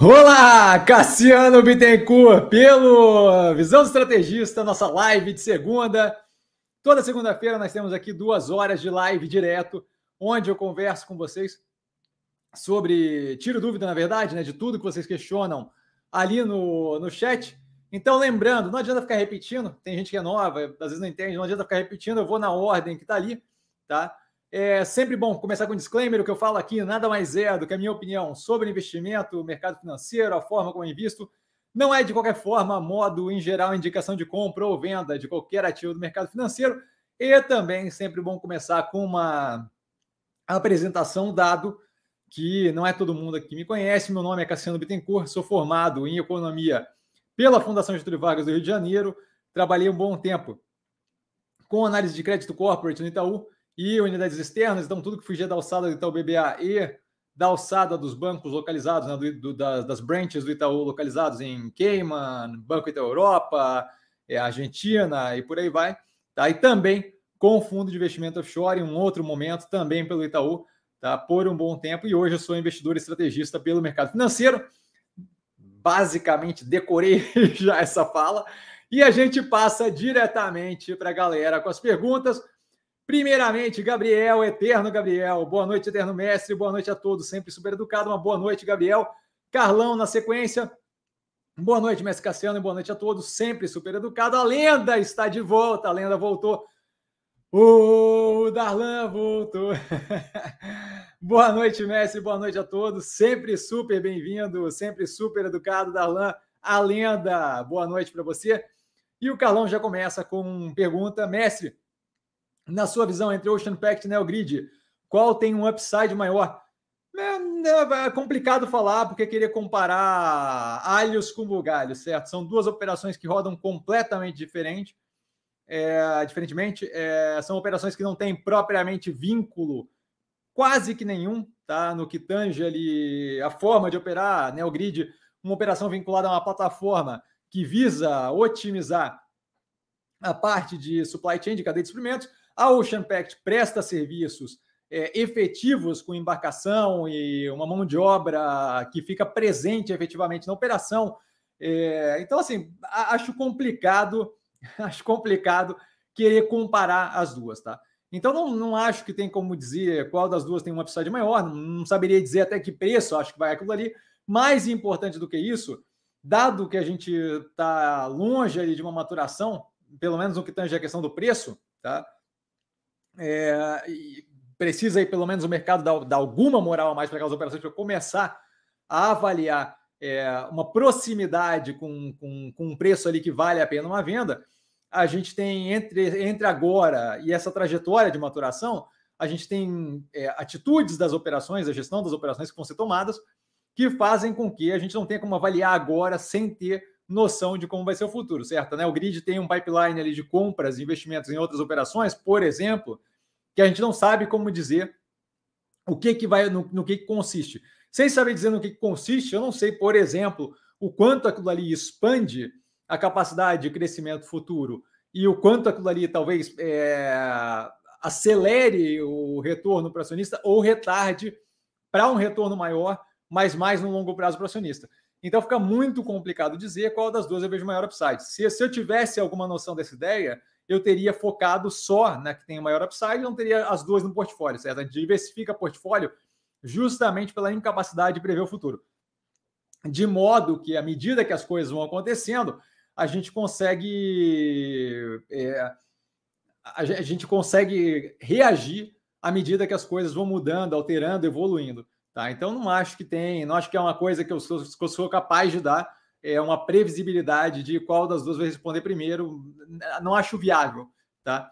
Olá, Cassiano Bittencourt, pelo Visão do Estrategista, nossa live de segunda. Toda segunda-feira nós temos aqui duas horas de live direto, onde eu converso com vocês sobre, tiro dúvida, na verdade, né, de tudo que vocês questionam ali no, no chat. Então, lembrando, não adianta ficar repetindo, tem gente que é nova, às vezes não entende, não adianta ficar repetindo, eu vou na ordem que está ali, tá? É sempre bom começar com um disclaimer. O que eu falo aqui nada mais é do que a minha opinião sobre investimento, mercado financeiro, a forma como eu invisto. Não é de qualquer forma, modo, em geral, indicação de compra ou venda de qualquer ativo do mercado financeiro. E também sempre bom começar com uma apresentação, dado que não é todo mundo aqui que me conhece. Meu nome é Cassiano Bittencourt, sou formado em economia pela Fundação Getúlio Vargas do Rio de Janeiro. Trabalhei um bom tempo com análise de crédito corporate no Itaú e unidades externas, então tudo que fugia da alçada do Itaú BBA e da alçada dos bancos localizados, né, do, do, das, das, branches do Itaú localizados em Cayman, Banco Itaú Europa, é, Argentina e por aí vai. Tá? E também com o fundo de investimento offshore em um outro momento, também pelo Itaú, tá? por um bom tempo. E hoje eu sou investidor estrategista pelo mercado financeiro. Basicamente, decorei já essa fala. E a gente passa diretamente para a galera com as perguntas. Primeiramente, Gabriel, eterno Gabriel. Boa noite, eterno mestre. Boa noite a todos, sempre super educado. Uma boa noite, Gabriel. Carlão na sequência. Boa noite, mestre Cassiano, boa noite a todos, sempre super educado. A lenda está de volta, a lenda voltou. O Darlan voltou. boa noite, mestre, boa noite a todos. Sempre super bem-vindo, sempre super educado, Darlan, a lenda. Boa noite para você. E o Carlão já começa com pergunta, mestre na sua visão, entre Ocean Pact e Neogrid, qual tem um upside maior? É, é complicado falar, porque queria comparar alhos com bugalhos, certo? São duas operações que rodam completamente diferente, é, diferentemente. É, são operações que não têm propriamente vínculo, quase que nenhum, tá? No que tange ali a forma de operar, Neogrid, uma operação vinculada a uma plataforma que visa otimizar a parte de supply chain, de cadeia de suprimentos, a Ocean Pact presta serviços é, efetivos com embarcação e uma mão de obra que fica presente efetivamente na operação. É, então, assim, acho complicado, acho complicado querer comparar as duas, tá? Então, não, não acho que tem como dizer qual das duas tem uma upside maior, não, não saberia dizer até que preço acho que vai aquilo ali. Mais importante do que isso, dado que a gente está longe ali de uma maturação, pelo menos no que tange a questão do preço, tá? É, precisa aí pelo menos o mercado dar, dar alguma moral a mais para aquelas operações para começar a avaliar é, uma proximidade com, com, com um preço ali que vale a pena uma venda. A gente tem entre, entre agora e essa trajetória de maturação, a gente tem é, atitudes das operações, a gestão das operações que vão ser tomadas, que fazem com que a gente não tenha como avaliar agora sem ter noção de como vai ser o futuro, certo? Né? O grid tem um pipeline ali de compras investimentos em outras operações, por exemplo, que a gente não sabe como dizer o que, que vai, no, no que, que consiste. Sem saber dizer no que, que consiste, eu não sei, por exemplo, o quanto aquilo ali expande a capacidade de crescimento futuro e o quanto aquilo ali talvez é, acelere o retorno para acionista ou retarde para um retorno maior, mas mais no longo prazo para acionista. Então fica muito complicado dizer qual das duas eu vejo maior upside. Se, se eu tivesse alguma noção dessa ideia, eu teria focado só na que tem o maior upside, não teria as duas no portfólio, certo? A gente diversifica portfólio justamente pela incapacidade de prever o futuro. De modo que, à medida que as coisas vão acontecendo, a gente consegue. É, a gente consegue reagir à medida que as coisas vão mudando, alterando, evoluindo. Tá? Então, não acho que tem, não acho que é uma coisa que eu sou, que eu sou capaz de dar é, uma previsibilidade de qual das duas vai responder primeiro. Não acho viável. Tá?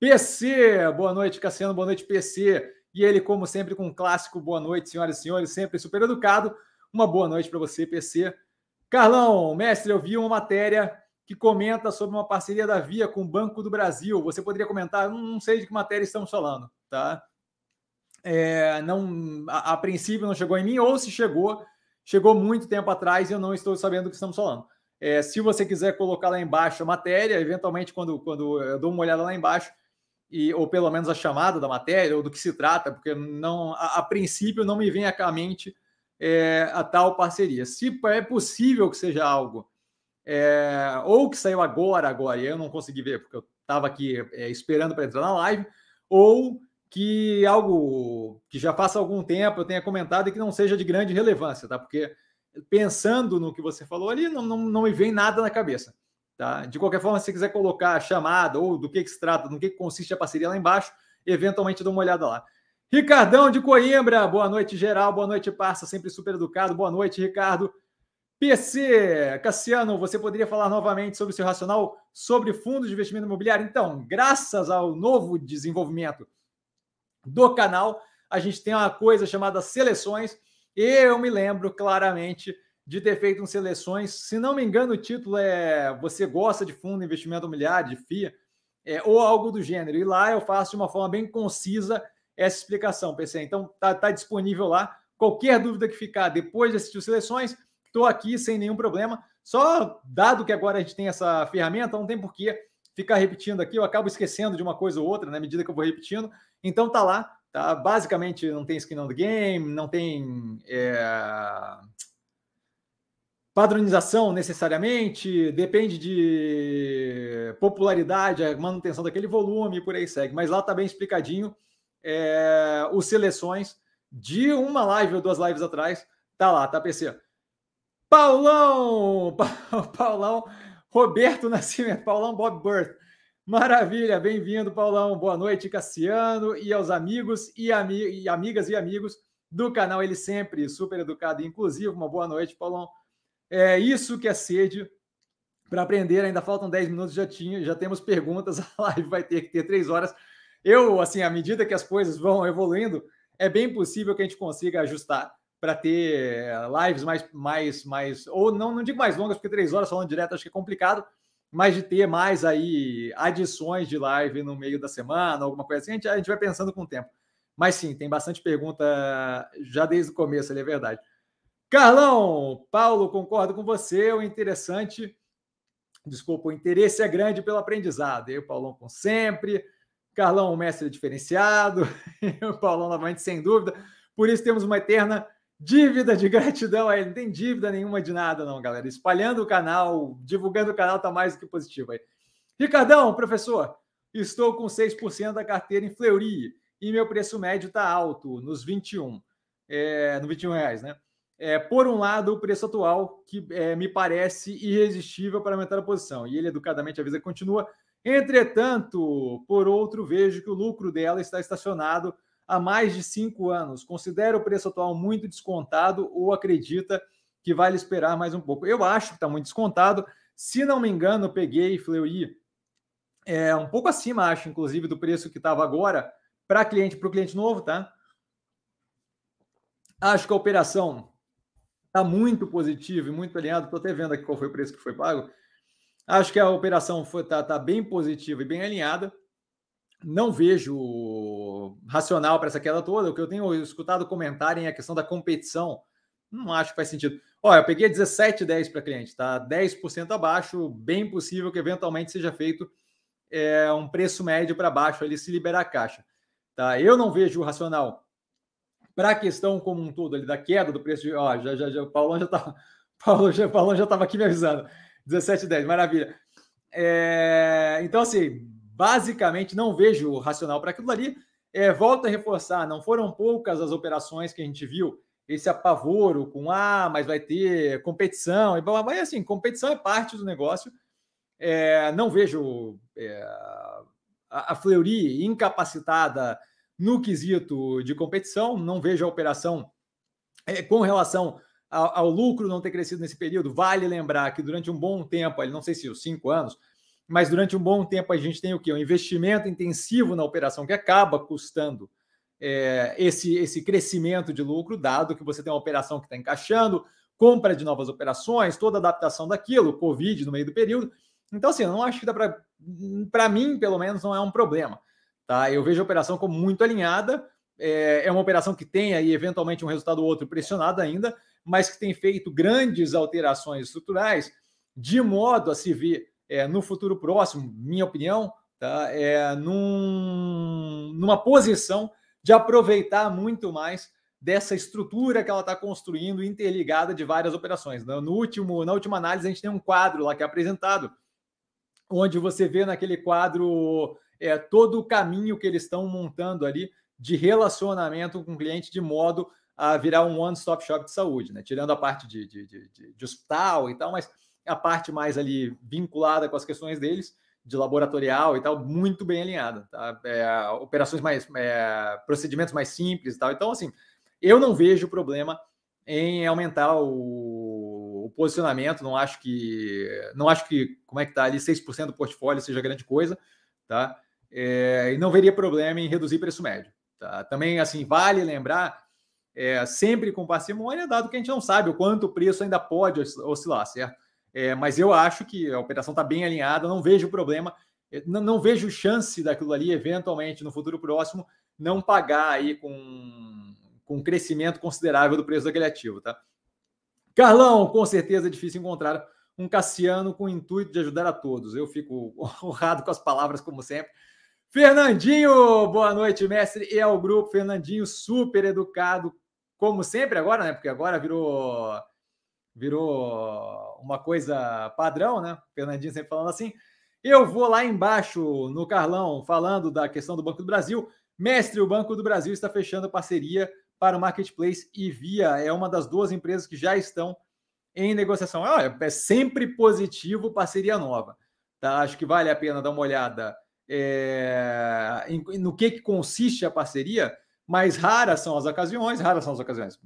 PC, boa noite, Cassiano, boa noite, PC. E ele, como sempre, com um clássico boa noite, senhoras e senhores, sempre super educado. Uma boa noite para você, PC. Carlão, mestre, eu vi uma matéria que comenta sobre uma parceria da Via com o Banco do Brasil. Você poderia comentar? Não sei de que matéria estamos falando, tá? É, não, a, a, princípio não chegou em mim, ou se chegou, chegou muito tempo atrás e eu não estou sabendo do que estamos falando. É, se você quiser colocar lá embaixo a matéria, eventualmente, quando, quando eu dou uma olhada lá embaixo, e, ou pelo menos a chamada da matéria, ou do que se trata, porque não a, a princípio não me vem à mente é, a tal parceria. Se é possível que seja algo, é, ou que saiu agora, agora, e eu não consegui ver, porque eu estava aqui é, esperando para entrar na live, ou que algo que já faça algum tempo eu tenha comentado e que não seja de grande relevância, tá? Porque pensando no que você falou ali, não, não, não me vem nada na cabeça. Tá? De qualquer forma, se quiser colocar a chamada ou do que, que se trata, no que, que consiste a parceria lá embaixo, eventualmente dá uma olhada lá. Ricardão de Coimbra, boa noite, geral, boa noite, parça, sempre super educado, boa noite, Ricardo. PC, Cassiano, você poderia falar novamente sobre o seu racional sobre fundos de investimento imobiliário? Então, graças ao novo desenvolvimento do canal, a gente tem uma coisa chamada seleções, e eu me lembro claramente de ter feito um seleções. Se não me engano, o título é Você gosta de fundo investimento imobiliário, de FIA, é, ou algo do gênero. E lá eu faço de uma forma bem concisa essa explicação, PC. Então tá, tá disponível lá. Qualquer dúvida que ficar depois de assistir seleções, estou aqui sem nenhum problema. Só dado que agora a gente tem essa ferramenta, não tem porquê ficar repetindo aqui. Eu acabo esquecendo de uma coisa ou outra na medida que eu vou repetindo. Então tá lá. Tá? Basicamente, não tem skin on the game, não tem é, padronização necessariamente, depende de popularidade, a manutenção daquele volume, por aí segue. Mas lá está bem explicadinho é, os seleções de uma live ou duas lives atrás. Tá lá, tá PC. Paulão! Paulão, Roberto Nascimento, Paulão Bob Birth. Maravilha, bem-vindo, Paulão. Boa noite, Cassiano, e aos amigos e, ami e, amigas e amigos do canal Ele Sempre, super educado e inclusivo. Uma boa noite, Paulão. É isso que é sede para aprender. Ainda faltam 10 minutos, já tinha, já temos perguntas. A live vai ter que ter três horas. Eu, assim, à medida que as coisas vão evoluindo, é bem possível que a gente consiga ajustar para ter lives mais, mais, mais, ou não, não digo mais longas, porque três horas falando direto acho que é complicado, mas de ter mais aí adições de live no meio da semana, alguma coisa assim, a gente, a gente vai pensando com o tempo. Mas sim, tem bastante pergunta já desde o começo, é verdade. Carlão, Paulo, concordo com você. O interessante, desculpa, o interesse é grande pelo aprendizado. Eu, Paulão, com sempre. Carlão, um mestre diferenciado. o Paulão, novamente, sem dúvida. Por isso, temos uma eterna Dívida de gratidão aí, não tem dívida nenhuma de nada, não, galera. Espalhando o canal, divulgando o canal tá mais do que positivo aí. Ricardão, professor, estou com 6% da carteira em Fleury e meu preço médio tá alto, nos 21, é, no 21 reais, né? É, por um lado, o preço atual, que é, me parece irresistível para aumentar a posição, e ele educadamente avisa que continua. Entretanto, por outro, vejo que o lucro dela está estacionado há mais de cinco anos, considera o preço atual muito descontado ou acredita que vale esperar mais um pouco? Eu acho que está muito descontado. Se não me engano, peguei Fleury é, um pouco acima, acho, inclusive, do preço que estava agora para cliente, para o cliente novo, tá? Acho que a operação está muito positiva e muito alinhada. Estou até vendo aqui qual foi o preço que foi pago. Acho que a operação está tá bem positiva e bem alinhada não vejo racional para essa queda toda. O que eu tenho escutado comentarem é a questão da competição. Não acho que faz sentido. Olha, eu peguei 17,10 para cliente, tá? 10% abaixo, bem possível que eventualmente seja feito é, um preço médio para baixo ali se liberar a caixa. Tá? Eu não vejo racional para a questão como um todo ali da queda do preço de. Ó, já, já, já, o Paulão já estava. Paulo já, Paulão já aqui me avisando. 17,10, maravilha. É, então, assim, basicamente não vejo racional para aquilo ali. É, volto a reforçar, não foram poucas as operações que a gente viu, esse apavoro com ah, mas vai ter competição, e mas assim, competição é parte do negócio. É, não vejo é, a, a Fleury incapacitada no quesito de competição, não vejo a operação é, com relação ao, ao, lucro não ter crescido nesse período. Vale lembrar que durante um bom tempo, não sei se os cinco anos, mas durante um bom tempo a gente tem o quê? Um investimento intensivo na operação que acaba custando é, esse, esse crescimento de lucro, dado que você tem uma operação que está encaixando, compra de novas operações, toda adaptação daquilo, Covid no meio do período. Então, assim, eu não acho que dá para. Para mim, pelo menos, não é um problema. Tá? Eu vejo a operação como muito alinhada. É, é uma operação que tem aí, eventualmente, um resultado ou outro pressionado ainda, mas que tem feito grandes alterações estruturais, de modo a se ver é, no futuro próximo, minha opinião, tá? é, num, numa posição de aproveitar muito mais dessa estrutura que ela está construindo interligada de várias operações. No último, na última análise, a gente tem um quadro lá que é apresentado, onde você vê naquele quadro é, todo o caminho que eles estão montando ali de relacionamento com o cliente de modo a virar um one-stop shop de saúde, né? Tirando a parte de, de, de, de, hospital e tal, mas a parte mais ali vinculada com as questões deles, de laboratorial e tal, muito bem alinhada, tá? É, operações mais, é, procedimentos mais simples e tal. Então, assim, eu não vejo problema em aumentar o, o, posicionamento, não acho que, não acho que, como é que tá ali, 6% do portfólio seja grande coisa, tá? É, e não veria problema em reduzir preço médio. Tá? Também, assim, vale lembrar, é, sempre com parcimônia, dado que a gente não sabe o quanto o preço ainda pode oscilar, certo? É, mas eu acho que a operação está bem alinhada, não vejo problema, é, não, não, vejo chance daquilo ali, eventualmente, no futuro próximo, não pagar aí com, com um crescimento considerável do preço daquele ativo, tá? Carlão, com certeza é difícil encontrar um Cassiano com o intuito de ajudar a todos. Eu fico honrado com as palavras, como sempre. Fernandinho, boa noite, mestre e ao grupo. Fernandinho, super educado, como sempre agora, né? Porque agora virou virou uma coisa padrão, né? Fernandinho sempre falando assim. Eu vou lá embaixo no Carlão falando da questão do Banco do Brasil. Mestre, o Banco do Brasil está fechando parceria para o Marketplace e Via é uma das duas empresas que já estão em negociação. é sempre positivo parceria nova. Tá? Acho que vale a pena dar uma olhada é, no que, que consiste a parceria, mas raras são as ocasiões, raras são as ocasiões,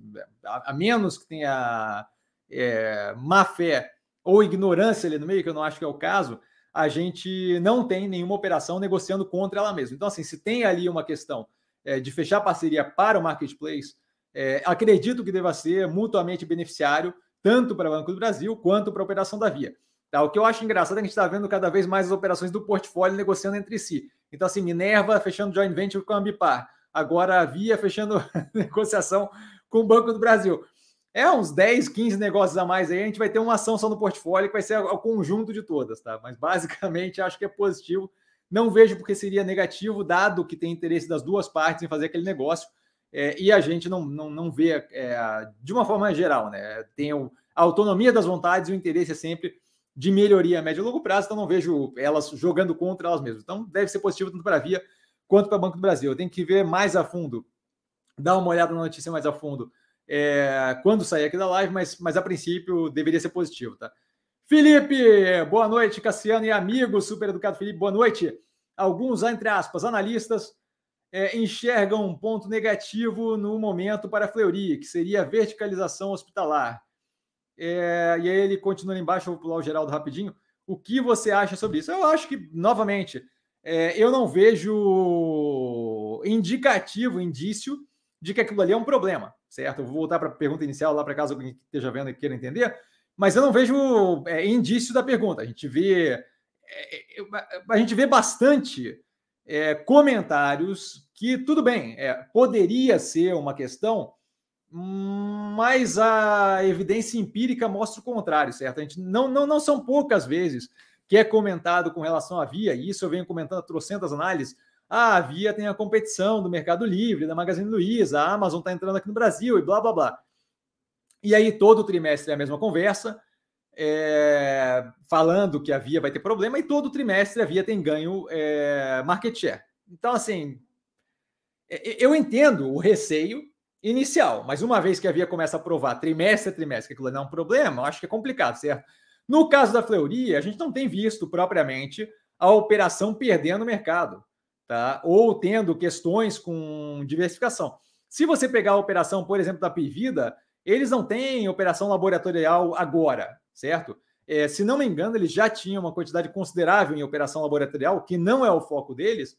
a, a menos que tenha é, má fé ou ignorância ali no meio, que eu não acho que é o caso, a gente não tem nenhuma operação negociando contra ela mesma. Então, assim, se tem ali uma questão é, de fechar parceria para o marketplace, é, acredito que deva ser mutuamente beneficiário, tanto para o Banco do Brasil quanto para a operação da Via. Tá? O que eu acho engraçado é que a gente está vendo cada vez mais as operações do portfólio negociando entre si. Então, assim, Minerva fechando joint venture com a Ambipar. Agora a Via fechando negociação com o Banco do Brasil. É uns 10, 15 negócios a mais aí. A gente vai ter uma ação só no portfólio que vai ser o conjunto de todas, tá? Mas basicamente acho que é positivo. Não vejo porque seria negativo, dado que tem interesse das duas partes em fazer aquele negócio. É, e a gente não, não, não vê é, de uma forma geral, né? Tem a autonomia das vontades e o interesse é sempre de melhoria a médio e longo prazo, então não vejo elas jogando contra elas mesmas. Então deve ser positivo tanto para a Via quanto para o Banco do Brasil. Eu tenho que ver mais a fundo, dar uma olhada na notícia mais a fundo é, quando sair aqui da live, mas, mas a princípio deveria ser positivo, tá? Felipe, boa noite, Cassiano e amigo, super educado Felipe, boa noite. Alguns, entre aspas, analistas é, enxergam um ponto negativo no momento para a Fleury, que seria a verticalização hospitalar. É, e aí ele continua ali embaixo, eu vou pular o Geraldo rapidinho. O que você acha sobre isso? Eu acho que, novamente, é, eu não vejo indicativo, indício de que aquilo ali é um problema, certo? Eu vou voltar para a pergunta inicial lá para caso alguém esteja vendo e queira entender, mas eu não vejo é, indício da pergunta. A gente vê, é, é, a gente vê bastante é, comentários que, tudo bem, é, poderia ser uma questão mas a evidência empírica mostra o contrário, certo? A gente não, não, não são poucas vezes que é comentado com relação à Via, e isso eu venho comentando a trocentas análises. Ah, a Via tem a competição do Mercado Livre, da Magazine Luiza, a Amazon está entrando aqui no Brasil e blá blá blá. E aí, todo trimestre é a mesma conversa, é, falando que a Via vai ter problema, e todo trimestre a Via tem ganho é, market share. Então, assim, eu entendo o receio, inicial. Mas uma vez que a Via começa a provar trimestre a trimestre que aquilo não é um problema, eu acho que é complicado, certo? No caso da Fleury, a gente não tem visto propriamente a operação perdendo o mercado, tá? Ou tendo questões com diversificação. Se você pegar a operação, por exemplo, da Pivida, eles não têm operação laboratorial agora, certo? É, se não me engano, eles já tinham uma quantidade considerável em operação laboratorial, que não é o foco deles,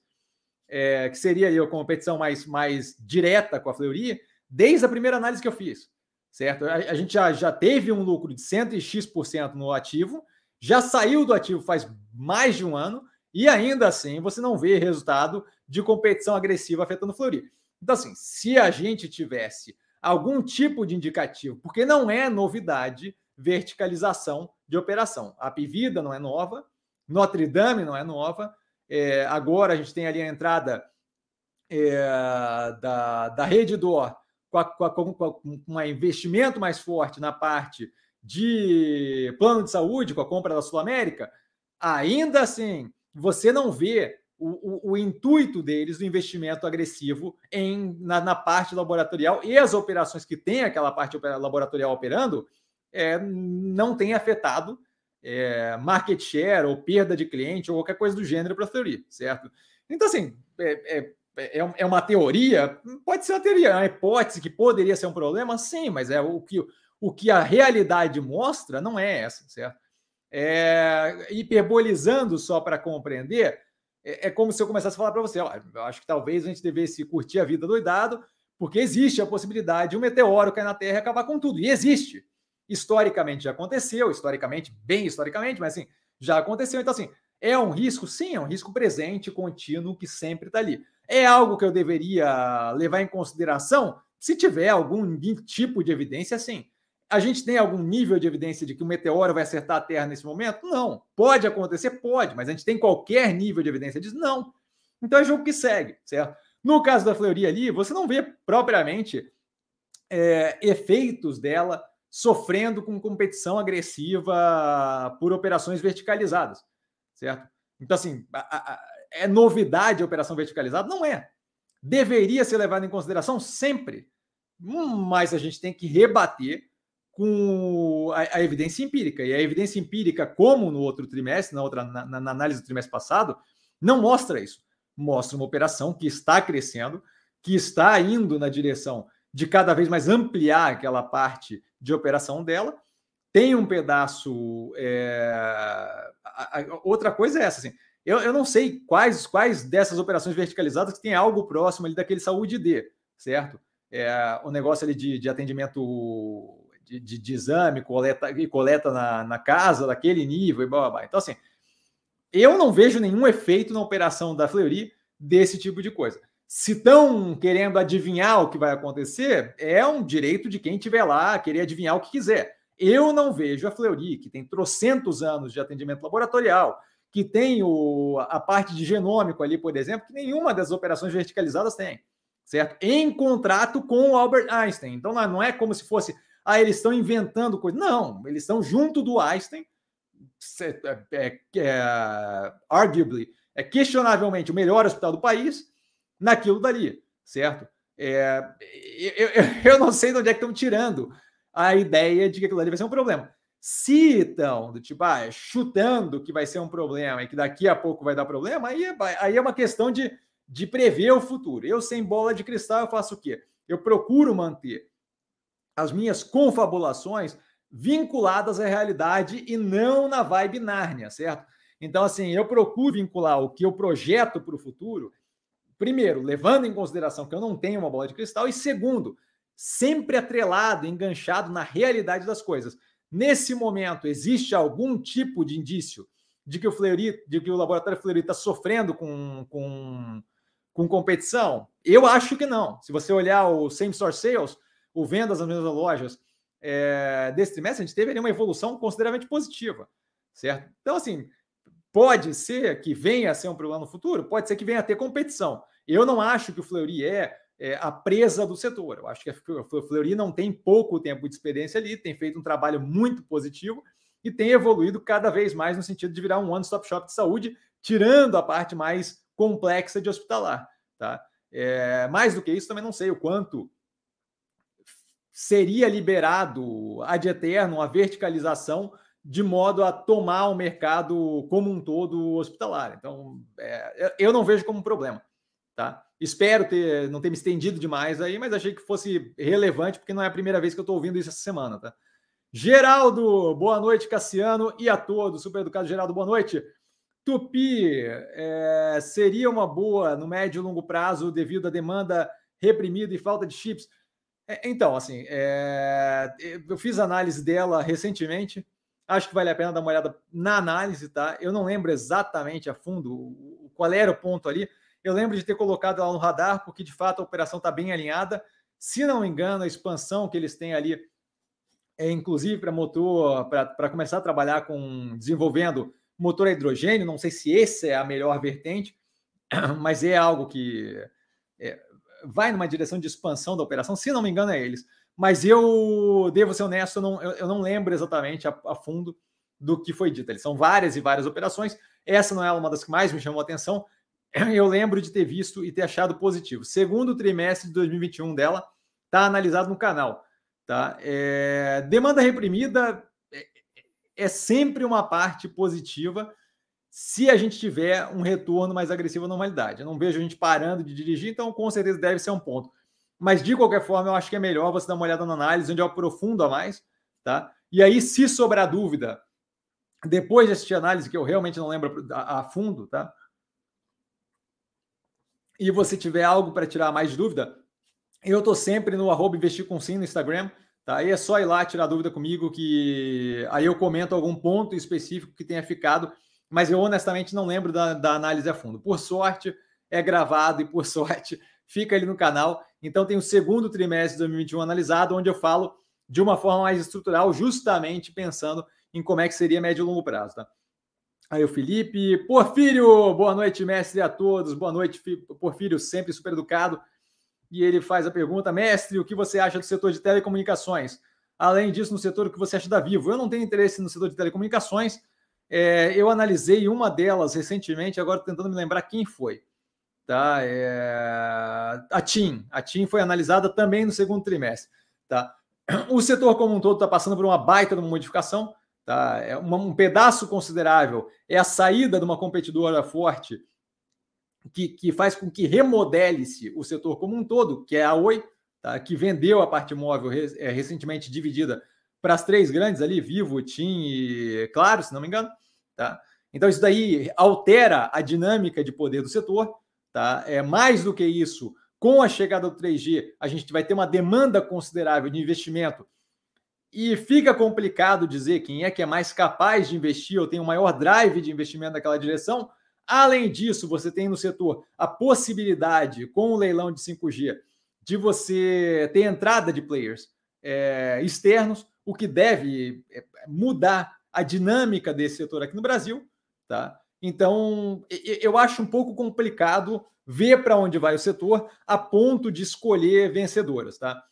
é, que seria aí a competição mais, mais direta com a Fleury, desde a primeira análise que eu fiz, certo? A, a gente já, já teve um lucro de 100 e X% no ativo, já saiu do ativo faz mais de um ano e ainda assim você não vê resultado de competição agressiva afetando o Fleury. Então, assim, se a gente tivesse algum tipo de indicativo, porque não é novidade verticalização de operação. A Pivida não é nova, Notre Dame não é nova, é, agora a gente tem ali a entrada é, da, da Rede Dor com, a, com, a, com um investimento mais forte na parte de plano de saúde, com a compra da Sul América, ainda assim, você não vê o, o, o, intuito deles do investimento agressivo em, na, na, parte laboratorial e as operações que tem aquela parte laboratorial operando é, não tem afetado é, market share ou perda de cliente ou qualquer coisa do gênero para a teoria, certo? Então, assim, é, é, é, é, uma teoria, pode ser uma teoria, é uma hipótese que poderia ser um problema, sim, mas é o que, o que a realidade mostra não é essa, certo? É, hiperbolizando só para compreender, é, é, como se eu começasse a falar para você: ó, eu acho que talvez a gente devesse curtir a vida doidado, porque existe a possibilidade de um meteoro cair na Terra e acabar com tudo. E existe. Historicamente já aconteceu, historicamente, bem historicamente, mas assim, já aconteceu. Então, assim, é um risco? Sim, é um risco presente, contínuo, que sempre está ali. É algo que eu deveria levar em consideração se tiver algum tipo de evidência, sim. A gente tem algum nível de evidência de que o meteoro vai acertar a Terra nesse momento? Não. Pode acontecer? Pode, mas a gente tem qualquer nível de evidência disso? Não. Então é jogo que segue, certo? No caso da Fleury ali, você não vê propriamente é, efeitos dela sofrendo com competição agressiva por operações verticalizadas, certo? Então, assim, a, a, é novidade a operação verticalizada? Não é. Deveria ser levado em consideração sempre, mas a gente tem que rebater com a, a, evidência empírica. E a evidência empírica, como no outro trimestre, na, outra, na, na, análise do trimestre passado, não mostra isso. Mostra uma operação que está crescendo, que está indo na direção de cada vez mais ampliar aquela parte de operação dela. Tem um pedaço. É... A, a, outra coisa é essa, assim. Eu, eu não sei quais, quais dessas operações verticalizadas que tem algo próximo ali daquele saúde D, certo? É, o negócio ali de, de atendimento de, de, exame, coleta, e coleta na, na casa, daquele nível e blá, blá, blá. Então, assim, eu não vejo nenhum efeito na operação da Fleury desse tipo de coisa. Se estão querendo adivinhar o que vai acontecer, é um direito de quem estiver lá querer adivinhar o que quiser. Eu não vejo a Fleury, que tem trocentos anos de atendimento laboratorial, que tem o, a parte de genômico ali, por exemplo, que nenhuma das operações verticalizadas tem, certo? Em contrato com o Albert Einstein. Então não é como se fosse ah, eles estão inventando coisa. Não, eles estão junto do Einstein, é, é, é, arguably, é questionavelmente o melhor hospital do país, naquilo dali, certo? É, eu, eu, eu, não sei de onde é que estão tirando a ideia de que aquilo ali vai ser um problema. Se estão, tipo, ah, chutando que vai ser um problema e que daqui a pouco vai dar problema, aí, é, aí é uma questão de, de prever o futuro. Eu, sem bola de cristal, eu faço o quê? Eu procuro manter as minhas confabulações vinculadas à realidade e não na vibe Nárnia, certo? Então, assim, eu procuro vincular o que eu projeto para o futuro, primeiro, levando em consideração que eu não tenho uma bola de cristal, e segundo, sempre atrelado, enganchado na realidade das coisas. Nesse momento, existe algum tipo de indício de que o Fleury, de que o laboratório Fleury está sofrendo com, com, com competição? Eu acho que não. Se você olhar o Same Store Sales, o vendas nas mesmas lojas é, desse trimestre, a gente teve ali uma evolução consideravelmente positiva, certo? Então, assim, pode ser que venha a ser um problema no futuro, pode ser que venha a ter competição. Eu não acho que o Fleury é, é a presa do setor. Eu acho que o Fleury não tem pouco tempo de experiência ali, tem feito um trabalho muito positivo e tem evoluído cada vez mais no sentido de virar um one-stop shop de saúde, tirando a parte mais complexa de hospitalar. Tá? É, mais do que isso, também não sei o quanto seria liberado ad eterno a verticalização de modo a tomar o mercado como um todo hospitalar. Então, é, eu não vejo como problema. Tá? Espero ter, não ter me estendido demais aí, mas achei que fosse relevante, porque não é a primeira vez que eu estou ouvindo isso essa semana. Tá? Geraldo, boa noite, Cassiano, e a todos. Super educado, Geraldo, boa noite. Tupi, é, seria uma boa no médio e longo prazo devido à demanda reprimida e falta de chips? É, então, assim, é, eu fiz análise dela recentemente. Acho que vale a pena dar uma olhada na análise, tá? Eu não lembro exatamente a fundo qual era o ponto ali. Eu lembro de ter colocado ela no radar, porque de fato a operação está bem alinhada. Se não me engano, a expansão que eles têm ali é inclusive para motor, para começar a trabalhar com desenvolvendo motor a hidrogênio. Não sei se esse é a melhor vertente, mas é algo que é, vai numa direção de expansão da operação, se não me engano, é eles. Mas eu devo ser honesto, eu não, eu, eu não lembro exatamente a, a, fundo do que foi dito. Eles são várias e várias operações. Essa não é uma das que mais me chamou a atenção. Eu lembro de ter visto e ter achado positivo. Segundo trimestre de 2021 dela, está analisado no canal. Tá? É, demanda reprimida é, é sempre uma parte positiva se a gente tiver um retorno mais agressivo à normalidade. Eu não vejo a gente parando de dirigir, então com certeza deve ser um ponto. Mas de qualquer forma, eu acho que é melhor você dar uma olhada na análise, onde eu aprofundo a mais, tá? E aí, se sobrar dúvida, depois de assistir a análise, que eu realmente não lembro a, a fundo, tá? E você tiver algo para tirar mais dúvida, eu estou sempre no arroba investir com sim no Instagram, tá? Aí é só ir lá tirar dúvida comigo, que aí eu comento algum ponto específico que tenha ficado mas eu honestamente não lembro da, da análise a fundo. Por sorte, é gravado e por sorte fica ali no canal. Então tem o segundo trimestre de 2021 analisado, onde eu falo de uma forma mais estrutural, justamente pensando em como é que seria médio e longo prazo, tá? Aí o Felipe, Porfírio, boa noite, mestre a todos, boa noite, Porfírio, sempre super educado. E ele faz a pergunta, mestre, o que você acha do setor de telecomunicações? Além disso, no setor, o que você acha da Vivo? Eu não tenho interesse no setor de telecomunicações, é, eu analisei uma delas recentemente, agora tentando me lembrar quem foi. Tá? É, a TIM. A TIM foi analisada também no segundo trimestre. Tá? O setor como um todo está passando por uma baita de uma modificação. Tá? É uma, um pedaço considerável é a saída de uma competidora forte que, que faz com que remodele-se o setor como um todo, que é a Oi, tá? que vendeu a parte móvel é, recentemente dividida para as três grandes ali, Vivo, TIM e Claro, se não me engano. Tá? Então, isso daí altera a dinâmica de poder do setor. Tá? É mais do que isso, com a chegada do 3G, a gente vai ter uma demanda considerável de investimento e fica complicado dizer quem é que é mais capaz de investir ou tem o maior drive de investimento naquela direção. Além disso, você tem no setor a possibilidade, com o leilão de 5G, de você ter entrada de players é, externos, o que deve é, mudar a dinâmica desse setor aqui no Brasil, tá? Então, eu acho um pouco complicado ver para onde vai o setor a ponto de escolher vencedoras, tá?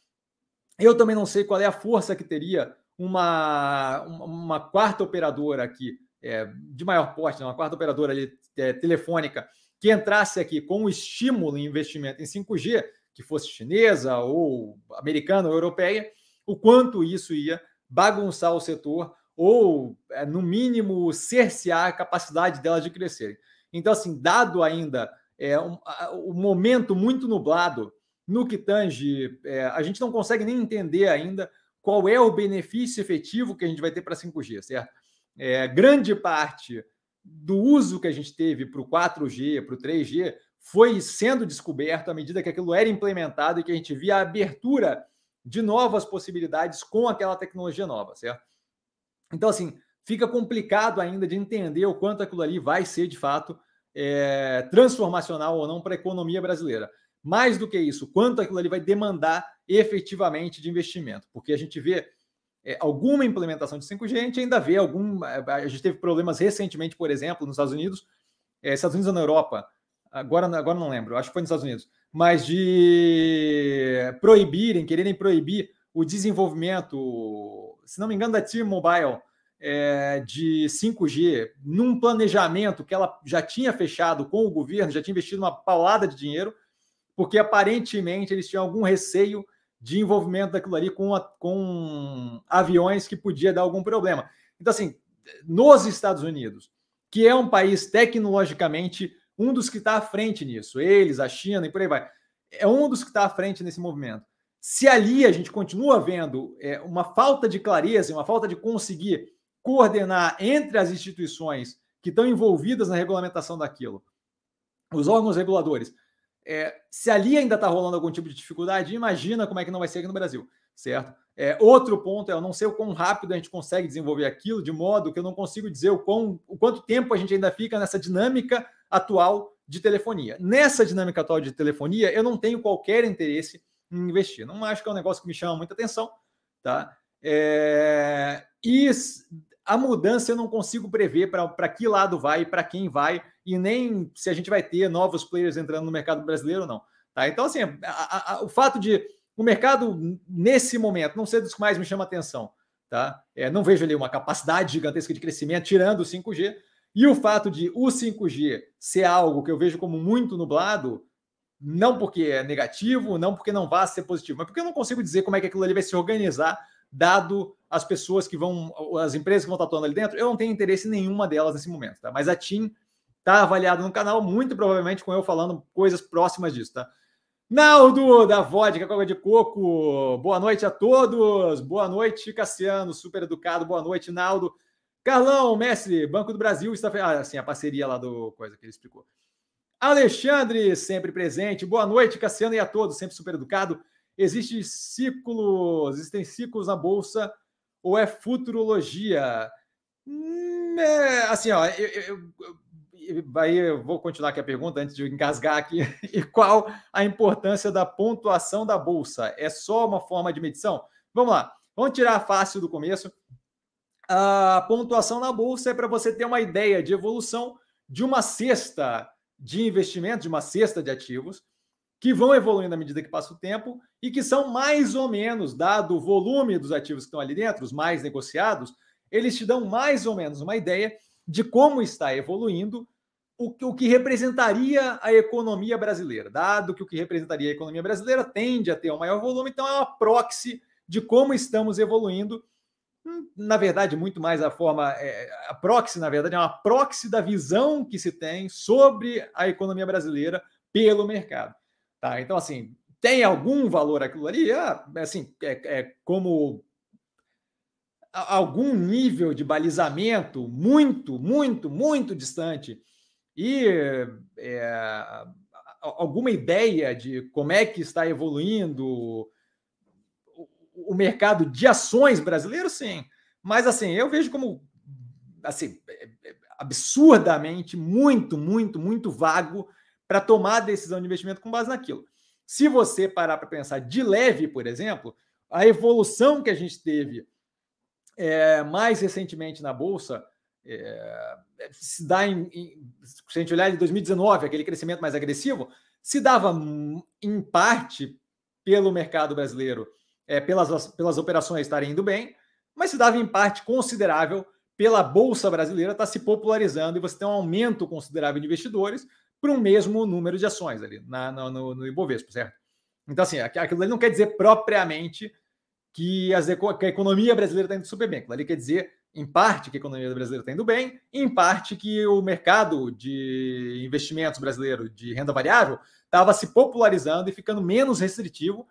Eu também não sei qual é a força que teria uma, uma quarta operadora aqui, é, de maior porte, né? uma quarta operadora ali, é, telefônica, que entrasse aqui com um estímulo em investimento em 5G, que fosse chinesa ou americana ou europeia, o quanto isso ia bagunçar o setor ou, é, no mínimo, cercear a capacidade dela de crescer. Então, assim, dado ainda é, um, o momento muito nublado no que tange, é, a gente não consegue nem entender ainda qual é o benefício efetivo que a gente vai ter para 5G, certo? É, grande parte do uso que a gente teve para o 4G, para o 3G, foi sendo descoberto à medida que aquilo era implementado e que a gente via a abertura de novas possibilidades com aquela tecnologia nova, certo? Então, assim, fica complicado ainda de entender o quanto aquilo ali vai ser, de fato, é, transformacional ou não para a economia brasileira. Mais do que isso, quanto aquilo ali vai demandar efetivamente de investimento, porque a gente vê é, alguma implementação de 5G, a gente ainda vê algum. A gente teve problemas recentemente, por exemplo, nos Estados Unidos, é, Estados Unidos ou na Europa, agora, agora não lembro, acho que foi nos Estados Unidos, mas de proibirem, quererem proibir o desenvolvimento, se não me engano, da T-Mobile é, de 5G num planejamento que ela já tinha fechado com o governo, já tinha investido uma paulada de dinheiro, porque aparentemente eles tinham algum receio de envolvimento daquilo ali com, a, com aviões que podia dar algum problema. Então, assim, nos Estados Unidos, que é um país tecnologicamente um dos que está à frente nisso, eles, a China e por aí vai, é um dos que está à frente nesse movimento. Se ali a gente continua vendo é, uma falta de clareza, uma falta de conseguir coordenar entre as instituições que estão envolvidas na regulamentação daquilo, os órgãos reguladores, é, se ali ainda está rolando algum tipo de dificuldade, imagina como é que não vai ser aqui no Brasil, certo? É, outro ponto é eu não sei o quão rápido a gente consegue desenvolver aquilo, de modo que eu não consigo dizer o, quão, o quanto tempo a gente ainda fica nessa dinâmica atual de telefonia. Nessa dinâmica atual de telefonia, eu não tenho qualquer interesse investir. Não acho que é um negócio que me chama muita atenção, tá? É... E a mudança eu não consigo prever para que lado vai, para quem vai, e nem se a gente vai ter novos players entrando no mercado brasileiro ou não. Tá? Então, assim, a, a, o fato de o mercado, nesse momento, não ser dos que mais me chama atenção. Tá? É, não vejo ali uma capacidade gigantesca de crescimento, tirando o 5G. E o fato de o 5G ser algo que eu vejo como muito nublado, não porque é negativo, não porque não vá ser positivo, mas porque eu não consigo dizer como é que aquilo ali vai se organizar, dado as pessoas que vão, as empresas que vão estar atuando ali dentro, eu não tenho interesse em nenhuma delas nesse momento, tá? Mas a TIM está avaliada no canal, muito provavelmente com eu falando coisas próximas disso, tá? Naldo, da Vodka Coca de Coco, boa noite a todos, boa noite, Cassiano, super educado, boa noite, Naldo. Carlão, mestre, Banco do Brasil está. Ah, assim, a parceria lá do coisa que ele explicou. Alexandre, sempre presente. Boa noite, Cassiano, e a todos, sempre super educado. Existe ciclos, existem ciclos na bolsa ou é futurologia? Hum, é, assim, ó, eu, eu, eu, aí eu vou continuar aqui a pergunta antes de engasgar aqui. E qual a importância da pontuação da bolsa? É só uma forma de medição? Vamos lá, vamos tirar fácil do começo. A pontuação na bolsa é para você ter uma ideia de evolução de uma cesta de investimento, de uma cesta de ativos, que vão evoluindo à medida que passa o tempo e que são mais ou menos, dado o volume dos ativos que estão ali dentro, os mais negociados, eles te dão mais ou menos uma ideia de como está evoluindo o, o que representaria a economia brasileira. Dado que o que representaria a economia brasileira tende a ter um maior volume, então é uma proxy de como estamos evoluindo. Na verdade, muito mais a forma. É, a proxy, na verdade, é uma proxy da visão que se tem sobre a economia brasileira pelo mercado. Tá? Então, assim, tem algum valor aquilo ali? Ah, assim, é, é como algum nível de balizamento muito, muito, muito distante e é, alguma ideia de como é que está evoluindo o mercado de ações brasileiro, sim. Mas assim, eu vejo como assim, é, é, absurdamente muito, muito, muito vago para tomar decisão de investimento com base naquilo. Se você parar para pensar de leve, por exemplo, a evolução que a gente teve é, mais recentemente na Bolsa, é, se dá em, em, se a gente olhar em 2019, aquele crescimento mais agressivo, se dava em parte pelo mercado brasileiro, é, pelas, pelas operações estarem indo bem, mas se dava em parte considerável pela Bolsa brasileira estar tá se popularizando e você tem um aumento considerável de investidores, para um mesmo número de ações ali na, no, no Ibovespa, certo? Então, assim, aquilo ali não quer dizer propriamente que, as, que a economia brasileira está indo super bem. Aquilo ali quer dizer, em parte, que a economia brasileira está indo bem, em parte, que o mercado de investimentos brasileiro de renda variável estava se popularizando e ficando menos restritivo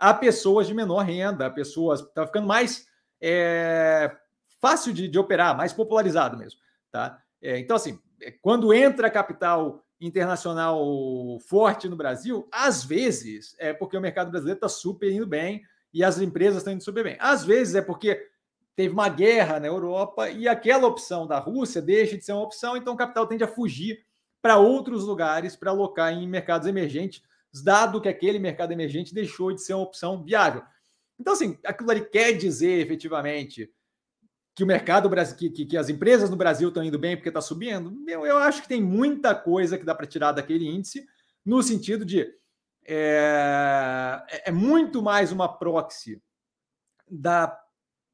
a pessoas de menor renda, a pessoas. Estava ficando mais é, fácil de, de, operar, mais popularizado mesmo. Tá? É, então, assim, é, quando entra capital internacional forte no Brasil, às vezes é porque o mercado brasileiro está super indo bem e as empresas estão indo super bem. Às vezes é porque teve uma guerra na Europa e aquela opção da Rússia deixa de ser uma opção, então o capital tende a fugir para outros lugares para alocar em mercados emergentes, dado que aquele mercado emergente deixou de ser uma opção viável. Então, assim, aquilo ali quer dizer efetivamente que o mercado que, que, que, as empresas no Brasil estão indo bem porque está subindo, eu, eu acho que tem muita coisa que dá para tirar daquele índice, no sentido de é, é, é muito mais uma proxy da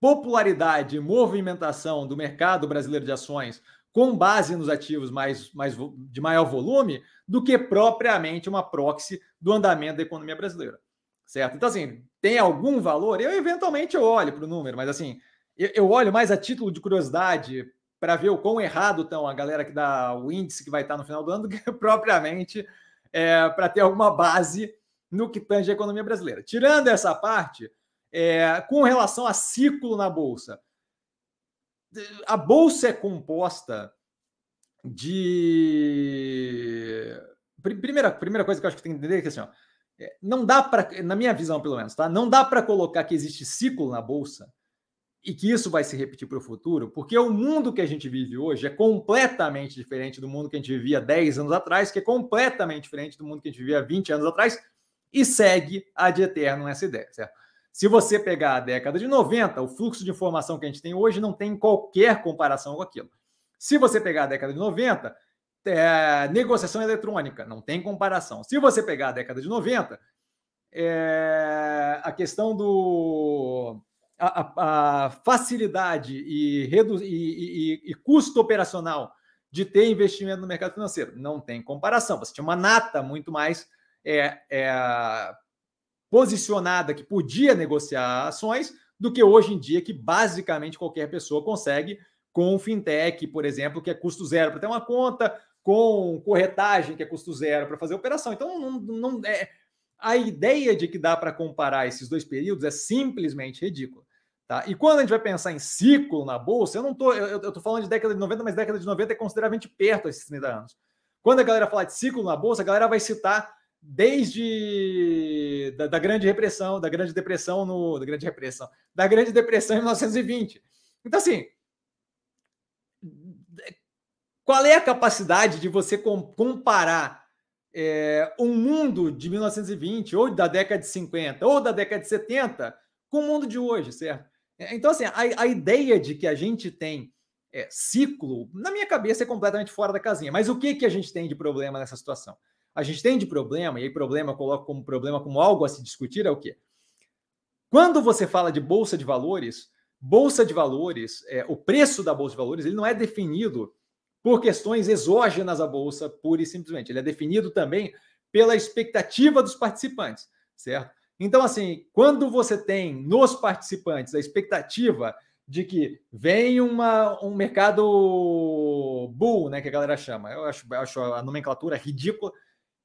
popularidade e movimentação do mercado brasileiro de ações com base nos ativos mais, mais de maior volume do que propriamente uma proxy do andamento da economia brasileira. Certo? Então, assim, tem algum valor? Eu eventualmente olho para o número, mas assim, eu, eu olho mais a título de curiosidade para ver o quão errado estão a galera que dá o índice que vai estar no final do ano do que propriamente é, para ter alguma base no que tange a economia brasileira. Tirando essa parte, é, com relação a ciclo na Bolsa, a Bolsa é composta de. Primeira, primeira coisa que eu acho que tem que entender é que assim, ó, é, não dá para, na minha visão pelo menos, tá? Não dá para colocar que existe ciclo na Bolsa e que isso vai se repetir para o futuro, porque o mundo que a gente vive hoje é completamente diferente do mundo que a gente vivia 10 anos atrás, que é completamente diferente do mundo que a gente vivia 20 anos atrás, e segue ad eterno essa ideia, certo? Se você pegar a década de 90, o fluxo de informação que a gente tem hoje não tem qualquer comparação com aquilo. Se você pegar a década de 90, é, negociação eletrônica, não tem comparação. Se você pegar a década de 90, é, a questão do. A, a, a facilidade e, redu, e, e, e custo operacional de ter investimento no mercado financeiro. Não tem comparação. Você tinha uma nata muito mais é, é, posicionada que podia negociar ações do que hoje em dia, que basicamente qualquer pessoa consegue com o fintech, por exemplo, que é custo zero para ter uma conta, com corretagem, que é custo zero para fazer operação. Então, não, não é, a ideia de que dá para comparar esses dois períodos é simplesmente ridícula. Tá? E quando a gente vai pensar em ciclo na bolsa, eu não tô, eu, eu tô falando de década de 90, mas década de 90 é consideravelmente perto desses 30 anos. Quando a galera fala de ciclo na bolsa, a galera vai citar desde da, da grande repressão, da grande depressão no da grande repressão, da grande depressão em 1920. Então assim, qual é a capacidade de você comparar é, um mundo de 1920 ou da década de 50 ou da década de 70 com o mundo de hoje, certo? É, então, assim, a, a ideia de que a gente tem é, ciclo, na minha cabeça, é completamente fora da casinha. Mas o que, que a gente tem de problema nessa situação? A gente tem de problema, e aí problema eu coloco como problema, como algo a se discutir, é o quê? Quando você fala de bolsa de valores, bolsa de valores, é, o preço da bolsa de valores, ele não é definido por questões exógenas à bolsa, pura e simplesmente. Ele é definido também pela expectativa dos participantes, certo? Então, assim, quando você tem nos participantes a expectativa de que vem uma, um mercado bull, né, que a galera chama, eu acho, acho a nomenclatura ridícula,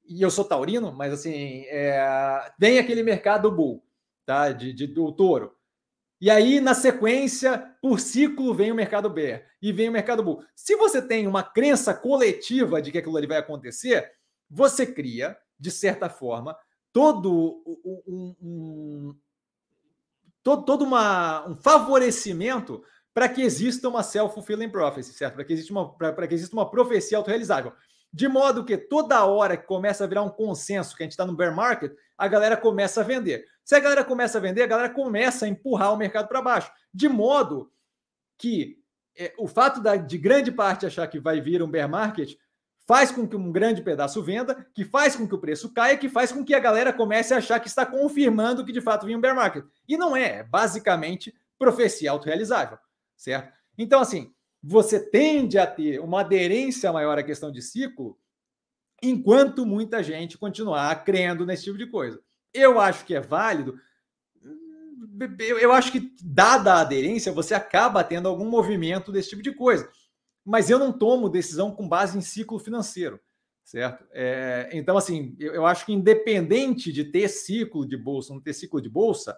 e eu sou taurino, mas assim, é, vem aquele mercado bull, tá, de, de, do touro. E aí, na sequência, por ciclo, vem o mercado bear e vem o mercado bull. Se você tem uma crença coletiva de que aquilo ali vai acontecer, você cria, de certa forma, todo um, um todo, todo uma, um favorecimento para que exista uma self-fulfilling prophecy, certo? Para que exista uma para que exista uma profecia autorrealizável. De modo que toda hora que começa a virar um consenso que a gente está no bear market, a galera começa a vender. Se a galera começa a vender, a galera começa a empurrar o mercado para baixo. De modo que é, o fato da, de grande parte achar que vai vir um bear market faz com que um grande pedaço venda, que faz com que o preço caia, que faz com que a galera comece a achar que está confirmando que de fato vinha um bear market. E não é, é basicamente profecia autorrealizável, certo? Então, assim, você tende a ter uma aderência maior à questão de ciclo, enquanto muita gente continuar crendo nesse tipo de coisa. Eu acho que é válido. Eu acho que, dada a aderência, você acaba tendo algum movimento desse tipo de coisa mas eu não tomo decisão com base em ciclo financeiro, certo? É, então, assim, eu, eu, acho que independente de ter ciclo de bolsa, não ter ciclo de bolsa,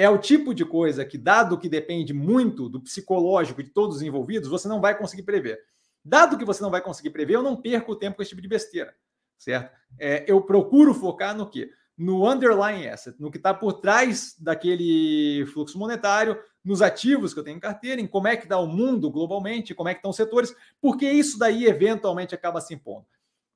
é o tipo de coisa que, dado que depende muito do psicológico de todos os envolvidos, você não vai conseguir prever. Dado que você não vai conseguir prever, eu não perco o tempo com esse tipo de besteira, certo? É, eu procuro focar no quê? No underlying asset, no que está por trás daquele fluxo monetário, nos ativos que eu tenho em carteira, em como é que está o mundo globalmente, como é que estão os setores, porque isso daí eventualmente acaba se impondo.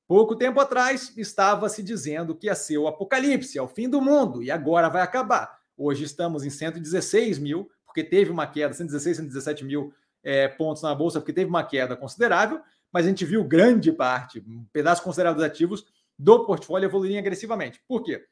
Pouco tempo atrás estava se dizendo que ia ser o apocalipse, é o fim do mundo, e agora vai acabar. Hoje estamos em 116 mil, porque teve uma queda, 116, 117 mil é, pontos na Bolsa, porque teve uma queda considerável, mas a gente viu grande parte, um pedaço considerável dos ativos do portfólio evoluírem agressivamente. Por quê?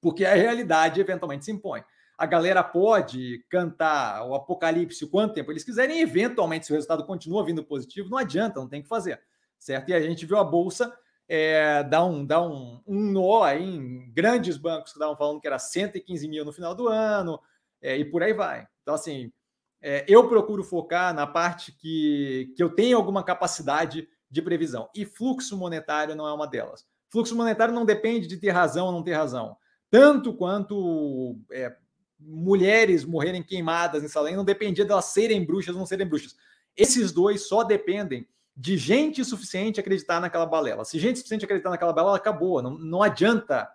Porque a realidade eventualmente se impõe a galera pode cantar o apocalipse quanto tempo eles quiserem, eventualmente, se o resultado continua vindo positivo, não adianta, não tem que fazer, certo? E a gente viu a Bolsa é, dar, um, dar um, um nó aí em grandes bancos que estavam falando que era 115 mil no final do ano, é, e por aí vai. Então, assim, é, eu procuro focar na parte que, que eu tenho alguma capacidade de previsão, e fluxo monetário não é uma delas. Fluxo monetário não depende de ter razão ou não ter razão tanto quanto é, mulheres morrerem queimadas em Salem não dependia delas serem bruxas ou não serem bruxas. Esses dois só dependem de gente suficiente acreditar naquela balela. Se gente suficiente acreditar naquela balela, acabou. Não, não adianta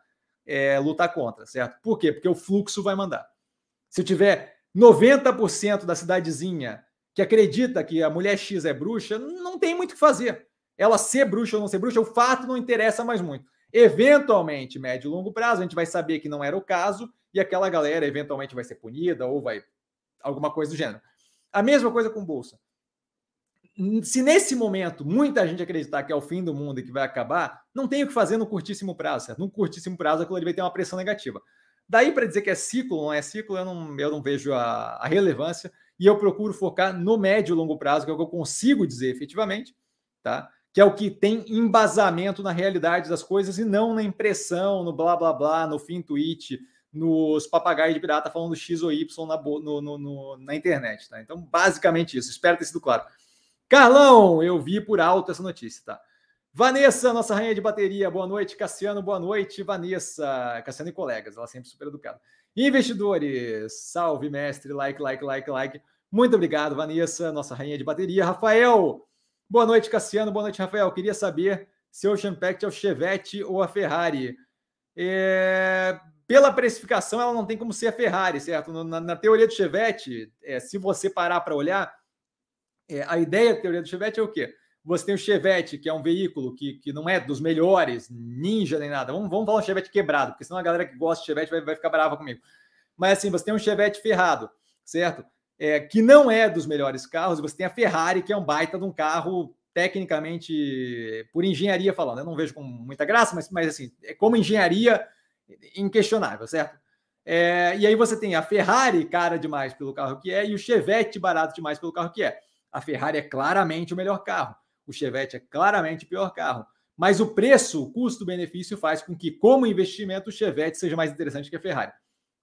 é, lutar contra, certo? Por quê? Porque o fluxo vai mandar. Se tiver 90% da cidadezinha que acredita que a mulher X é bruxa, não tem muito o que fazer. Ela ser bruxa ou não ser bruxa, o fato não interessa mais muito. Eventualmente, médio e longo prazo, a gente vai saber que não era o caso e aquela galera eventualmente vai ser punida ou vai alguma coisa do gênero. A mesma coisa com bolsa. Se nesse momento muita gente acreditar que é o fim do mundo e que vai acabar, não tem o que fazer no curtíssimo prazo, certo? No curtíssimo prazo, aquilo ali vai ter uma pressão negativa. Daí para dizer que é ciclo, não é ciclo, eu não, eu não vejo a, a, relevância e eu procuro focar no médio e longo prazo, que é o que eu consigo dizer efetivamente, tá? Que é o que tem embasamento na realidade das coisas e não na impressão, no blá blá blá, no fim tweet, nos papagaios de pirata falando X ou Y na, no, no, no, na internet, tá? Então, basicamente isso. Espero ter sido claro. Carlão, eu vi por alto essa notícia, tá? Vanessa, nossa rainha de bateria, boa noite. Cassiano, boa noite. Vanessa, Cassiano e colegas, ela sempre super educada. Investidores, salve, mestre, like, like, like, like. Muito obrigado, Vanessa, nossa rainha de bateria. Rafael, boa noite, Cassiano, boa noite, Rafael. Queria saber se o Ocean Pact é o Chevette ou a Ferrari. É... Pela precificação, ela não tem como ser a Ferrari, certo? Na, na teoria do Chevette, é, se você parar para olhar, é, a ideia da teoria do Chevette é o quê? Você tem o Chevette, que é um veículo que, que não é dos melhores, ninja nem nada. Vamos, vamos falar um Chevette quebrado, porque senão a galera que gosta de Chevette vai, vai ficar brava comigo. Mas assim, você tem um Chevette ferrado, certo? É, que não é dos melhores carros, você tem a Ferrari, que é um baita de um carro, tecnicamente, por engenharia falando. Eu não vejo com muita graça, mas, mas assim, é como engenharia inquestionável, certo? É, e aí você tem a Ferrari cara demais pelo carro que é, e o Chevette barato demais pelo carro que é. A Ferrari é claramente o melhor carro, o Chevette é claramente o pior carro. Mas o preço, o custo-benefício faz com que, como investimento, o Chevette seja mais interessante que a Ferrari.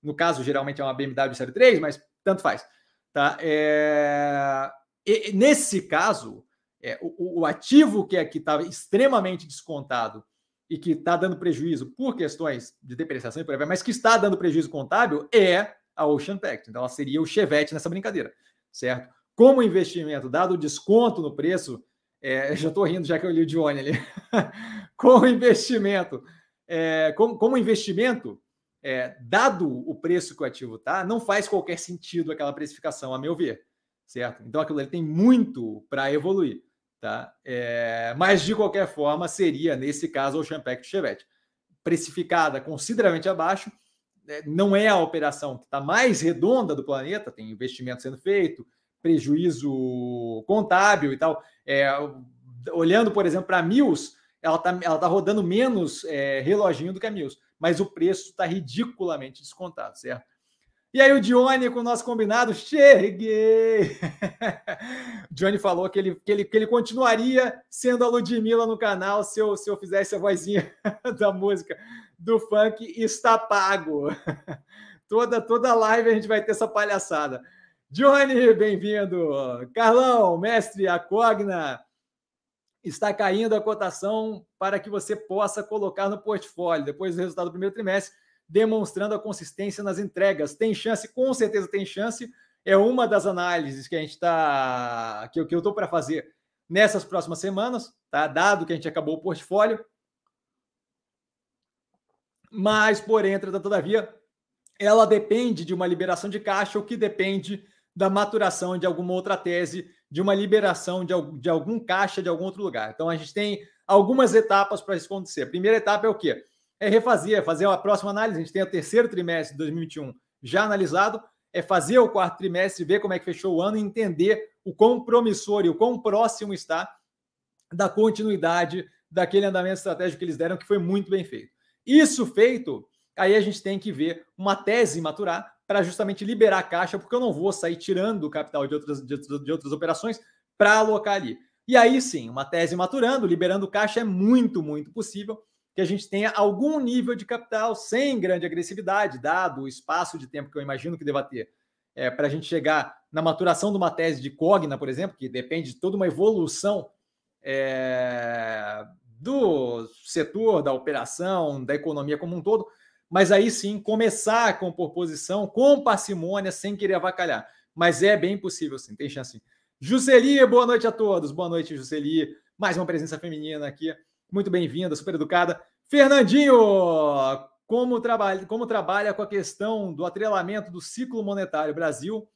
No caso, geralmente é uma BMW Série 3, mas tanto faz. Tá? É... E, nesse caso, é, o, o, ativo que é que estava extremamente descontado e que está dando prejuízo por questões de depreciação e por aí, mas que está dando prejuízo contábil é a Ocean Pact. Então, ela seria o Chevette nessa brincadeira, certo? Como investimento, dado o desconto no preço, é, já estou rindo já que eu li o Johnny ali, como investimento, é, como, como investimento, é, dado o preço que o ativo está, não faz qualquer sentido aquela precificação, a meu ver, certo? Então aquilo ali tem muito para evoluir, tá? É, mas de qualquer forma seria nesse caso o Champagne Chevette, precificada consideravelmente abaixo, é, não é a operação que está mais redonda do planeta, tem investimento sendo feito, prejuízo contábil e tal. É, olhando, por exemplo, para a Mills, ela está ela tá rodando menos é, reloginho do que a Mills, mas o preço está ridiculamente descontado, certo? E aí o Johnny com o nosso combinado, cheguei! Johnny falou que ele, que, ele, que ele continuaria sendo a Ludmilla no canal se eu, se eu fizesse a vozinha da música do funk, está pago. toda, toda live a gente vai ter essa palhaçada. Johnny, bem-vindo. Carlão, mestre, a Cogna está caindo a cotação para que você possa colocar no portfólio depois do resultado do primeiro trimestre, demonstrando a consistência nas entregas. Tem chance? Com certeza tem chance. É uma das análises que a gente está. que, eu estou para fazer nessas próximas semanas, tá? Dado que a gente acabou o portfólio. Mas, porém, entretanto, todavia, ela depende de uma liberação de caixa, o que depende da maturação de alguma outra tese, de uma liberação de, de algum caixa de algum outro lugar. Então a gente tem algumas etapas para isso acontecer. A primeira etapa é o quê? É refazer, é fazer a próxima análise. A gente tem o terceiro trimestre de 2021 já analisado, é fazer o quarto trimestre, ver como é que fechou o ano e entender o quão promissor e o quão próximo está da continuidade daquele andamento estratégico que eles deram, que foi muito bem feito. Isso feito, aí a gente tem que ver uma tese maturar para justamente liberar a caixa, porque eu não vou sair tirando o capital de outras, de, de outras operações para alocar ali. E aí sim, uma tese maturando, liberando caixa, é muito, muito possível que a gente tenha algum nível de capital sem grande agressividade, dado o espaço de tempo que eu imagino que deva ter é, para a gente chegar na maturação de uma tese de Cogna, por exemplo, que depende de toda uma evolução é, do setor, da operação, da economia como um todo mas aí sim começar com proposição, com parcimônia, sem querer avacalhar. Mas é bem possível, sim, tem chance sim. Juscelia, boa noite a todos. Boa noite, Juscelia. Mais uma presença feminina aqui. Muito bem-vinda, super educada. Fernandinho, como trabalha, como trabalha com a questão do atrelamento do ciclo monetário Brasil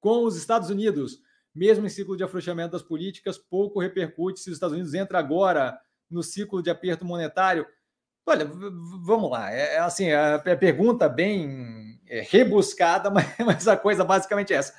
com os Estados Unidos? Mesmo em ciclo de afrouxamento das políticas, pouco repercute se os Estados Unidos entra agora no ciclo de aperto monetário. Olha, vamos lá. É, é assim, é a pergunta bem é, rebuscada, mas, mas, a coisa basicamente é essa.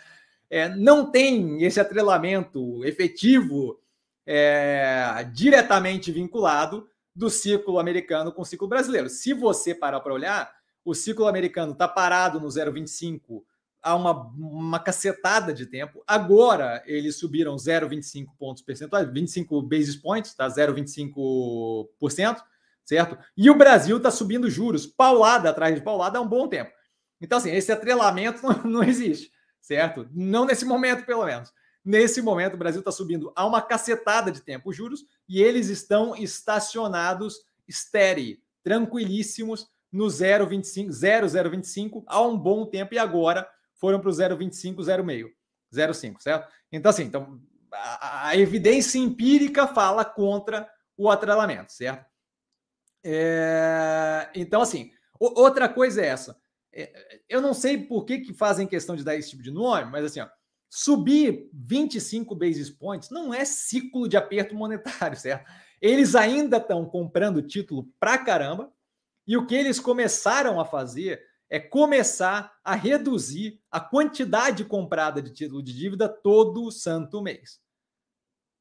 é, não tem esse atrelamento efetivo é, diretamente vinculado do ciclo americano com o ciclo brasileiro. Se você parar para olhar, o ciclo americano está parado no 0,25 há uma, uma cacetada de tempo. Agora eles subiram 0,25 pontos percentuais, 25 basis points, tá? 0,25%, certo? E o Brasil está subindo juros, paulada atrás de paulada há um bom tempo. Então, assim, esse atrelamento não, não existe, certo? Não nesse momento, pelo menos. Nesse momento, o Brasil está subindo há uma cacetada de tempo os juros e eles estão estacionados, estéreo, tranquilíssimos, no 0,25, 0,025 há um bom tempo e agora foram para o 0,25, 0,5, 0,5, certo? Então, assim, então, a, a, evidência empírica fala contra o atrelamento, certo? É, então, assim, outra coisa é essa. É, eu não sei por que, que fazem questão de dar esse tipo de nome, mas assim, ó, subir 25 basis points não é ciclo de aperto monetário, certo? Eles ainda estão comprando título pra caramba, e o que eles começaram a fazer é começar a reduzir a quantidade comprada de título de dívida todo santo mês.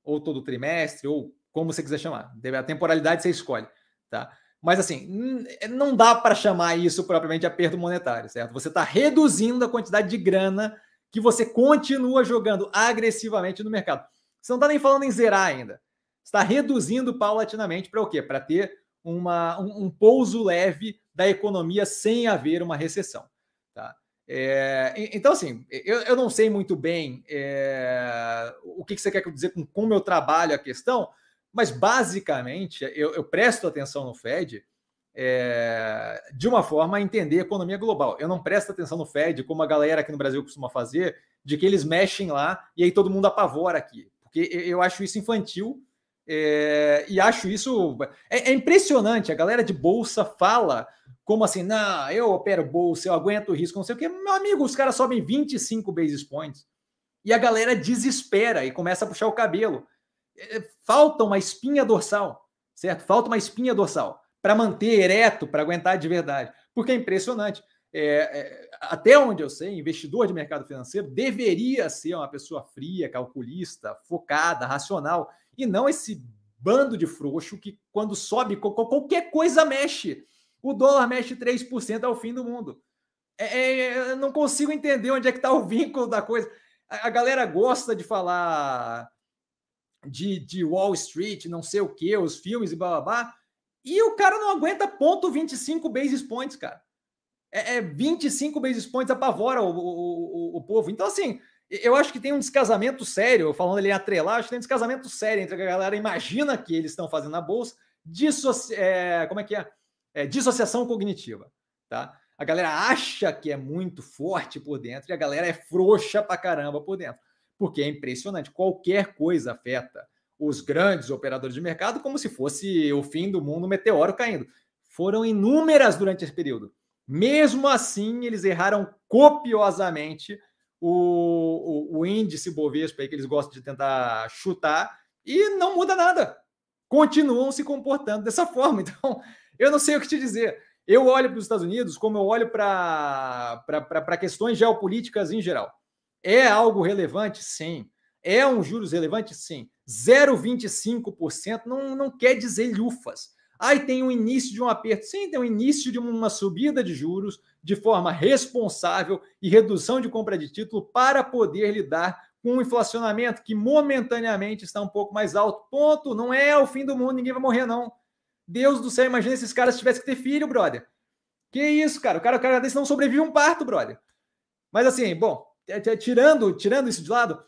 Ou todo trimestre, ou como você quiser chamar. A temporalidade você escolhe, tá? Mas assim, não dá para chamar isso propriamente de aperto monetário, certo? Você está reduzindo a quantidade de grana que você continua jogando agressivamente no mercado. Você não está nem falando em zerar ainda. Está reduzindo paulatinamente para o quê? Para ter uma, um, um pouso leve da economia sem haver uma recessão. Tá? É, então, assim, eu, eu, não sei muito bem é, o que, que, você quer dizer com como eu trabalho a questão, mas basicamente eu, eu presto atenção no Fed é, de uma forma a entender a economia global. Eu não presto atenção no Fed, como a galera aqui no Brasil costuma fazer, de que eles mexem lá e aí todo mundo apavora aqui. Porque eu acho isso infantil é, e acho isso. É, é, impressionante. A galera de bolsa fala como assim, não, eu opero bolsa, eu aguento o risco, não sei o quê. Meu amigo, os caras sobem 25 basis points e a galera desespera e começa a puxar o cabelo. É, falta uma espinha dorsal, certo? Falta uma espinha dorsal para manter ereto, para aguentar de verdade. Porque é impressionante. É, é, até onde eu sei, investidor de mercado financeiro deveria ser uma pessoa fria, calculista, focada, racional e não esse bando de frouxo que, quando sobe, qualquer coisa mexe. O dólar mexe 3% ao fim do mundo. É, é, não consigo entender onde é que está o vínculo da coisa. A, a, galera gosta de falar de, de Wall Street, não sei o que, os filmes e blá blá blá. E o cara não aguenta ponto 25 basis points, cara. É, é 25 basis points apavora o, o, o, o povo. Então, assim, eu acho que tem um descasamento sério, falando em atrelar, acho que tem um descasamento sério entre a galera imagina que eles estão fazendo na bolsa, dissoci... É, como é que é? é? Dissociação cognitiva, tá? A galera acha que é muito forte por dentro e a galera é frouxa pra caramba por dentro, porque é impressionante, qualquer coisa afeta os grandes operadores de mercado como se fosse o fim do mundo, meteoro caindo. Foram inúmeras durante esse período. Mesmo assim, eles erraram copiosamente o, o, o índice Bovespa aí que eles gostam de tentar chutar e não muda nada. Continuam se comportando dessa forma. Então, eu não sei o que te dizer. Eu olho para os Estados Unidos como eu olho para questões geopolíticas em geral. É algo relevante? Sim. É um juros relevante? Sim. 0,25% não, não quer dizer lufas. Aí tem o início de um aperto. Sim, tem o início de uma subida de juros de forma responsável e redução de compra de título para poder lidar com o inflacionamento que momentaneamente está um pouco mais alto. Ponto. Não é o fim do mundo, ninguém vai morrer, não. Deus do céu, imagina se esses caras tivessem que ter filho, brother. Que isso, cara? O cara, o cara desse não sobrevive um parto, brother. Mas assim, bom, tirando, tirando isso de lado,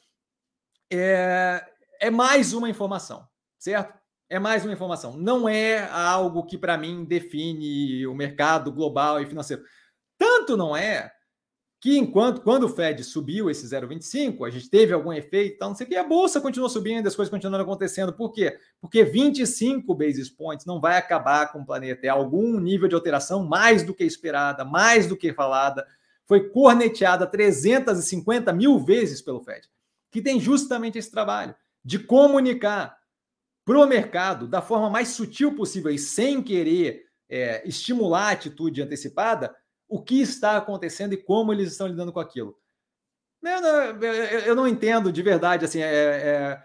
é, é mais uma informação, certo? É mais uma informação. Não é algo que, para mim, define o mercado global e financeiro. Tanto não é que enquanto quando o Fed subiu esse 0,25, a gente teve algum efeito, então não sei o que, a bolsa continuou subindo, as coisas continuaram acontecendo. Por quê? Porque 25 basis points não vai acabar com o planeta. É algum nível de alteração mais do que esperada, mais do que falada. Foi corneteada 350 mil vezes pelo Fed, que tem justamente esse trabalho de comunicar para o mercado da forma mais sutil possível e sem querer é, estimular a atitude antecipada o que está acontecendo e como eles estão lidando com aquilo. Eu não, eu não entendo de verdade, assim, é, é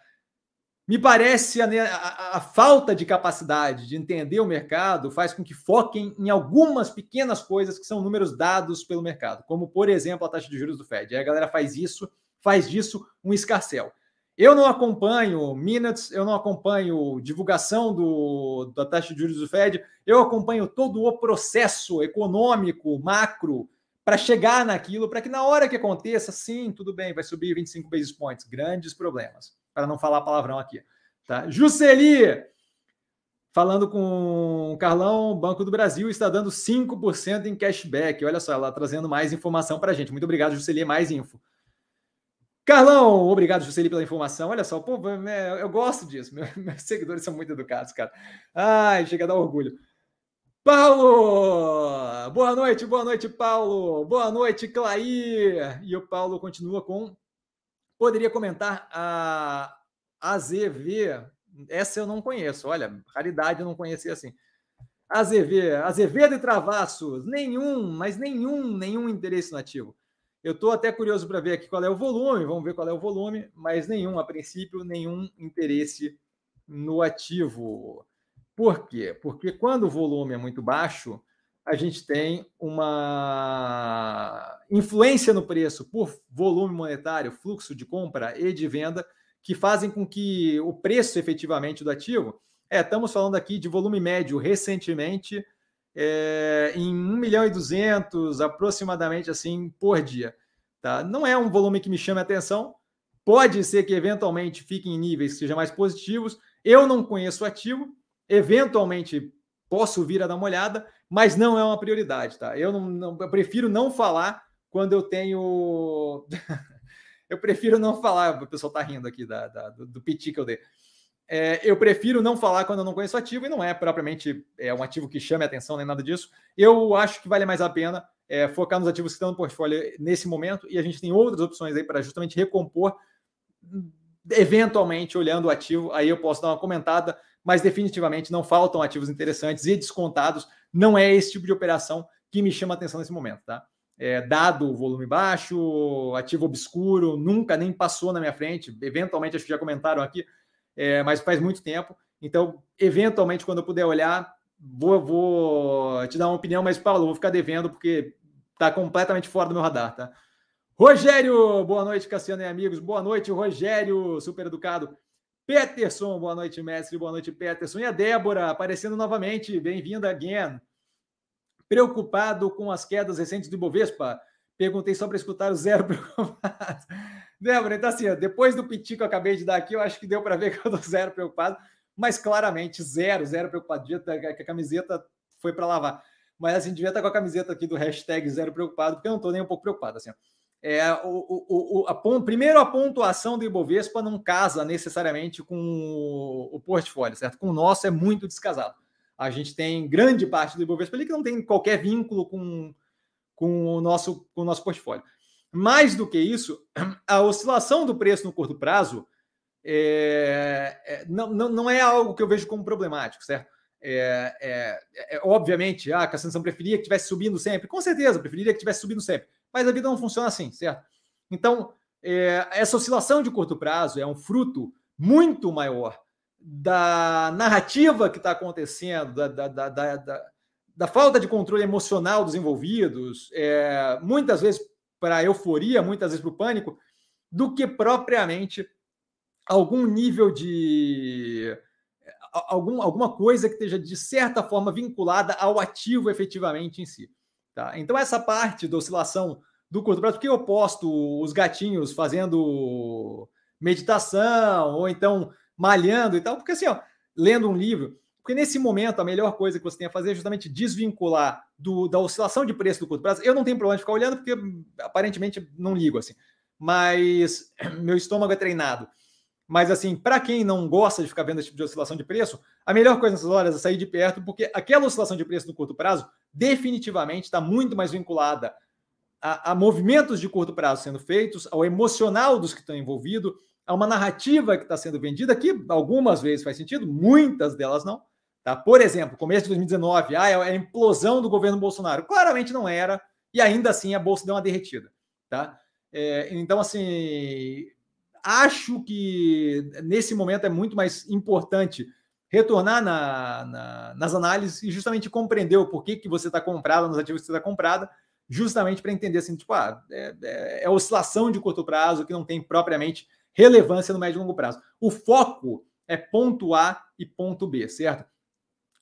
me parece a, a, a, falta de capacidade de entender o mercado faz com que foquem em algumas pequenas coisas que são números dados pelo mercado, como, por exemplo, a taxa de juros do Fed. Aí a galera faz isso, faz disso um escarcel. Eu não acompanho minutes, eu não acompanho divulgação do, da taxa de juros do Fed, eu acompanho todo o processo econômico, macro, para chegar naquilo, para que na hora que aconteça, sim, tudo bem, vai subir 25 basis points, grandes problemas, para não falar palavrão aqui. Tá? Jusceli, falando com o Carlão, Banco do Brasil está dando 5% em cashback. Olha só, ela trazendo mais informação para a gente. Muito obrigado, Jusceli, mais info. Carlão, obrigado, Juscelino, pela informação. Olha só, pô, é, eu gosto disso. Meus seguidores são muito educados, cara. Ai, chega a dar orgulho. Paulo! Boa noite, boa noite, Paulo. Boa noite, Clair. E o Paulo continua com. Poderia comentar a AZV. Essa eu não conheço. Olha, raridade eu não conhecia assim. AZV, Azevedo e Travassos. Nenhum, mas nenhum, nenhum interesse nativo. Eu estou até curioso para ver aqui qual é o volume, vamos ver qual é o volume, mas nenhum, a princípio, nenhum interesse no ativo. Por quê? Porque quando o volume é muito baixo, a gente tem uma influência no preço por volume monetário, fluxo de compra e de venda, que fazem com que o preço efetivamente do ativo, é, estamos falando aqui de volume médio recentemente, é, em 1 milhão e 200 aproximadamente assim por dia. Tá? Não é um volume que me chame a atenção. Pode ser que eventualmente fique em níveis que sejam mais positivos. Eu não conheço o ativo, eventualmente posso vir a dar uma olhada, mas não é uma prioridade, tá? Eu não, não eu prefiro não falar quando eu tenho. eu prefiro não falar. O pessoal tá rindo aqui da, da do, do piti que eu dei. É, eu prefiro não falar quando eu não conheço o ativo e não é propriamente é, um ativo que chame atenção nem nada disso. Eu acho que vale mais a pena é, focar nos ativos que estão no portfólio nesse momento e a gente tem outras opções aí para justamente recompor, eventualmente olhando o ativo. Aí eu posso dar uma comentada, mas definitivamente não faltam ativos interessantes e descontados. Não é esse tipo de operação que me chama a atenção nesse momento, tá? É, dado o volume baixo, ativo obscuro, nunca nem passou na minha frente. Eventualmente, acho que já comentaram aqui é, mas faz muito tempo. Então, eventualmente, quando eu puder olhar, vou, vou te dar uma opinião, mas, Paulo, vou ficar devendo porque está completamente fora do meu radar, tá? Rogério, boa noite, Cassiano e amigos. Boa noite, Rogério, super educado. Peterson, boa noite, mestre. Boa noite, Peterson. E a Débora, aparecendo novamente. Bem-vinda, again. Preocupado com as quedas recentes do Ibovespa? Perguntei só para escutar o zero preocupado. Débora, então assim, depois do piti que eu acabei de dar aqui, eu acho que deu para ver que eu estou zero preocupado, mas claramente zero, zero preocupado. Devia que a camiseta foi para lavar. Mas assim, devia estar com a camiseta aqui do hashtag zero preocupado, porque eu não estou nem um pouco preocupado. Assim, é, o, o, a, primeiro, a pontuação do Ibovespa não casa necessariamente com o, o portfólio, certo? Com o nosso é muito descasado. A gente tem grande parte do Ibovespa ali que não tem qualquer vínculo com, com, o, nosso, com o nosso portfólio. Mais do que isso, a oscilação do preço no curto prazo é, é, não, não, não é algo que eu vejo como problemático, certo? É, é, é obviamente, ah, a Castanção preferia que estivesse subindo sempre. Com certeza, preferiria que estivesse subindo sempre. Mas a vida não funciona assim, certo? Então, é, essa oscilação de curto prazo é um fruto muito maior da narrativa que está acontecendo, da, da, da, da, falta de controle emocional dos envolvidos, é, muitas vezes para euforia, muitas vezes para o pânico, do que propriamente algum nível de. Algum, alguma coisa que esteja, de certa forma, vinculada ao ativo efetivamente em si. Tá? Então, essa parte da oscilação do curto prazo, porque eu posto os gatinhos fazendo meditação, ou então malhando e tal, porque assim, ó, lendo um livro, porque nesse momento, a melhor coisa que você tem a fazer é justamente desvincular do, da oscilação de preço do curto prazo. Eu não tenho problema de ficar olhando, porque aparentemente não ligo assim. Mas meu estômago é treinado. Mas, assim, para quem não gosta de ficar vendo esse tipo de oscilação de preço, a melhor coisa nessas horas é sair de perto, porque aquela oscilação de preço no curto prazo definitivamente está muito mais vinculada a, a, movimentos de curto prazo sendo feitos, ao emocional dos que estão envolvidos, a uma narrativa que está sendo vendida, que algumas vezes faz sentido, muitas delas não, Tá? Por exemplo, começo de 2019, ah, é a implosão do governo Bolsonaro. Claramente não era, e ainda assim a bolsa deu uma derretida. Tá? É, então, assim, acho que nesse momento é muito mais importante retornar na, na, nas análises e justamente compreender o porquê que você está comprado nos ativos que você está comprada, justamente para entender assim, tipo, ah, é, é, é, oscilação de curto prazo que não tem propriamente relevância no médio e longo prazo. O foco é ponto A e ponto B, certo?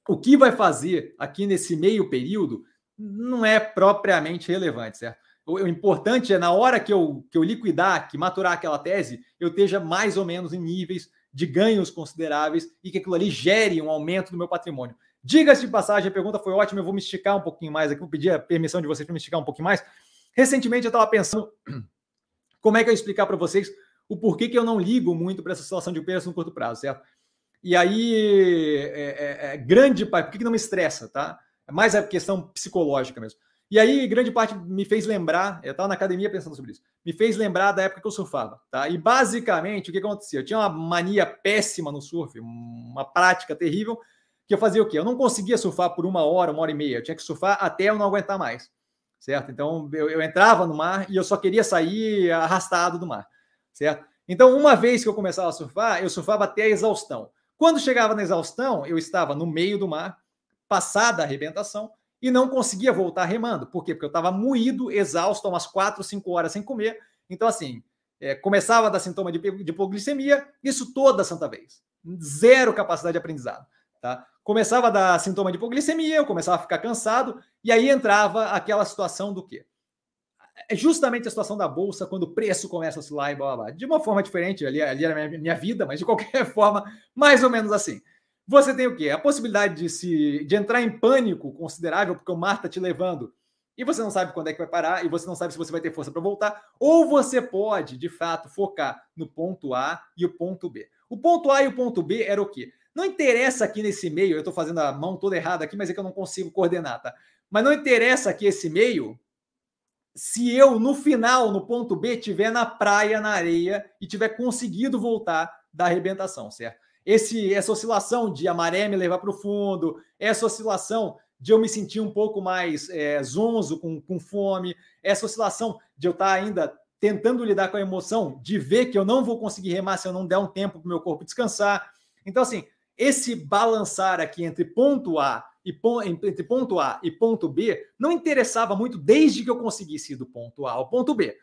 O que vai fazer aqui nesse meio período não é propriamente relevante, certo? O, o importante é na hora que eu, que eu liquidar, que maturar aquela tese, eu esteja mais ou menos em níveis de ganhos consideráveis e que aquilo ali gere um aumento do meu patrimônio. Diga-se de passagem, a pergunta foi ótima, eu vou me esticar um pouquinho mais aqui, vou pedir a permissão de vocês para me esticar um pouquinho mais. Recentemente eu estava pensando como é que eu explicar para vocês o porquê que eu não ligo muito para essa situação de preço no curto prazo, certo? E aí, é, é, é grande parte, por que, que não me estressa, tá? É mais a questão psicológica mesmo. E aí, grande parte me fez lembrar, eu estava na academia pensando sobre isso, me fez lembrar da época que eu surfava, tá? E basicamente, o que acontecia? Eu tinha uma mania péssima no surf, uma prática terrível, que eu fazia o quê? Eu não conseguia surfar por uma hora, uma hora e meia, eu tinha que surfar até eu não aguentar mais, certo? Então, eu, eu entrava no mar e eu só queria sair arrastado do mar, certo? Então, uma vez que eu começava a surfar, eu surfava até a exaustão. Quando chegava na exaustão, eu estava no meio do mar, passada a arrebentação, e não conseguia voltar remando. Por quê? Porque eu estava moído, exausto, umas 4, 5 horas sem comer. Então, assim, é, começava a dar sintoma de, hipoglicemia, isso toda santa vez. Zero capacidade de aprendizado. Tá? Começava a dar sintoma de hipoglicemia, eu começava a ficar cansado, e aí entrava aquela situação do quê? É justamente a situação da bolsa, quando o preço começa a oscilar e blá blá blá. De uma forma diferente, ali, ali era a minha, minha vida, mas de qualquer forma, mais ou menos assim. Você tem o quê? A possibilidade de se de entrar em pânico considerável, porque o mar está te levando e você não sabe quando é que vai parar e você não sabe se você vai ter força para voltar, ou você pode, de fato, focar no ponto A e o ponto B. O ponto A e o ponto B era o quê? Não interessa aqui nesse meio, eu estou fazendo a mão toda errada aqui, mas é que eu não consigo coordenar, tá? Mas não interessa aqui esse meio se eu, no final, no ponto B, tiver na praia, na areia e tiver conseguido voltar da arrebentação, certo? Esse, essa oscilação de a maré me levar para o fundo, essa oscilação de eu me sentir um pouco mais é, zonzo, com, com fome, essa oscilação de eu estar tá ainda tentando lidar com a emoção, de ver que eu não vou conseguir remar se eu não der um tempo para o meu corpo descansar. Então, assim, esse balançar aqui entre ponto A e entre ponto A e ponto B não interessava muito desde que eu conseguisse ir do ponto A ao ponto B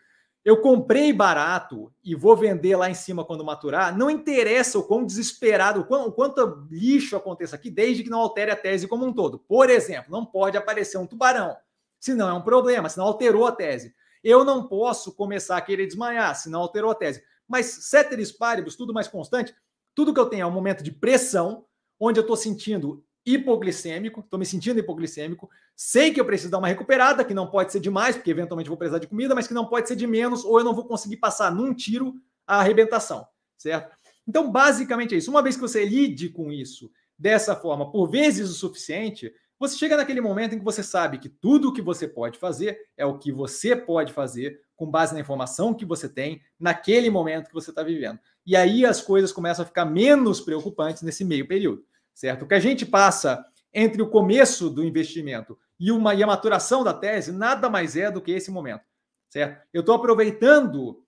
eu comprei barato e vou vender lá em cima quando maturar, não interessa o quão desesperado, o, quão, o quanto lixo aconteça aqui, desde que não altere a tese como um todo. Por exemplo, não pode aparecer um tubarão, senão é um problema, senão alterou a tese. Eu não posso começar a querer desmaiar, senão alterou a tese. Mas ceteris paribus, tudo mais constante, tudo que eu tenho é um momento de pressão, onde eu estou sentindo hipoglicêmico, estou me sentindo hipoglicêmico, sei que eu preciso dar uma recuperada, que não pode ser demais, porque eventualmente vou precisar de comida, mas que não pode ser de menos, ou eu não vou conseguir passar num tiro a arrebentação, certo? Então, basicamente é isso. Uma vez que você lide com isso dessa forma, por vezes o suficiente, você chega naquele momento em que você sabe que tudo o que você pode fazer é o que você pode fazer com base na informação que você tem naquele momento que você está vivendo. E aí as coisas começam a ficar menos preocupantes nesse meio período certo? O que a gente passa entre o começo do investimento e, uma, e a maturação da tese nada mais é do que esse momento, certo? Eu estou aproveitando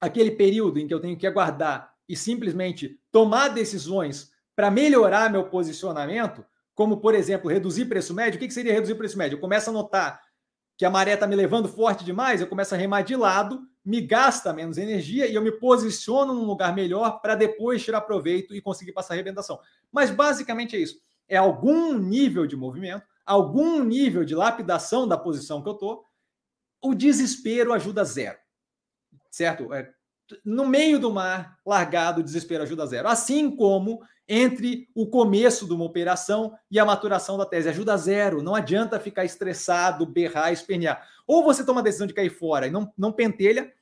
aquele período em que eu tenho que aguardar e simplesmente tomar decisões para melhorar meu posicionamento, como, por exemplo, reduzir preço médio. O que, seria reduzir preço médio? Eu começo a notar que a maré está me levando forte demais, eu começo a remar de lado, me gasta menos energia e eu me posiciono num lugar melhor para depois tirar proveito e conseguir passar a arrebentação. Mas basicamente é isso. É algum nível de movimento, algum nível de lapidação da posição que eu estou. O desespero ajuda zero. Certo? É, no meio do mar, largado, o desespero ajuda zero. Assim como entre o começo de uma operação e a maturação da tese. Ajuda zero. Não adianta ficar estressado, berrar, espernear. Ou você toma a decisão de cair fora e não, não pentelha,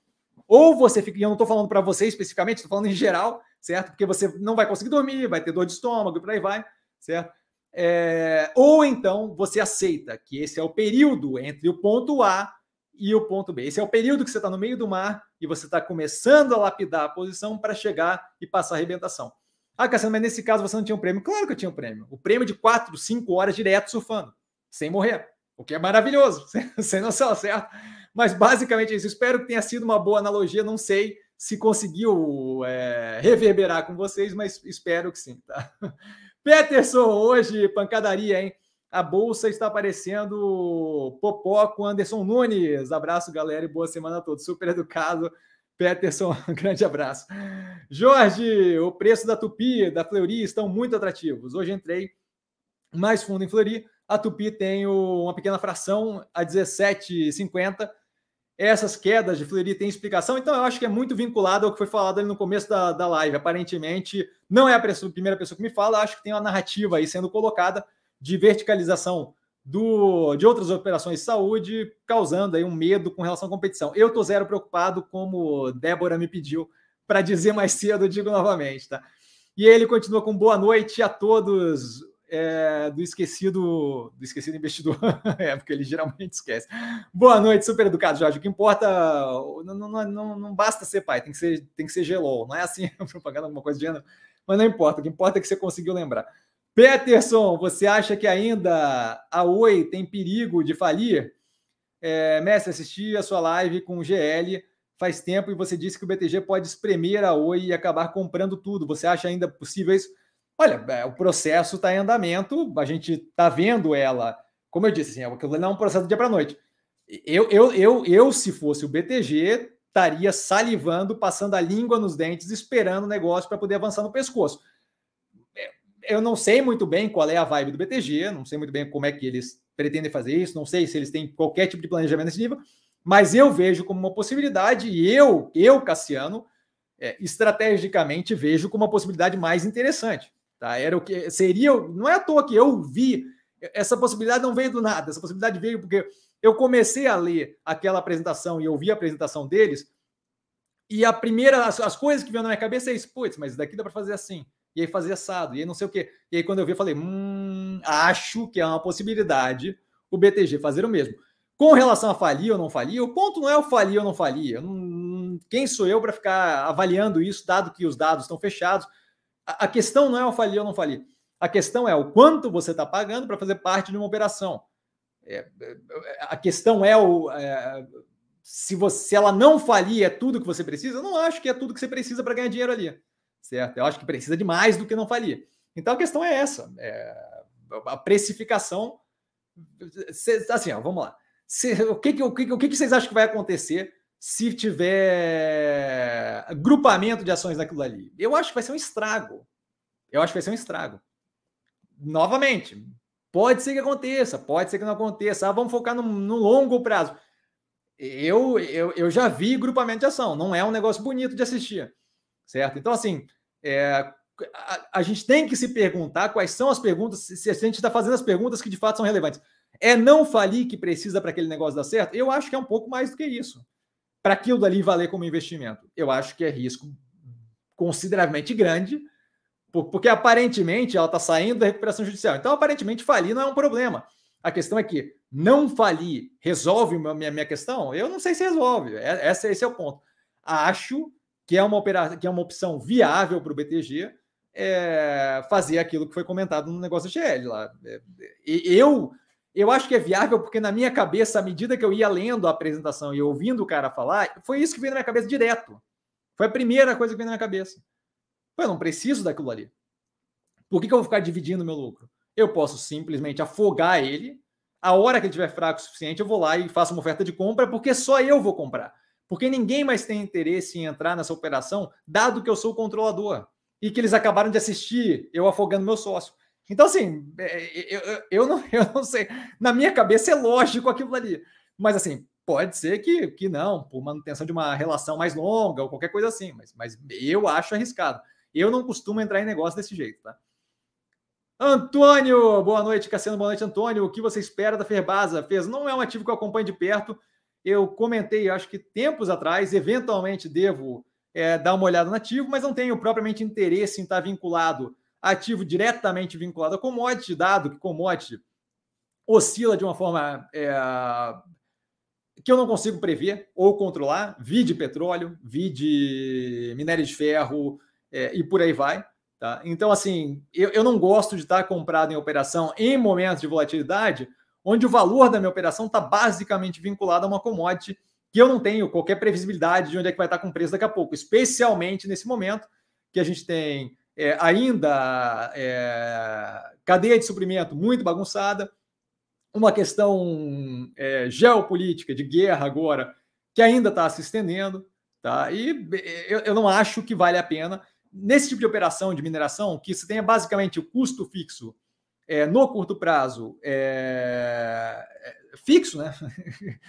ou você fica. E eu não estou falando para você especificamente, estou falando em geral, certo? Porque você não vai conseguir dormir, vai ter dor de estômago e por aí vai, certo? É, ou então você aceita que esse é o período entre o ponto A e o ponto B. Esse é o período que você está no meio do mar e você está começando a lapidar a posição para chegar e passar a arrebentação. Ah, Cassiano, mas nesse caso você não tinha um prêmio? Claro que eu tinha um prêmio. O prêmio de 4, 5 horas direto surfando, sem morrer. O que é maravilhoso, sem noção, certo? Mas basicamente é isso. Espero que tenha sido uma boa analogia. Não sei se conseguiu é, reverberar com vocês, mas espero que sim. Tá? Peterson, hoje, pancadaria, hein? A bolsa está aparecendo popó com Anderson Nunes. Abraço, galera, e boa semana a todos. Super educado. Peterson, grande abraço. Jorge, o preço da Tupi, da Fleury estão muito atrativos. Hoje entrei mais fundo em Fleury. A Tupi tem uma pequena fração a 17,50 essas quedas de Fleury têm explicação, então eu acho que é muito vinculado ao que foi falado ali no começo da, da live. Aparentemente, não é a, primeira pessoa que me fala, acho que tem uma narrativa aí sendo colocada de verticalização do, de outras operações de saúde, causando aí um medo com relação à competição. Eu estou zero preocupado, como Débora me pediu para dizer mais cedo, digo novamente, tá? E ele continua com boa noite a todos é, do esquecido do esquecido investidor. é, porque ele geralmente esquece. Boa noite, super educado, Jorge. O que importa não, não, não, não basta ser pai, tem que ser, tem que ser gelol. Não é assim, propaganda alguma coisa de gênero, mas não importa. O que importa é que você conseguiu lembrar. Peterson, você acha que ainda a Oi tem perigo de falir? É, mestre, assisti a sua live com o GL faz tempo e você disse que o BTG pode espremer a Oi e acabar comprando tudo. Você acha ainda possível isso? Olha, é, o processo está em andamento, a gente está vendo ela, como eu disse, assim, aquilo não é um processo do dia para noite. Eu, eu, eu, eu, se fosse o BTG, estaria salivando, passando a língua nos dentes, esperando o negócio para poder avançar no pescoço. É, eu não sei muito bem qual é a vibe do BTG, não sei muito bem como é que eles pretendem fazer isso, não sei se eles têm qualquer tipo de planejamento nesse nível, mas eu vejo como uma possibilidade, e eu, eu Cassiano, é, estrategicamente vejo como uma possibilidade mais interessante. Tá? Era o que seria. Não é à toa que eu vi. Essa possibilidade não veio do nada. Essa possibilidade veio porque eu comecei a ler aquela apresentação e eu vi a apresentação deles. E a primeira, as, as coisas que vieram na minha cabeça é isso, putz, mas daqui dá para fazer assim, e aí fazer assado, e aí não sei o quê. E aí quando eu vi, eu falei, hum, acho que é uma possibilidade o BTG fazer o mesmo. Com relação a falir ou não falir, o ponto não é o falir ou não falir. Quem sou eu para ficar avaliando isso, dado que os dados estão fechados? A, questão não é o falir ou não falir. A questão é o quanto você está pagando para fazer parte de uma operação. É, é, a questão é o. É, se, você, se ela não falir, é tudo que você precisa? Eu não acho que é tudo que você precisa para ganhar dinheiro ali. Certo? Eu acho que precisa de mais do que não falir. Então a questão é essa. É, a precificação. Assim, ó, vamos lá. Se, o que, o, que, o que vocês acham que vai acontecer se tiver grupamento de ações naquilo ali. Eu acho que vai ser um estrago. Eu acho que vai ser um estrago. Novamente, pode ser que aconteça, pode ser que não aconteça. Ah, vamos focar no, no longo prazo. Eu, eu, eu já vi grupamento de ação, não é um negócio bonito de assistir, certo? Então, assim, é, a, a, gente tem que se perguntar quais são as perguntas, se a gente está fazendo as perguntas que de fato são relevantes. É não falir que precisa para aquele negócio dar certo? Eu acho que é um pouco mais do que isso para aquilo dali valer como investimento? Eu acho que é risco consideravelmente grande, porque aparentemente ela está saindo da recuperação judicial. Então, aparentemente, falir não é um problema. A questão é que não falir resolve a minha, minha questão? Eu não sei se resolve. É, esse, esse é o ponto. Acho que é uma, operação, que é uma opção viável para o BTG é, fazer aquilo que foi comentado no negócio da GL lá. É, eu eu acho que é viável porque na minha cabeça, à medida que eu ia lendo a apresentação e ouvindo o cara falar, foi isso que veio na minha cabeça direto. Foi a primeira coisa que veio na minha cabeça. Eu não preciso daquilo ali. Por que, que eu vou ficar dividindo meu lucro? Eu posso simplesmente afogar ele. A hora que ele tiver fraco o suficiente, eu vou lá e faço uma oferta de compra, porque só eu vou comprar. Porque ninguém mais tem interesse em entrar nessa operação, dado que eu sou o controlador. E que eles acabaram de assistir eu afogando meu sócio. Então, assim, é, eu, eu, não, eu não sei. Na minha cabeça é lógico aquilo ali. Mas, assim, pode ser que, que não, por manutenção de uma relação mais longa ou qualquer coisa assim. Mas, mas eu acho arriscado. Eu não costumo entrar em negócio desse jeito, tá? Antônio, boa noite, Cassiano, boa noite, Antônio. O que você espera da Ferbasa? Fez não é um ativo que eu acompanho de perto. Eu comentei, acho que tempos atrás, eventualmente devo é, dar uma olhada no ativo, mas não tenho propriamente interesse em estar vinculado ativo diretamente vinculado a commodity, dado que commodity oscila de uma forma é, que eu não consigo prever ou controlar, vi de petróleo, vi de minério de ferro é, e por aí vai. Tá? Então, assim, eu, eu não gosto de estar comprado em operação em momentos de volatilidade onde o valor da minha operação está basicamente vinculado a uma commodity que eu não tenho qualquer previsibilidade de onde é que vai estar com o preço daqui a pouco, especialmente nesse momento que a gente tem é, ainda é, cadeia de suprimento muito bagunçada, uma questão é, geopolítica de guerra agora que ainda está se estendendo, tá? E eu, eu não acho que vale a pena nesse tipo de operação de mineração que se tenha basicamente o custo fixo é, no curto prazo é, é fixo, né?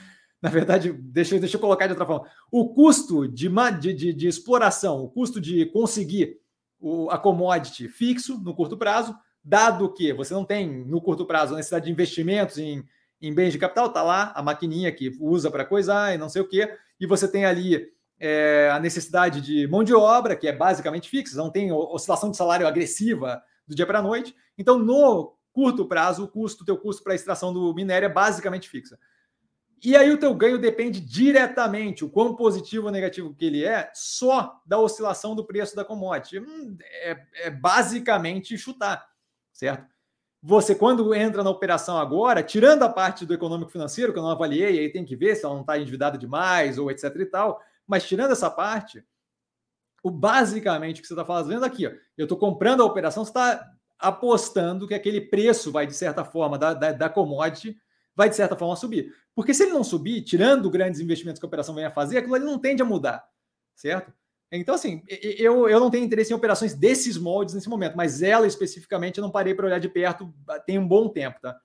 Na verdade, deixa, deixa eu colocar de outra forma. O custo de, de, de exploração, o custo de conseguir o, a commodity fixo no curto prazo, dado que você não tem no curto prazo a necessidade de investimentos em, em bens de capital, está lá a maquininha que usa para coisar e não sei o quê, e você tem ali é, a necessidade de mão de obra, que é basicamente fixa, não tem oscilação de salário agressiva do dia para a noite. Então, no curto prazo, o custo, teu custo para extração do minério é basicamente fixa. E aí o teu ganho depende diretamente, o quão positivo ou negativo que ele é, só da oscilação do preço da commodity. Hum, é, é basicamente chutar, certo? Você, quando entra na operação agora, tirando a parte do econômico financeiro, que eu não avaliei, aí tem que ver se ela não está endividada demais ou etc e tal, mas tirando essa parte, o basicamente que você está fazendo aqui, ó, eu estou comprando a operação, você está apostando que aquele preço vai, de certa forma, da, da, da commodity, vai, de certa forma, subir. Porque se ele não subir, tirando grandes investimentos que a operação venha a fazer, aquilo ali não tende a mudar, certo? Então, assim, eu, eu não tenho interesse em operações desses moldes nesse momento, mas ela especificamente eu não parei para olhar de perto tem um bom tempo, tá?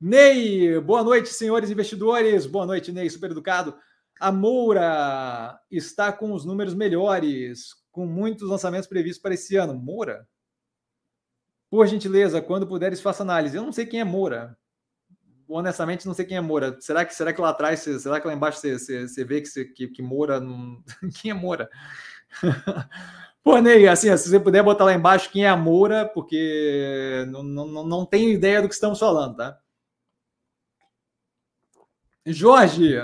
Ney, boa noite, senhores investidores. Boa noite, Ney, super educado. A Moura está com os números melhores, com muitos lançamentos previstos para esse ano. Moura? Por gentileza, quando puderes, faça análise. Eu não sei quem é Moura honestamente não sei quem é Moura. Será que, será que lá atrás, será que lá embaixo você, você, você vê que, você, que, que Moura não. quem é Moura? Pô, Ney, assim, se você puder botar lá embaixo quem é a Moura, porque não, não, não tenho ideia do que estamos falando, tá? Jorge,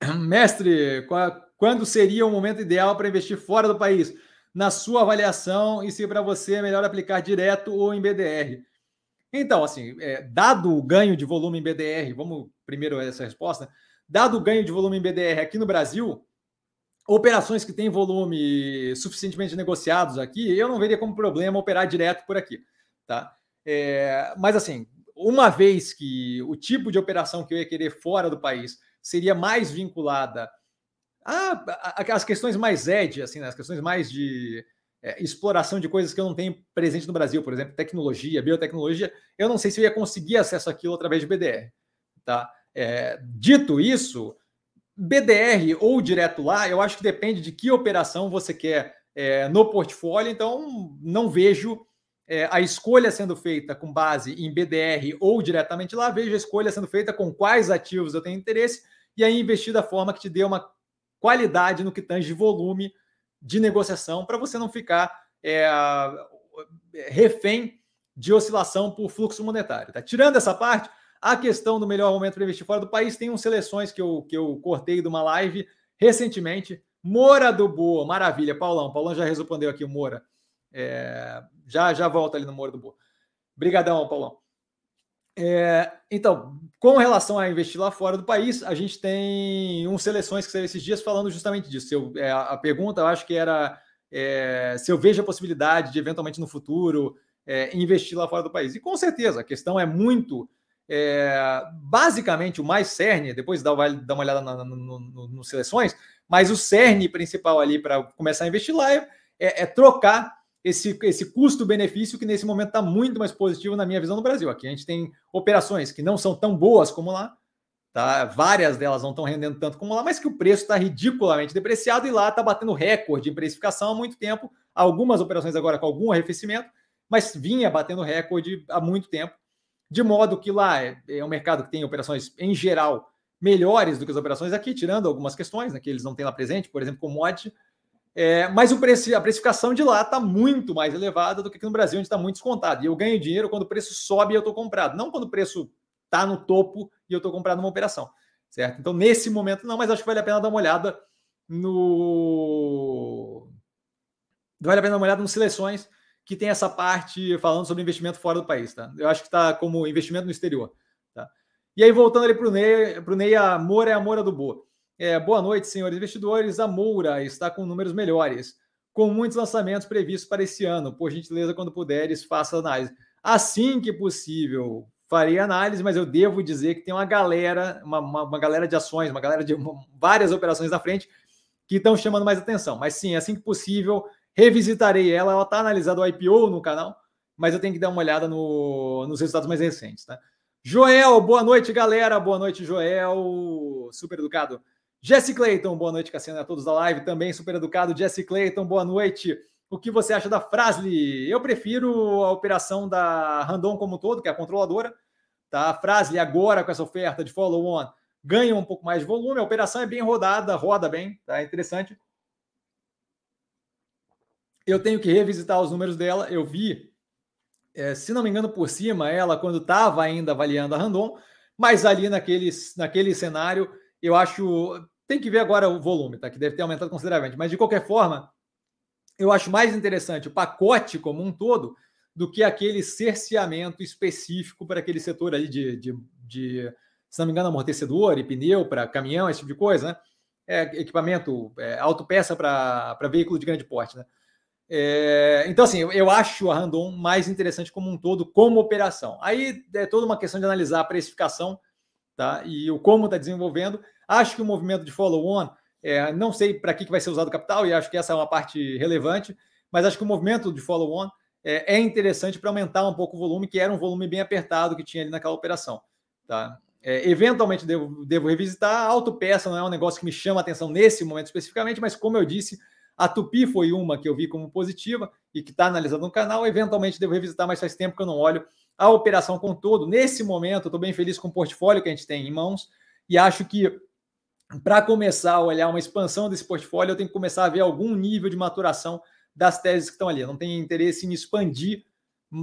mestre, quando seria o momento ideal para investir fora do país? Na sua avaliação, e se para você é melhor aplicar direto ou em BDR? Então, assim, é, dado o ganho de volume em BDR, vamos primeiro essa resposta, dado o ganho de volume em BDR aqui no Brasil, operações que têm volume suficientemente negociados aqui, eu não veria como problema operar direto por aqui, tá? É, mas assim, uma vez que o tipo de operação que eu ia querer fora do país seria mais vinculada às questões mais edge, assim, né? as questões mais de é, exploração de coisas que eu não tenho presente no Brasil, por exemplo, tecnologia, biotecnologia, eu não sei se eu ia conseguir acesso àquilo através de BDR. Tá? É, dito isso, BDR ou direto lá, eu acho que depende de que operação você quer é, no portfólio, então não vejo é, a escolha sendo feita com base em BDR ou diretamente lá, vejo a escolha sendo feita com quais ativos eu tenho interesse e aí investir da forma que te dê uma qualidade no que tange volume de negociação para você não ficar é, refém de oscilação por fluxo monetário. Tá? Tirando essa parte, a questão do melhor momento para investir fora do país tem uns seleções que eu, que eu cortei de uma live recentemente. Mora do Boa, maravilha, Paulão. Paulão já respondeu aqui o Mora. É, já já volta ali no Mora do Boa. Obrigadão, Paulão. É, então, com relação a investir lá fora do país, a gente tem uns seleções que saíram esses dias falando justamente disso. Eu, é, a pergunta, eu acho que era é, se eu vejo a possibilidade de, eventualmente, no futuro, é, investir lá fora do país. E com certeza, a questão é muito. É, basicamente, o mais cerne, depois dá, vai dar uma olhada nas no, no, no seleções, mas o cerne principal ali para começar a investir lá é, é trocar esse, esse custo-benefício que nesse momento está muito mais positivo na minha visão no Brasil. Aqui a gente tem operações que não são tão boas como lá, tá? várias delas não estão rendendo tanto como lá, mas que o preço está ridiculamente depreciado e lá está batendo recorde em precificação há muito tempo. Algumas operações agora com algum arrefecimento, mas vinha batendo recorde há muito tempo, de modo que lá é, é um mercado que tem operações em geral melhores do que as operações aqui, tirando algumas questões né, que eles não têm lá presente, por exemplo, commodity, é, mas o preço, a precificação de lá está muito mais elevada do que aqui no Brasil, onde está muito descontado. E eu ganho dinheiro quando o preço sobe e eu estou comprado, não quando o preço está no topo e eu estou comprado numa operação, certo? Então, nesse momento, não, mas acho que vale a pena dar uma olhada no. Vale a pena dar uma olhada nas seleções que tem essa parte falando sobre investimento fora do país, tá? Eu acho que está como investimento no exterior, tá? E aí, voltando ali para o Ney, para o Ney, a Moura é a Moura do Boa. É, boa noite, senhores investidores. A Moura está com números melhores, com muitos lançamentos previstos para esse ano. Por gentileza, quando puderes, faça análise. Assim que possível, farei análise, mas eu devo dizer que tem uma galera, uma, uma, uma galera de ações, uma galera de uma, várias operações na frente que estão chamando mais atenção. Mas sim, assim que possível, revisitarei ela. Ela está analisada o IPO no canal, mas eu tenho que dar uma olhada no, nos resultados mais recentes. Tá? Joel, boa noite, galera. Boa noite, Joel. Super educado. Jesse Clayton, boa noite, Cassiano, a todos da live. Também super educado. Jesse Clayton, boa noite. O que você acha da Frasli? Eu prefiro a operação da Randon como um todo, que é a controladora. Tá? A Frasli agora com essa oferta de follow-on ganha um pouco mais de volume. A operação é bem rodada, roda bem, tá? Interessante. Eu tenho que revisitar os números dela. Eu vi, é, se não me engano, por cima, ela quando estava ainda avaliando a Randon, mas ali naquele, naquele cenário, eu acho. Tem que ver agora o volume, tá? Que deve ter aumentado consideravelmente. Mas de qualquer forma, eu acho mais interessante o pacote como um todo do que aquele cerceamento específico para aquele setor ali de, de, de se não me engano, amortecedor e pneu para caminhão, esse tipo de coisa, né? É, equipamento, é, autopeça para veículo de grande porte, né? É, então, assim, eu, acho a Randon mais interessante como um todo, como operação. Aí é toda uma questão de analisar a precificação tá? e o como está desenvolvendo. Acho que o movimento de follow-on, é, não sei para que, que vai ser usado o capital, e acho que essa é uma parte relevante, mas acho que o movimento de follow-on é, é interessante para aumentar um pouco o volume, que era um volume bem apertado que tinha ali naquela operação. Tá? É, eventualmente devo, devo revisitar. A autopeça não é um negócio que me chama atenção nesse momento especificamente, mas como eu disse, a Tupi foi uma que eu vi como positiva e que está analisada no canal. Eventualmente devo revisitar, mas faz tempo que eu não olho a operação com todo. Nesse momento, eu estou bem feliz com o portfólio que a gente tem em mãos e acho que para começar a olhar uma expansão desse portfólio, eu tenho que começar a ver algum nível de maturação das teses que estão ali. Eu não tenho interesse em expandir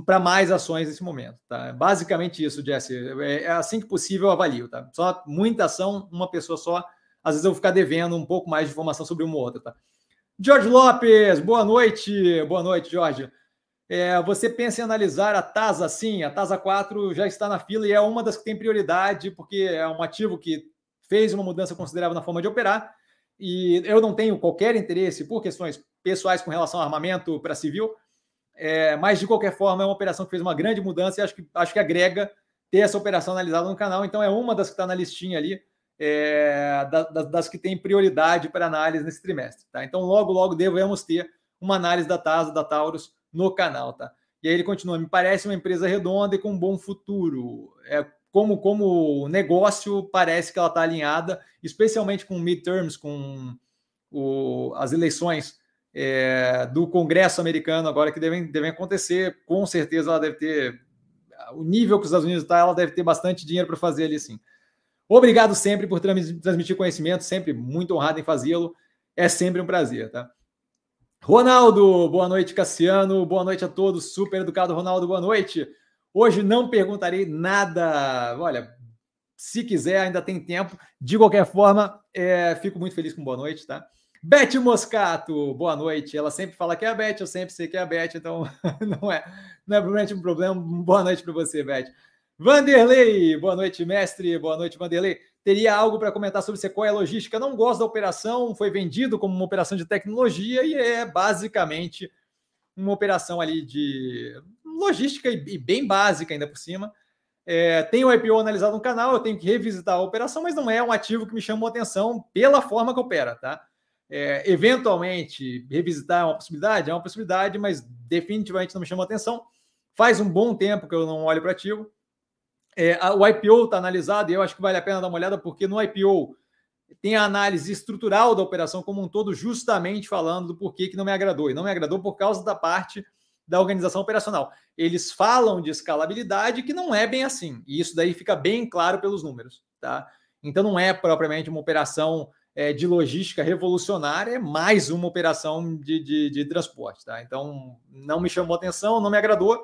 para mais ações nesse momento. Tá? Basicamente isso, Jesse. É, é assim que possível eu avalio. Tá? Só muita ação, uma pessoa só. Às vezes eu vou ficar devendo um pouco mais de informação sobre uma ou outra. Tá? Jorge Lopes, boa noite. Boa noite, Jorge. É, você pensa em analisar a TASA? Sim, a TASA 4 já está na fila e é uma das que tem prioridade, porque é um ativo que fez uma mudança considerável na forma de operar. E eu não tenho qualquer interesse por questões pessoais com relação ao armamento para civil, é, mas de qualquer forma é uma operação que fez uma grande mudança e acho que, acho que agrega ter essa operação analisada no canal. Então é uma das que está na listinha ali é, das, das, que tem prioridade para análise nesse trimestre. Tá? Então, logo, logo devemos ter uma análise da TASA, da Taurus, no canal. Tá? E aí ele continua: me parece uma empresa redonda e com um bom futuro. É, como, como negócio, parece que ela está alinhada, especialmente com midterms, com o, as eleições é, do Congresso americano agora que devem, devem acontecer. Com certeza ela deve ter. O nível que os Estados Unidos está, ela deve ter bastante dinheiro para fazer ali sim. Obrigado sempre por transmitir conhecimento, sempre muito honrado em fazê-lo. É sempre um prazer, tá? Ronaldo, boa noite, Cassiano. Boa noite a todos. Super educado, Ronaldo, boa noite. Hoje não perguntarei nada. Olha, se quiser, ainda tem tempo. De qualquer forma, é, fico muito feliz com boa noite, tá? Beth Moscato, boa noite. Ela sempre fala que é a Beth, eu sempre sei que é a Beth, então não é, não é provavelmente um problema. Boa noite para você, Beth. Vanderlei, boa noite, mestre. Boa noite, Vanderlei. Teria algo para comentar sobre Sequoia Logística? Não gosto da operação, foi vendido como uma operação de tecnologia e é basicamente uma operação ali de logística e bem básica ainda por cima. É, tem o IPO analisado no canal, eu tenho que revisitar a operação, mas não é um ativo que me chamou atenção pela forma que opera, tá? É, eventualmente, revisitar é uma possibilidade? É uma possibilidade, mas definitivamente não me chamou atenção. Faz um bom tempo que eu não olho para ativo. É, a, o IPO está analisado e eu acho que vale a pena dar uma olhada, porque no IPO tem a análise estrutural da operação como um todo, justamente falando do porquê que não me agradou. E não me agradou por causa da parte da organização operacional. Eles falam de escalabilidade que não é bem assim. E isso daí fica bem claro pelos números. Tá? Então não é propriamente uma operação é, de logística revolucionária, é mais uma operação de, de, de transporte. Tá? Então não me chamou atenção, não me agradou.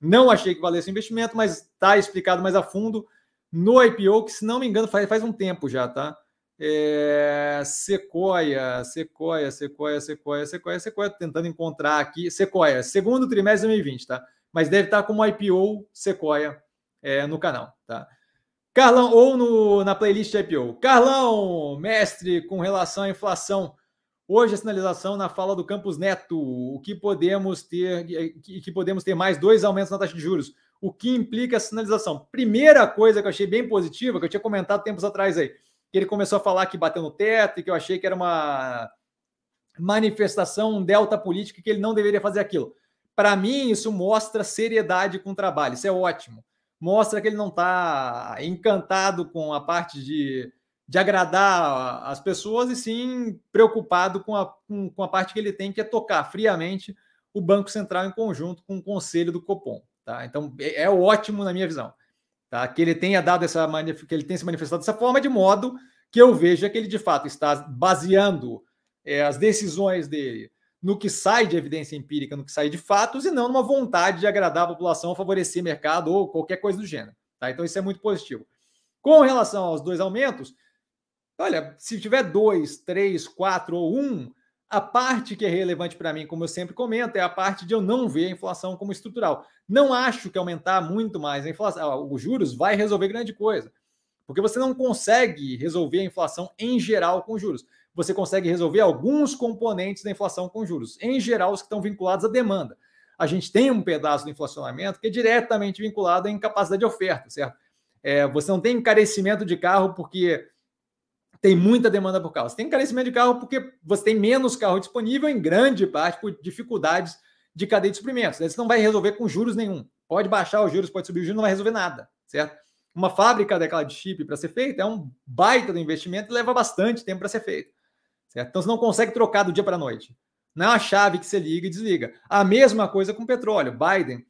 Não achei que valesse o investimento, mas está explicado mais a fundo no IPO, que se não me engano faz, faz um tempo já, tá? É, Sequoia, Sequoia, Sequoia, Sequoia, Sequoia, Sequoia, tentando encontrar aqui, Sequoia, segundo trimestre de 2020, tá? Mas deve estar como IPO Sequoia é, no canal, tá? Carlão, ou no, na playlist de IPO. Carlão, mestre, com relação à inflação. Hoje a sinalização na fala do Campos Neto, o que podemos ter, que, que podemos ter mais dois aumentos na taxa de juros. O que implica a sinalização? Primeira coisa que eu achei bem positiva, que eu tinha comentado tempos atrás aí, que ele começou a falar que bateu no teto e que eu achei que era uma manifestação, um delta político que ele não deveria fazer aquilo. Para mim, isso mostra seriedade com o trabalho, isso é ótimo. Mostra que ele não está encantado com a parte de, de agradar as pessoas e sim preocupado com a, com, com a parte que ele tem, que é tocar friamente o Banco Central em conjunto com o Conselho do Copom. Tá? Então, é, é ótimo na minha visão. Tá? Que ele tenha dado essa que ele tenha se manifestado dessa forma, de modo que eu veja que ele de fato está baseando é, as decisões dele no que sai de evidência empírica, no que sai de fatos, e não numa vontade de agradar a população, favorecer mercado ou qualquer coisa do gênero. Tá? Então, isso é muito positivo. Com relação aos dois aumentos, olha, se tiver dois, três, quatro ou um, a parte que é relevante para mim, como eu sempre comento, é a parte de eu não ver a inflação como estrutural. Não acho que aumentar muito mais a inflação, os juros vai resolver grande coisa, porque você não consegue resolver a inflação em geral com juros você consegue resolver alguns componentes da inflação com juros, em geral, os que estão vinculados à demanda. A gente tem um pedaço do inflacionamento que é diretamente vinculado à incapacidade de oferta, certo? É, você não tem encarecimento de carro porque tem muita demanda por carro. Você tem encarecimento de carro porque você tem menos carro disponível, em grande parte por dificuldades de cadeia de suprimentos. Você não vai resolver com juros nenhum. Pode baixar os juros, pode subir os juros, não vai resolver nada, certo? Uma fábrica daquela de chip para ser feita é um baita do investimento e leva bastante tempo para ser feito. Certo? Então você não consegue trocar do dia para a noite. Não é uma chave que você liga e desliga. A mesma coisa com o petróleo. Biden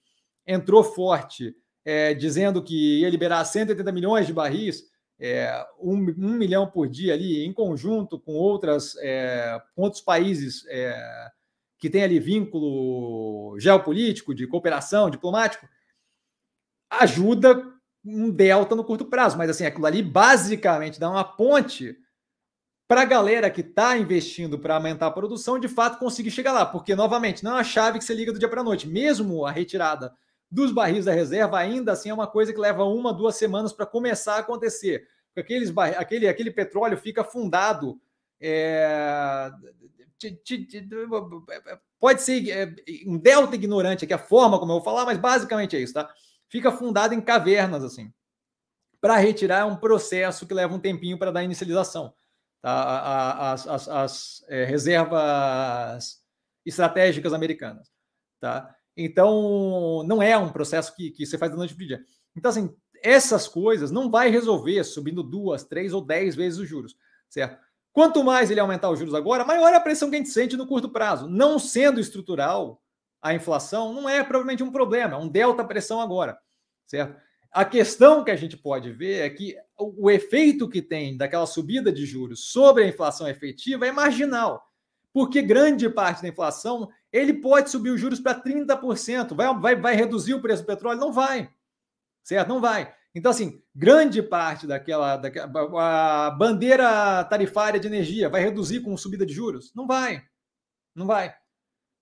entrou forte, é, dizendo que ia liberar 180 milhões de barris, é, um, um, milhão por dia ali, em conjunto com, outras, é, com outros países é, que têm ali vínculo geopolítico, de cooperação, diplomático, ajuda um delta no curto prazo. Mas assim, aquilo ali basicamente dá uma ponte para a galera que está investindo para aumentar a produção, de fato conseguir chegar lá, porque, novamente, não é uma chave que você liga do dia para a noite. Mesmo a retirada dos barris da reserva, ainda assim é uma coisa que leva uma, duas semanas para começar a acontecer. Aqueles aquele, aquele petróleo fica afundado. É... Pode ser é, um delta ignorante aqui, a forma como eu vou falar, mas basicamente é isso, tá? Fica afundado em cavernas, assim. Para retirar é um processo que leva um tempinho para dar inicialização tá? as, as, as é, reservas estratégicas americanas. Tá? Então, não é um processo que, que você faz da noite para o dia. Então, assim, essas coisas não vai resolver subindo duas, três ou dez vezes os juros, certo? Quanto mais ele aumentar os juros agora, maior é a pressão que a gente sente no curto prazo. Não sendo estrutural, a inflação não é provavelmente um problema, é um delta pressão agora, certo? A questão que a gente pode ver é que o, o efeito que tem daquela subida de juros sobre a inflação efetiva é marginal, porque grande parte da inflação ele pode subir os juros para 30%. Vai, vai, vai reduzir o preço do petróleo? Não vai. Certo? Não vai. Então, assim, grande parte daquela, daquela a bandeira tarifária de energia vai reduzir com subida de juros? Não vai. Não vai.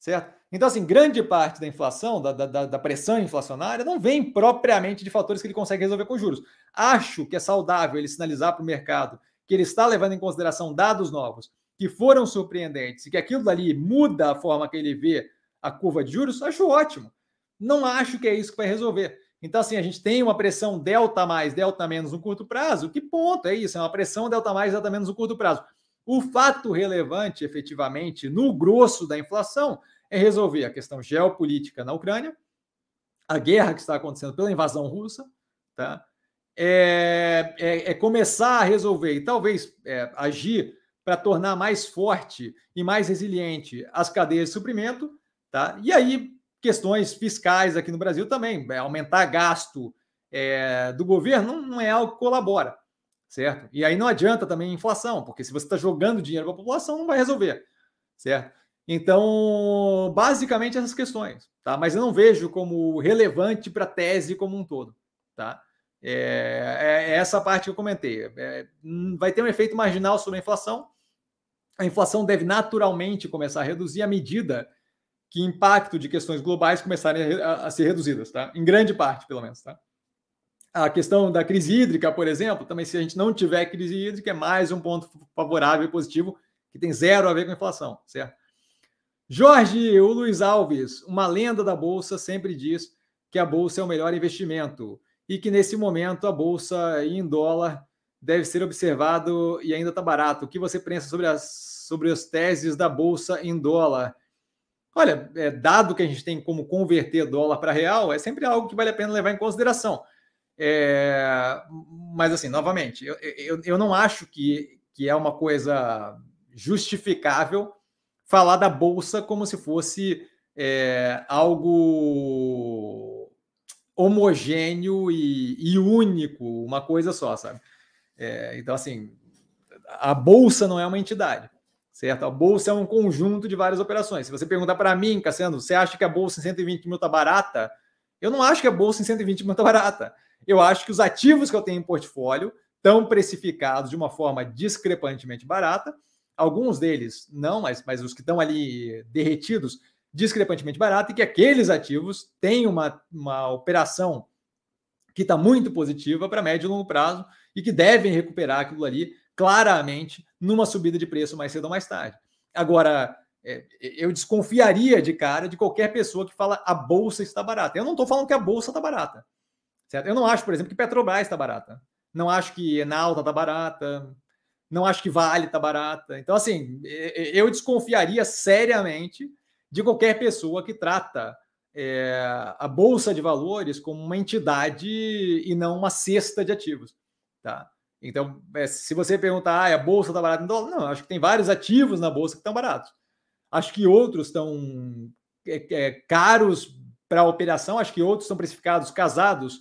Certo? Então, assim, grande parte da inflação, da, da, da, pressão inflacionária, não vem propriamente de fatores que ele consegue resolver com juros. Acho que é saudável ele sinalizar para o mercado que ele está levando em consideração dados novos que foram surpreendentes e que aquilo dali muda a forma que ele vê a curva de juros, acho ótimo. Não acho que é isso que vai resolver. Então, assim, a gente tem uma pressão delta mais, delta menos no curto prazo. Que ponto é isso? É uma pressão delta mais, delta menos no curto prazo. O fato relevante, efetivamente, no grosso da inflação, é resolver a questão geopolítica na Ucrânia, a guerra que está acontecendo pela invasão russa, tá? É, é, é começar a resolver e talvez é, agir para tornar mais forte e mais resiliente as cadeias de suprimento, tá? E aí questões fiscais aqui no Brasil também, é, aumentar gasto é, do governo não, não é algo que colabora, certo? E aí não adianta também inflação, porque se você está jogando dinheiro para a população, não vai resolver, certo? Então, basicamente essas questões, tá? Mas eu não vejo como relevante para a tese como um todo, tá? É, é, é essa parte que eu comentei. É, hum, vai ter um efeito marginal sobre a inflação. A inflação deve naturalmente começar a reduzir à medida que impacto de questões globais começarem a, a, a ser reduzidas, tá? Em grande parte, pelo menos, tá? A questão da crise hídrica, por exemplo, também se a gente não tiver crise hídrica, é mais um ponto favorável e positivo que tem zero a ver com a inflação, certo? Jorge, o Luiz Alves, uma lenda da Bolsa, sempre diz que a Bolsa é o melhor investimento e que nesse momento a Bolsa em dólar deve ser observado e ainda está barato. O que você pensa sobre as, sobre as teses da Bolsa em dólar? Olha, é, dado que a gente tem como converter dólar para real, é sempre algo que vale a pena levar em consideração. É, mas, assim, novamente, eu, eu, eu não acho que, que é uma coisa justificável falar da Bolsa como se fosse é, algo homogêneo e, e, único, uma coisa só, sabe? É, então, assim, a Bolsa não é uma entidade, certo? A Bolsa é um conjunto de várias operações. Se você perguntar para mim, Cassiano, você acha que a Bolsa em 120 mil está barata? Eu não acho que a Bolsa em 120 mil está barata. Eu acho que os ativos que eu tenho em portfólio estão precificados de uma forma discrepantemente barata. Alguns deles não, mas, mas os que estão ali derretidos, discrepantemente barata, e que aqueles ativos têm uma, uma operação que está muito positiva para médio e longo prazo e que devem recuperar aquilo ali claramente numa subida de preço mais cedo ou mais tarde. Agora, é, eu desconfiaria de cara de qualquer pessoa que fala a bolsa está barata. Eu não estou falando que a bolsa está barata. Certo? Eu não acho, por exemplo, que Petrobras está barata. Não acho que Enalta está barata. Não acho que Vale está barata. Então, assim, eu desconfiaria seriamente de qualquer pessoa que trata é, a Bolsa de Valores como uma entidade e não uma cesta de ativos. Tá? Então, é, se você perguntar, ah, a Bolsa está barata em dólar? Não, acho que tem vários ativos na Bolsa que estão baratos. Acho que outros estão é, é caros para a operação, acho que outros estão precificados casados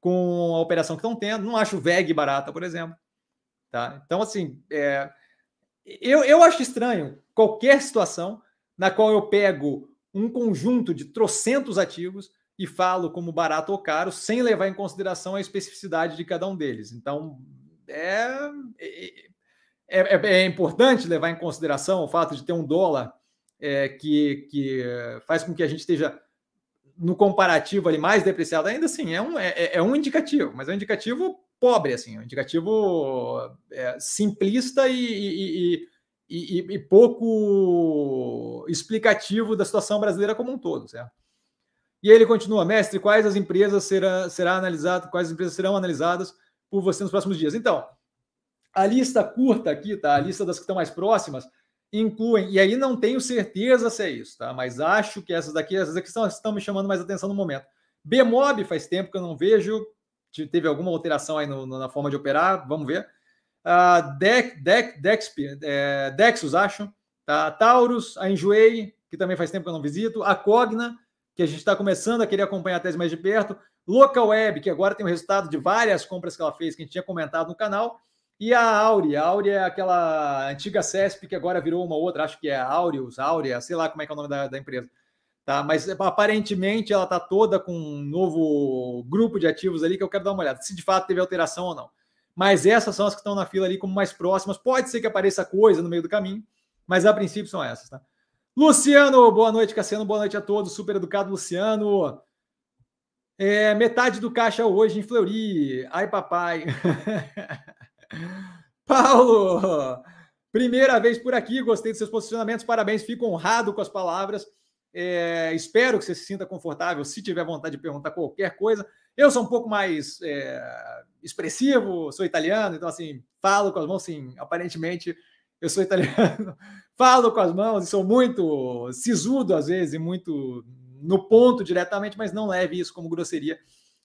com a operação que estão tendo. Não acho VEG barata, por exemplo. Tá? Então, assim, é, eu, eu acho estranho qualquer situação na qual eu pego um conjunto de trocentos ativos e falo como barato ou caro, sem levar em consideração a especificidade de cada um deles. Então, é, é, é, é importante levar em consideração o fato de ter um dólar é, que, que faz com que a gente esteja no comparativo ali mais depreciado, ainda assim, é um, é, é um indicativo, mas é um indicativo pobre, assim, um indicativo é, simplista e, e, e, e, pouco explicativo da situação brasileira como um todo, certo? E ele continua, mestre, quais as empresas será, será analisado, quais empresas serão analisadas por você nos próximos dias? Então, a lista curta aqui, tá? A lista das que estão mais próximas, incluem, e aí não tenho certeza se é isso, tá? Mas acho que essas daqui, essas aqui estão, estão me chamando mais atenção no momento. Bmob faz tempo que eu não vejo, teve alguma alteração aí no, na forma de operar, vamos ver. Uh, Dex, Dex, Dex, é, Dexus, acho. Tá? Taurus, a Enjoei, que também faz tempo que eu não visito. A Cogna, que a gente está começando a querer acompanhar até mais de perto. Local Web, que agora tem o resultado de várias compras que ela fez, que a gente tinha comentado no canal. E a Auri, a Auri é aquela antiga CESP que agora virou uma outra, acho que é a Aureus, Aurea, sei lá como é que é o nome da, da empresa. Tá? Mas aparentemente ela está toda com um novo grupo de ativos ali que eu quero dar uma olhada, se de fato teve alteração ou não. Mas essas são as que estão na fila ali como mais próximas. Pode ser que apareça coisa no meio do caminho, mas a princípio são essas. Tá? Luciano, boa noite, Cassiano, boa noite a todos. Super educado, Luciano. É, metade do caixa hoje em Fleury. Ai, papai. Paulo, primeira vez por aqui, gostei dos seus posicionamentos, parabéns, fico honrado com as palavras. É, espero que você se sinta confortável se tiver vontade de perguntar qualquer coisa. Eu sou um pouco mais é, expressivo, sou italiano, então assim, falo com as mãos, sim, aparentemente eu sou italiano, falo com as mãos e sou muito sisudo às vezes, muito no ponto diretamente, mas não leve isso como grosseria.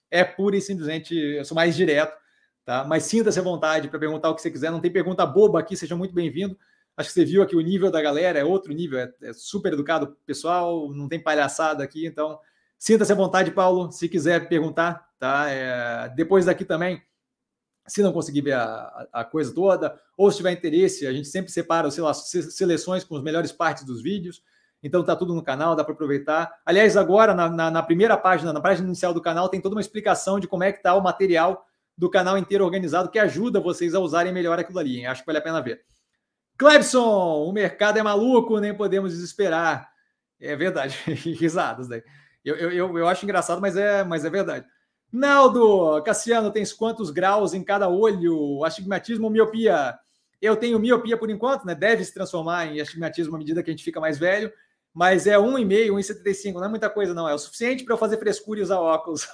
É pura e simplesmente, eu sou mais direto tá? Mas sinta-se à vontade para perguntar o que você quiser. Não tem pergunta boba aqui, seja muito bem-vindo. Acho que você viu aqui o nível da galera é outro nível, é, é super educado pessoal, não tem palhaçada aqui, então sinta-se à vontade, Paulo, se quiser perguntar, tá? É, depois daqui também, se não conseguir ver a, a, coisa toda, ou se tiver interesse, a gente sempre separa sei lá, seleções com as melhores partes dos vídeos. Então tá tudo no canal, dá para aproveitar. Aliás, agora na, na, na, primeira página, na página inicial do canal, tem toda uma explicação de como é que está o material do canal inteiro organizado que ajuda vocês a usarem melhor aquilo ali. Hein? Acho que vale a pena ver. Clebson, o mercado é maluco, nem podemos desesperar. É verdade, risadas daí. Eu, eu, eu acho engraçado, mas é, mas é verdade. Naldo, Cassiano, tens quantos graus em cada olho? Astigmatismo ou miopia? Eu tenho miopia por enquanto, né? Deve se transformar em astigmatismo à medida que a gente fica mais velho, mas é 1,5, 1,75, não é muita coisa, não. É o suficiente para eu fazer frescura e usar óculos.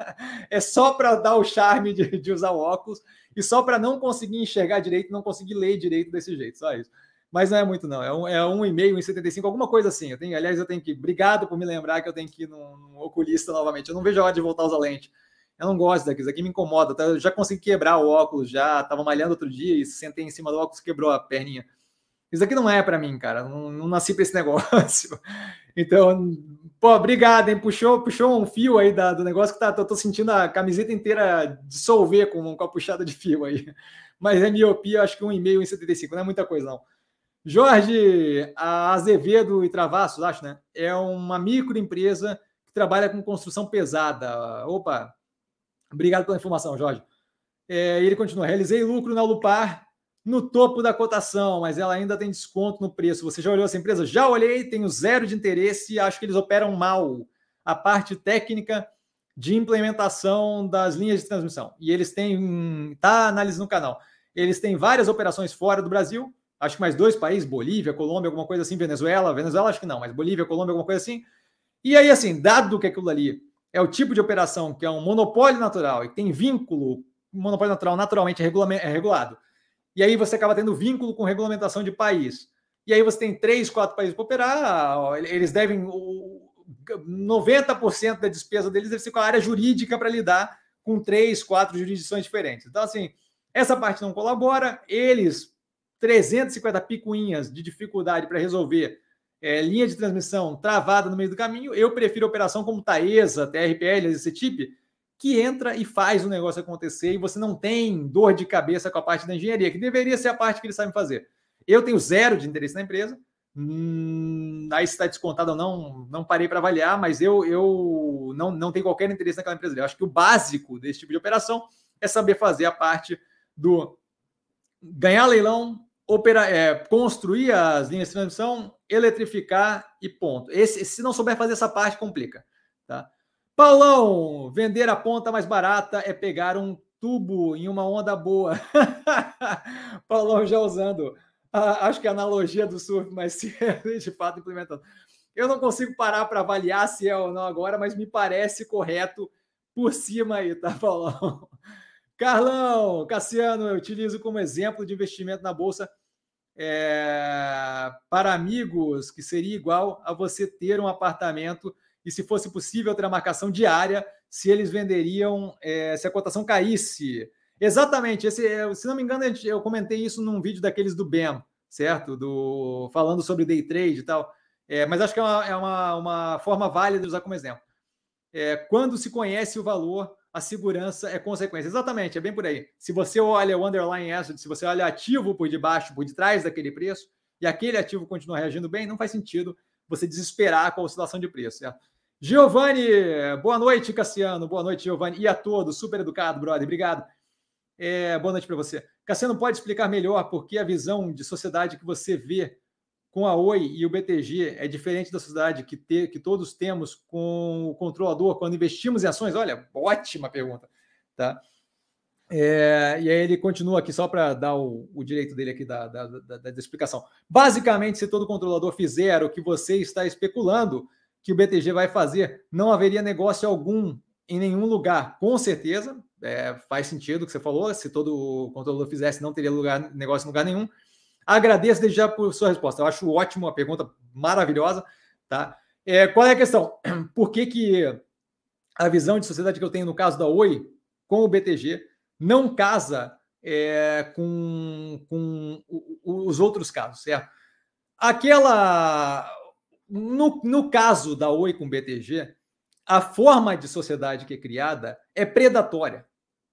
é só para dar o charme de, de usar óculos e só para não conseguir enxergar direito, não conseguir ler direito desse jeito, só isso. Mas não é muito, não. É um, é um e meio, um 75, alguma coisa assim. Eu tenho, aliás, eu tenho que. Obrigado por me lembrar que eu tenho que ir num, num oculista novamente. Eu não vejo a hora de voltar a usar lente. Eu não gosto daquilo, isso aqui me incomoda. Tá? Eu já consegui quebrar o óculos, já estava malhando outro dia e sentei em cima do óculos quebrou a perninha. Isso aqui não é para mim, cara. Não, não nasci para esse negócio. Então, pô, obrigado, hein? Puxou, puxou um fio aí da, do negócio que tá, tô, tô sentindo a camiseta inteira dissolver com, com a puxada de fio aí. Mas é miopia, acho que um e meio em 75, não é muita coisa, não. Jorge Azevedo e Travassos, acho, né? É uma microempresa que trabalha com construção pesada. Opa, obrigado pela informação, Jorge. É, ele continua: realizei lucro na Lupar no topo da cotação, mas ela ainda tem desconto no preço. Você já olhou essa empresa? Já olhei, tenho zero de interesse, acho que eles operam mal a parte técnica de implementação das linhas de transmissão. E eles têm, tá análise no canal. Eles têm várias operações fora do Brasil, acho que mais dois países, Bolívia, Colômbia, alguma coisa assim, Venezuela, Venezuela acho que não, mas Bolívia, Colômbia, alguma coisa assim. E aí, assim, dado que aquilo ali é o tipo de operação que é um monopólio natural e tem vínculo, monopólio natural naturalmente é, é regulado, e aí você acaba tendo vínculo com regulamentação de país. E aí você tem três, quatro países para operar, eles devem. 90% da despesa deles deve ser com a área jurídica para lidar com três, quatro jurisdições diferentes. Então, assim, essa parte não colabora, eles 350 picuinhas de dificuldade para resolver é, linha de transmissão travada no meio do caminho. Eu prefiro operação como Taesa, TRPL, esse tipo, que entra e faz o negócio acontecer e você não tem dor de cabeça com a parte da engenharia, que deveria ser a parte que eles sabem fazer. Eu tenho zero de interesse na empresa. Hum, aí se está descontado ou não, não parei para avaliar, mas eu, eu não, não tenho qualquer interesse naquela empresa. Eu acho que o básico desse tipo de operação é saber fazer a parte do ganhar leilão, é, construir as linhas de transmissão, eletrificar e ponto. Esse, se não souber fazer essa parte, complica. Tá? Paulão, vender a ponta mais barata é pegar um tubo em uma onda boa. Paulão já usando, acho que a analogia do surf, mas de fato implementando. Eu não consigo parar para avaliar se é ou não agora, mas me parece correto por cima aí, tá, Paulão? Carlão, Cassiano, eu utilizo como exemplo de investimento na bolsa é, para amigos, que seria igual a você ter um apartamento e, se fosse possível, ter a marcação diária se eles venderiam, é, se a cotação caísse. Exatamente, esse, é, se não me engano, eu comentei isso num vídeo daqueles do BEM, certo? Do, falando sobre day trade e tal. É, mas acho que é, uma, é uma, uma, forma válida de usar como exemplo. É, quando se conhece o valor, a segurança é consequência. Exatamente, é bem por aí. Se você olha o underlying asset, se você olha ativo por debaixo, por detrás daquele preço, e aquele ativo continua reagindo bem, não faz sentido você desesperar com a oscilação de preço, certo? Giovanni, boa noite, Cassiano. Boa noite, Giovanni. E a todos, super educado, brother. Obrigado. É, boa noite para você. Cassiano, pode explicar melhor por que a visão de sociedade que você vê com a Oi e o BTG é diferente da sociedade que, te, que todos temos com o controlador quando investimos em ações? Olha, ótima pergunta. Tá? É, e aí ele continua aqui só para dar o, o, direito dele aqui da, da, da, da, explicação. Basicamente, se todo controlador fizer o que você está especulando que o BTG vai fazer, não haveria negócio algum em nenhum lugar. Com certeza, é, faz sentido o que você falou. Se todo controlador fizesse, não teria lugar, negócio em lugar nenhum. Agradeço desde já por sua resposta. Eu acho ótimo, uma pergunta maravilhosa. Tá? É, qual é a questão? Por que, que a visão de sociedade que eu tenho no caso da Oi com o BTG não casa é, com, com os outros casos, certo? Aquela. No, no caso da Oi com BTG, a forma de sociedade que é criada é predatória,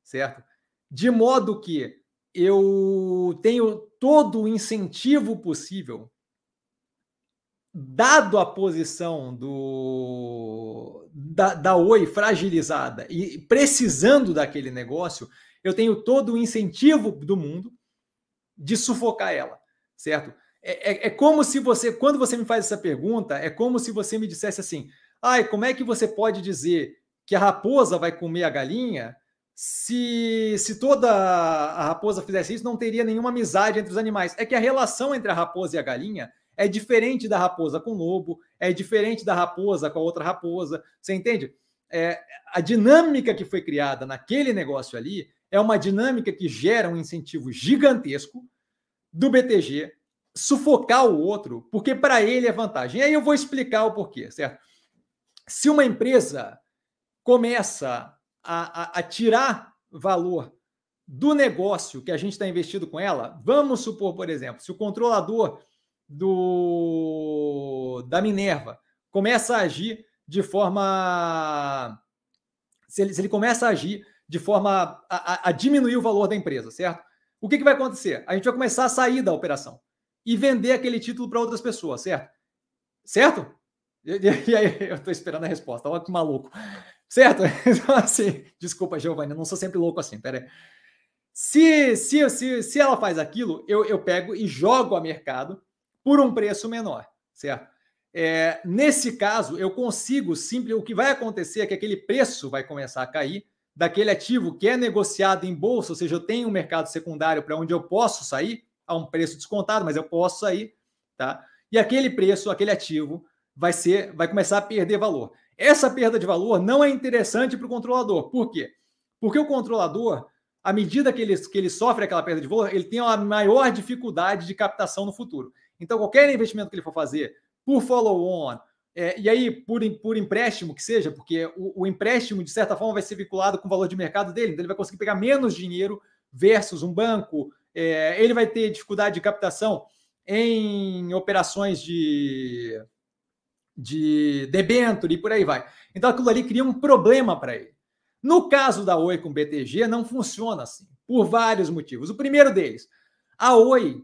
certo? De modo que eu tenho todo o incentivo possível, dado a posição do da, da Oi fragilizada e precisando daquele negócio, eu tenho todo o incentivo do mundo de sufocar ela, certo? É, é, é, como se você, quando você me faz essa pergunta, é como se você me dissesse assim: ai, como é que você pode dizer que a raposa vai comer a galinha, se, se toda a raposa fizesse isso, não teria nenhuma amizade entre os animais. É que a relação entre a raposa e a galinha é diferente da raposa com o lobo, é diferente da raposa com a outra raposa. Você entende? É, a dinâmica que foi criada naquele negócio ali é uma dinâmica que gera um incentivo gigantesco do BTG sufocar o outro, porque para ele é vantagem. E aí eu vou explicar o porquê, certo? Se uma empresa começa a, a, a tirar valor do negócio que a gente está investido com ela, vamos supor, por exemplo, se o controlador do da Minerva começa a agir de forma. Se ele, se ele começa a agir de forma a, a, diminuir o valor da empresa, certo? O que, que vai acontecer? A gente vai começar a sair da operação e vender aquele título para outras pessoas, certo? Certo? E, aí, eu estou esperando a resposta, olha que maluco. Certo? Então, assim, desculpa, Giovanni, eu não sou sempre louco assim, peraí. Se, se, se, se ela faz aquilo, eu, eu pego e jogo a mercado por um preço menor, certo? É, nesse caso, eu consigo simples. O que vai acontecer é que aquele preço vai começar a cair daquele ativo que é negociado em bolsa, ou seja, eu tenho um mercado secundário para onde eu posso sair a um preço descontado, mas eu posso sair, tá? E aquele preço, aquele ativo, vai ser, vai começar a perder valor. Essa perda de valor não é interessante para o controlador. Por quê? Porque o controlador, à medida que ele, que ele sofre aquela perda de valor, ele tem uma maior dificuldade de captação no futuro. Então, qualquer investimento que ele for fazer por follow-on, é, e aí por, por empréstimo que seja, porque o, o, empréstimo, de certa forma, vai ser vinculado com o valor de mercado dele, então ele vai conseguir pegar menos dinheiro versus um banco, é, ele vai ter dificuldade de captação em operações de, de debênture e por aí vai. Então aquilo ali cria um problema para ele. No caso da Oi com BTG, não funciona assim, por vários motivos. O primeiro deles, a Oi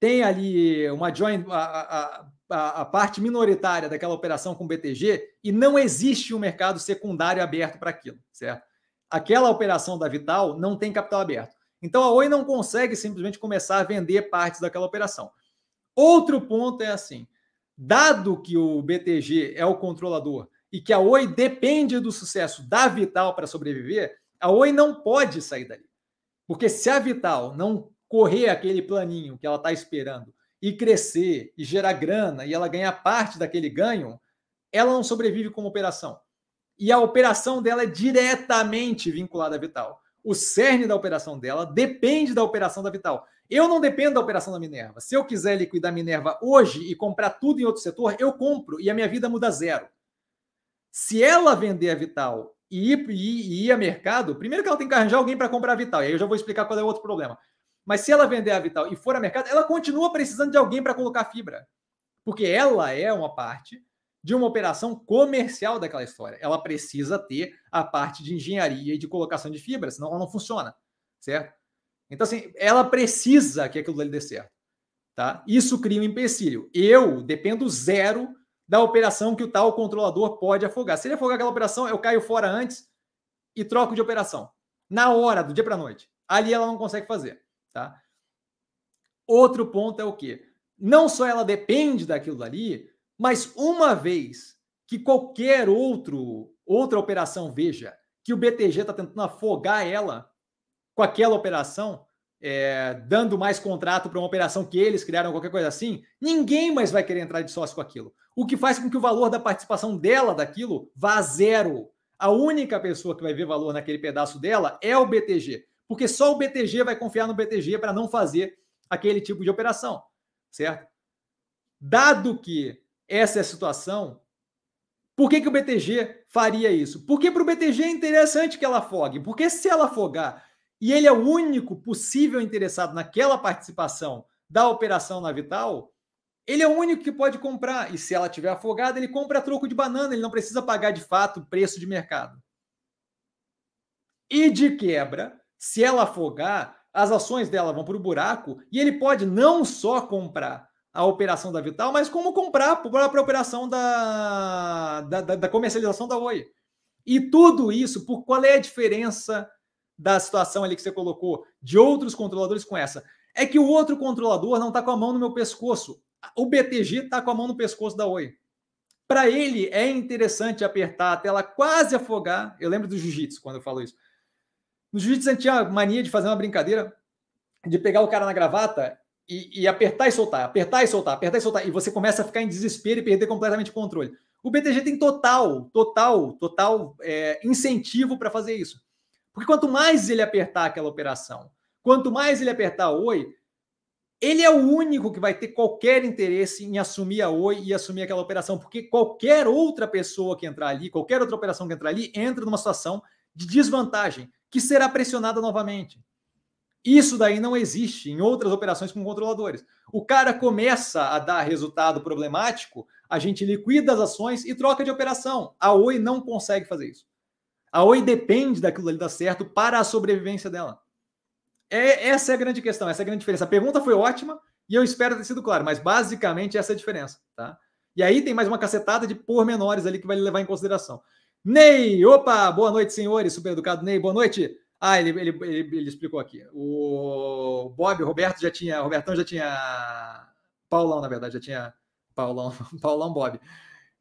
tem ali uma joint, a, a, a, parte minoritária daquela operação com BTG e não existe um mercado secundário aberto para aquilo, certo? Aquela operação da Vital não tem capital aberto. Então a Oi não consegue simplesmente começar a vender partes daquela operação. Outro ponto é assim: dado que o BTG é o controlador e que a Oi depende do sucesso da Vital para sobreviver, a Oi não pode sair dali. Porque se a Vital não correr aquele planinho que ela está esperando e crescer e gerar grana e ela ganhar parte daquele ganho, ela não sobrevive como operação. E a operação dela é diretamente vinculada à Vital. O cerne da operação dela depende da operação da Vital. Eu não dependo da operação da Minerva. Se eu quiser liquidar a Minerva hoje e comprar tudo em outro setor, eu compro e a minha vida muda zero. Se ela vender a Vital e ir, e ir a mercado, primeiro que ela tem que arranjar alguém para comprar a Vital, e aí eu já vou explicar qual é o outro problema. Mas se ela vender a Vital e for a mercado, ela continua precisando de alguém para colocar fibra. Porque ela é uma parte de uma operação comercial daquela história. Ela precisa ter a parte de engenharia e de colocação de fibra, senão ela não funciona, certo? Então, assim, ela precisa que aquilo ali dê certo. Tá? Isso cria um empecilho. Eu dependo zero da operação que o tal controlador pode afogar. Se ele afogar aquela operação, eu caio fora antes e troco de operação. Na hora, do dia para noite. Ali ela não consegue fazer. Tá? Outro ponto é o quê? Não só ela depende daquilo ali, mas uma vez que qualquer outro outra operação veja que o BTG está tentando afogar ela com aquela operação, é, dando mais contrato para uma operação que eles criaram, qualquer coisa assim, ninguém mais vai querer entrar de sócio com aquilo. O que faz com que o valor da participação dela daquilo vá a zero. A única pessoa que vai ver valor naquele pedaço dela é o BTG, porque só o BTG vai confiar no BTG para não fazer aquele tipo de operação, certo? Dado que essa é a situação, por que, que o BTG faria isso? Porque para o BTG é interessante que ela afogue, porque se ela afogar e ele é o único possível interessado naquela participação da operação na Vital, ele é o único que pode comprar. E se ela tiver afogada, ele compra a troco de banana, ele não precisa pagar de fato o preço de mercado. E de quebra, se ela afogar, as ações dela vão para o buraco e ele pode não só comprar a operação da Vital, mas como comprar a própria operação da, da, da, comercialização da Oi. E tudo isso, por qual é a diferença da situação ali que você colocou de outros controladores com essa? É que o outro controlador não está com a mão no meu pescoço. O BTG está com a mão no pescoço da Oi. Para ele é interessante apertar até ela quase afogar. Eu lembro do jiu-jitsu quando eu falo isso. No jiu-jitsu a gente tinha a mania de fazer uma brincadeira de pegar o cara na gravata e, e, apertar e soltar, apertar e soltar, apertar e soltar, e você começa a ficar em desespero e perder completamente o controle. O BTG tem total, total, total é, incentivo para fazer isso. Porque quanto mais ele apertar aquela operação, quanto mais ele apertar o Oi, ele é o único que vai ter qualquer interesse em assumir a Oi e assumir aquela operação, porque qualquer outra pessoa que entrar ali, qualquer outra operação que entrar ali, entra numa situação de desvantagem, que será pressionada novamente. Isso daí não existe em outras operações com controladores. O cara começa a dar resultado problemático, a gente liquida as ações e troca de operação. A Oi não consegue fazer isso. A Oi depende daquilo ali dar certo para a sobrevivência dela. É, essa é a grande questão, essa é a grande diferença. A pergunta foi ótima e eu espero ter sido claro, mas basicamente essa é a diferença, tá? E aí tem mais uma cacetada de pormenores ali que vai levar em consideração. Ney, opa, boa noite, senhores, super educado Ney, boa noite. Ah, ele, ele, ele, ele, explicou aqui. O Bob, o Roberto já tinha. Robertão já tinha. Paulão, na verdade, já tinha. Paulão, Paulão Bob.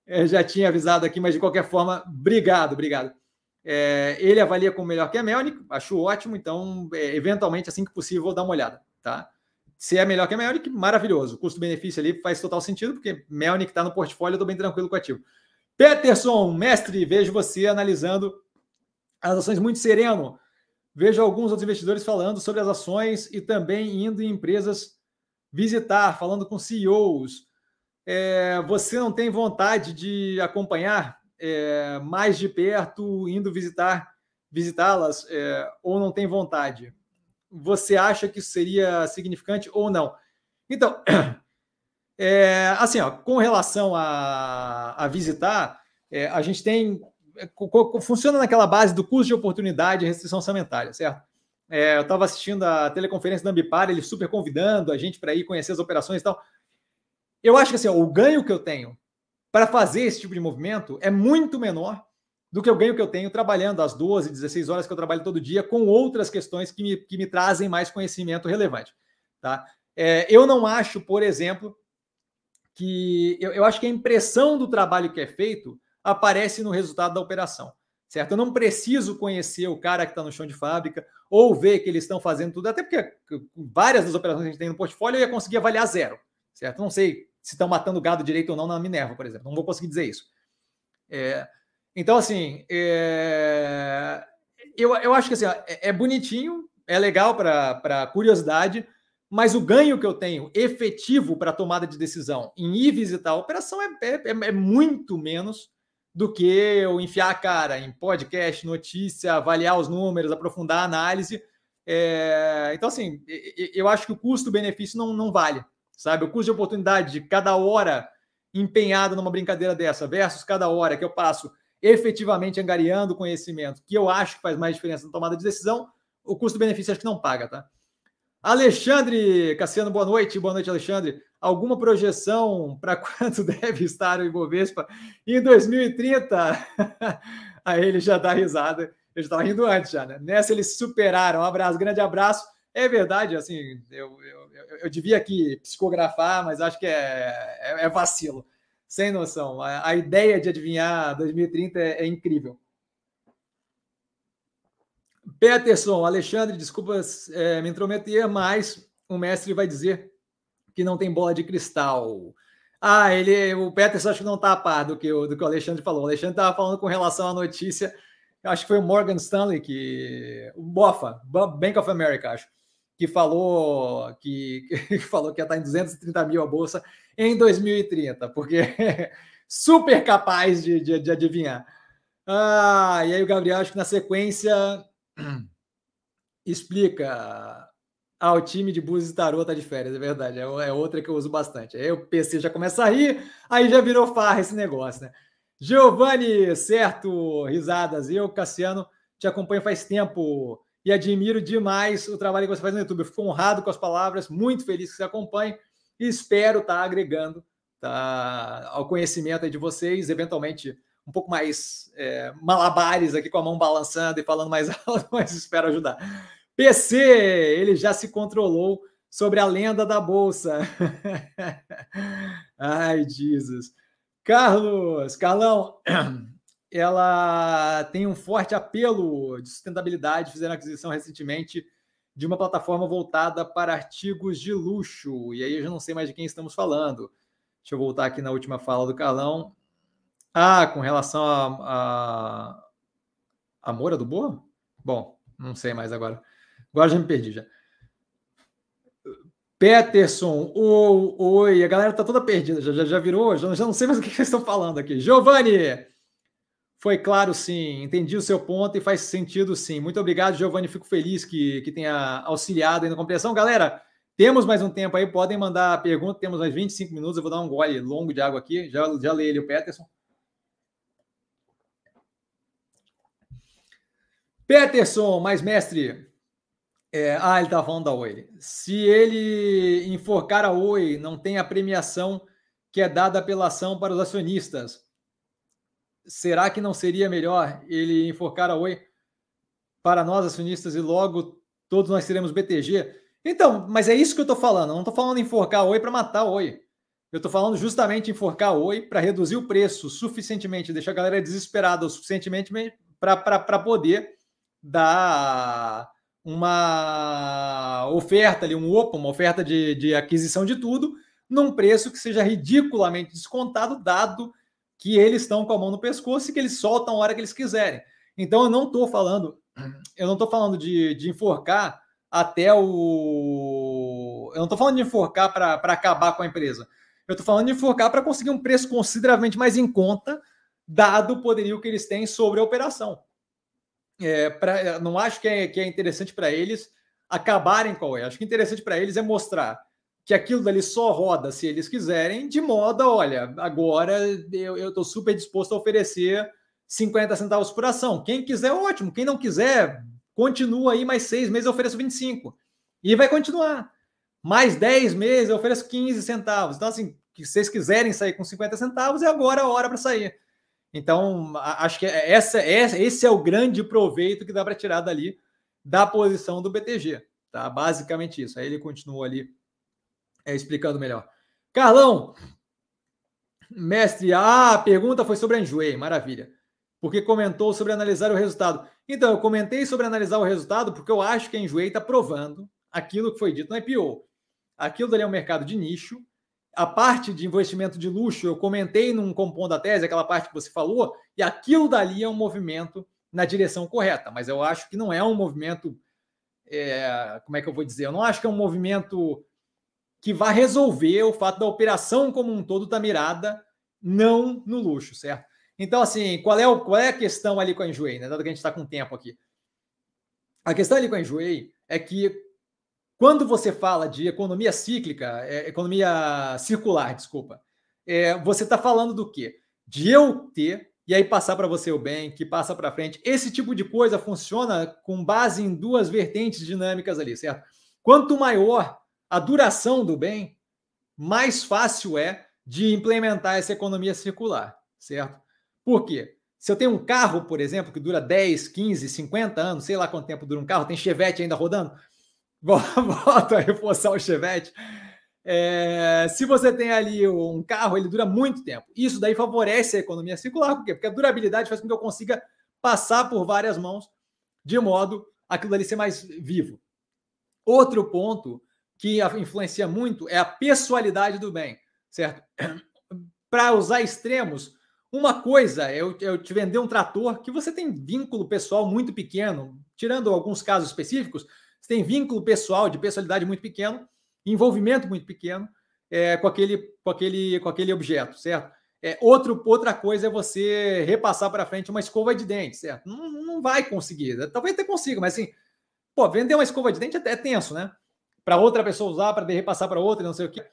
É, já tinha avisado aqui, mas de qualquer forma, obrigado, obrigado. É, ele avalia como melhor que a Melnick, acho ótimo, então, é, eventualmente, assim que possível, vou dar uma olhada, tá? Se é melhor que a Melnick, maravilhoso. O custo-benefício ali faz total sentido, porque Melnick está no portfólio, eu estou bem tranquilo com o ativo. Peterson, mestre, vejo você analisando as ações muito sereno Vejo alguns outros investidores falando sobre as ações e também indo em empresas visitar, falando com CEOs. É, você não tem vontade de acompanhar é, mais de perto, indo visitar, visitá-las, é, ou não tem vontade? Você acha que isso seria significante ou não? Então, é, assim, ó, com relação a, a visitar, é, a gente tem é, funciona naquela base do custo de oportunidade e restrição orçamentária, certo? É, eu estava assistindo a teleconferência da Ambipar, ele super convidando a gente para ir conhecer as operações e tal. Eu acho que assim, ó, o ganho que eu tenho para fazer esse tipo de movimento é muito menor do que o ganho que eu tenho trabalhando às 12, 16 horas que eu trabalho todo dia com outras questões que me, que me trazem mais conhecimento relevante. Tá? É, eu não acho, por exemplo, que eu, eu acho que a impressão do trabalho que é feito aparece no resultado da operação, certo? Eu não preciso conhecer o cara que está no chão de fábrica ou ver que eles estão fazendo tudo, até porque várias das operações que a gente tem no portfólio eu ia conseguir avaliar zero, certo? Não sei se estão matando gado direito ou não na Minerva, por exemplo, não vou conseguir dizer isso. É, então, assim, é, eu, eu acho que assim, é, é bonitinho, é legal para curiosidade, mas o ganho que eu tenho efetivo para tomada de decisão em ir visitar a operação é, é, é muito menos do que eu enfiar a cara em podcast, notícia, avaliar os números, aprofundar a análise. É... Então, assim, eu acho que o custo-benefício não, não vale, sabe? O custo de oportunidade de cada hora empenhado numa brincadeira dessa versus cada hora que eu passo efetivamente angariando conhecimento, que eu acho que faz mais diferença na tomada de decisão, o custo-benefício acho que não paga, tá? Alexandre Cassiano, boa noite. Boa noite, Alexandre alguma projeção para quanto deve estar o Ibovespa em 2030? Aí ele já dá risada. Eu já estava rindo antes, já, né? Nessa eles superaram. Um abraço, grande abraço. É verdade, assim, eu, eu, eu, eu devia aqui psicografar, mas acho que é, é, é vacilo. Sem noção. A, a, ideia de adivinhar 2030 é, é incrível. Peterson, Alexandre, desculpa é, me intrometer, mas o mestre vai dizer que não tem bola de cristal. Ah, ele, o Peterson acho que não está a par do que, o, do que o Alexandre falou. O Alexandre estava falando com relação à notícia, acho que foi o Morgan Stanley, que, o BOFA, Bank of America, acho, que falou que, que falou que ia estar em 230 mil a bolsa em 2030, porque super capaz de, de, de adivinhar. Ah, e aí o Gabriel, acho que na sequência explica ah, time de Búzios e Tarô tá de férias, é verdade. É, é outra que eu uso bastante. Aí o PC já começa a rir, aí já virou farra esse negócio, né? Giovanni, certo, risadas. Eu, Cassiano, te acompanho faz tempo e admiro demais o trabalho que você faz no YouTube. Eu fico honrado com as palavras, muito feliz que você acompanhe e espero estar tá agregando tá, ao conhecimento de vocês, eventualmente um pouco mais é, malabares aqui com a mão balançando e falando mais alto, mas espero ajudar. PC, ele já se controlou sobre a lenda da bolsa. Ai, Jesus. Carlos, Carlão, ela tem um forte apelo de sustentabilidade. Fizeram aquisição recentemente de uma plataforma voltada para artigos de luxo. E aí eu já não sei mais de quem estamos falando. Deixa eu voltar aqui na última fala do Carlão. Ah, com relação a, a, Moura do Boa? Bom, não sei mais agora. Agora já me perdi já. Peterson, oi, a galera tá toda perdida, já, já, já virou, já, já não sei mais o que vocês estão falando aqui. Giovanni, foi claro sim, entendi o seu ponto e faz sentido sim. Muito obrigado, Giovanni, fico feliz que, que tenha auxiliado aí na compreensão. Galera, temos mais um tempo aí, podem mandar pergunta, temos mais 25 minutos, eu vou dar um gole longo de água aqui, já, já leio ele, o Peterson. Peterson, mais mestre, é, ah, ele estava falando da Oi. Se ele enforcar a Oi, não tem a premiação que é dada pela ação para os acionistas. Será que não seria melhor ele enforcar a Oi para nós acionistas e logo todos nós teremos BTG? Então, mas é isso que eu estou falando. Eu não estou falando enforcar a Oi para matar a Oi. Eu estou falando justamente enforcar a Oi para reduzir o preço suficientemente, deixar a galera desesperada o suficientemente para poder dar uma oferta ali, um opa, uma oferta de, de aquisição de tudo, num preço que seja ridiculamente descontado, dado que eles estão com a mão no pescoço e que eles soltam a hora que eles quiserem. Então eu não estou falando, eu não estou falando de, de enforcar até o. Eu não estou falando de enforcar para acabar com a empresa. Eu estou falando de enforcar para conseguir um preço consideravelmente mais em conta, dado o poderio que eles têm sobre a operação é, pra, não acho que é, que é interessante para eles acabarem com Oi. Acho que interessante para eles é mostrar que aquilo dali só roda se eles quiserem, de modo, olha, agora eu estou super disposto a oferecer 50 centavos por ação. Quem quiser, ótimo. Quem não quiser, continua aí mais seis meses, eu ofereço 25. E vai continuar. Mais 10 meses, eu ofereço 15 centavos. Então, assim, se vocês quiserem sair com 50 centavos, é agora a hora para sair. Então, acho que é, essa, esse é o grande proveito que dá para tirar dali da posição do BTG. Tá? Basicamente isso. Aí ele continua ali é, explicando melhor. Carlão, mestre, ah, a pergunta foi sobre a Enjoei, maravilha. Porque comentou sobre analisar o resultado. Então, eu comentei sobre analisar o resultado porque eu acho que a Enjoei está provando aquilo que foi dito no IPO. Aquilo dali é um mercado de nicho, a parte de investimento de luxo, eu comentei num compondo da tese, aquela parte que você falou, e aquilo dali é um movimento na direção correta, mas eu acho que não é um movimento. É, como é que eu vou dizer? Eu não acho que é um movimento que vai resolver o fato da operação como um todo estar tá mirada não no luxo, certo? Então, assim, qual é, o, qual é a questão ali com a Enjoei, né? Dado que a gente está com tempo aqui. A questão ali com a Enjoei é que quando você fala de economia cíclica, é, economia circular, desculpa, é, você está falando do quê? De eu ter e aí passar para você o bem, que passa para frente. Esse tipo de coisa funciona com base em duas vertentes dinâmicas ali, certo? Quanto maior a duração do bem, mais fácil é de implementar essa economia circular, certo? Por quê? Se eu tenho um carro, por exemplo, que dura 10, 15, 50 anos, sei lá quanto tempo dura um carro, tem Chevette ainda rodando, volto a reforçar o Chevette. É, se você tem ali um carro, ele dura muito tempo. Isso daí favorece a economia circular, por quê? Porque a durabilidade faz com que eu consiga passar por várias mãos, de modo aquilo ali ser mais vivo. Outro ponto que influencia muito é a pessoalidade do bem, certo? Para usar extremos, uma coisa é eu, eu te vender um trator que você tem vínculo pessoal muito pequeno, tirando alguns casos específicos, tem vínculo pessoal, de personalidade muito pequeno, envolvimento muito pequeno é, com, aquele, com, aquele, com aquele objeto, certo? É, outro, outra coisa é você repassar para frente uma escova de dente, certo? Não, não vai conseguir. Talvez até consiga, mas assim, pô, vender uma escova de dente é, é tenso, né? Para outra pessoa usar, para repassar para outra, não sei o que.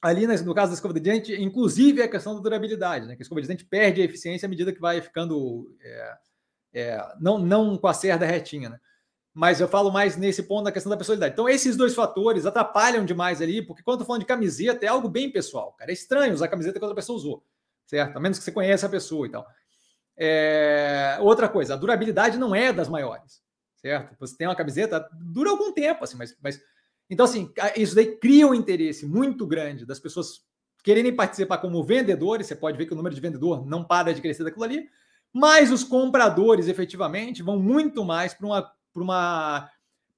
Ali, no caso da escova de dente, inclusive é a questão da durabilidade, né? Que a escova de dente perde a eficiência à medida que vai ficando é, é, não, não com a cerda retinha, né? Mas eu falo mais nesse ponto da questão da personalidade. Então, esses dois fatores atrapalham demais ali, porque quando eu falando de camiseta, é algo bem pessoal, cara. É estranho usar camiseta que outra pessoa usou, certo? A menos que você conheça a pessoa e tal. É... Outra coisa, a durabilidade não é das maiores, certo? Você tem uma camiseta, dura algum tempo, assim, mas. mas... Então, assim, isso daí cria um interesse muito grande das pessoas quererem participar como vendedores, você pode ver que o número de vendedor não para de crescer daquilo ali, mas os compradores efetivamente vão muito mais para uma, uma,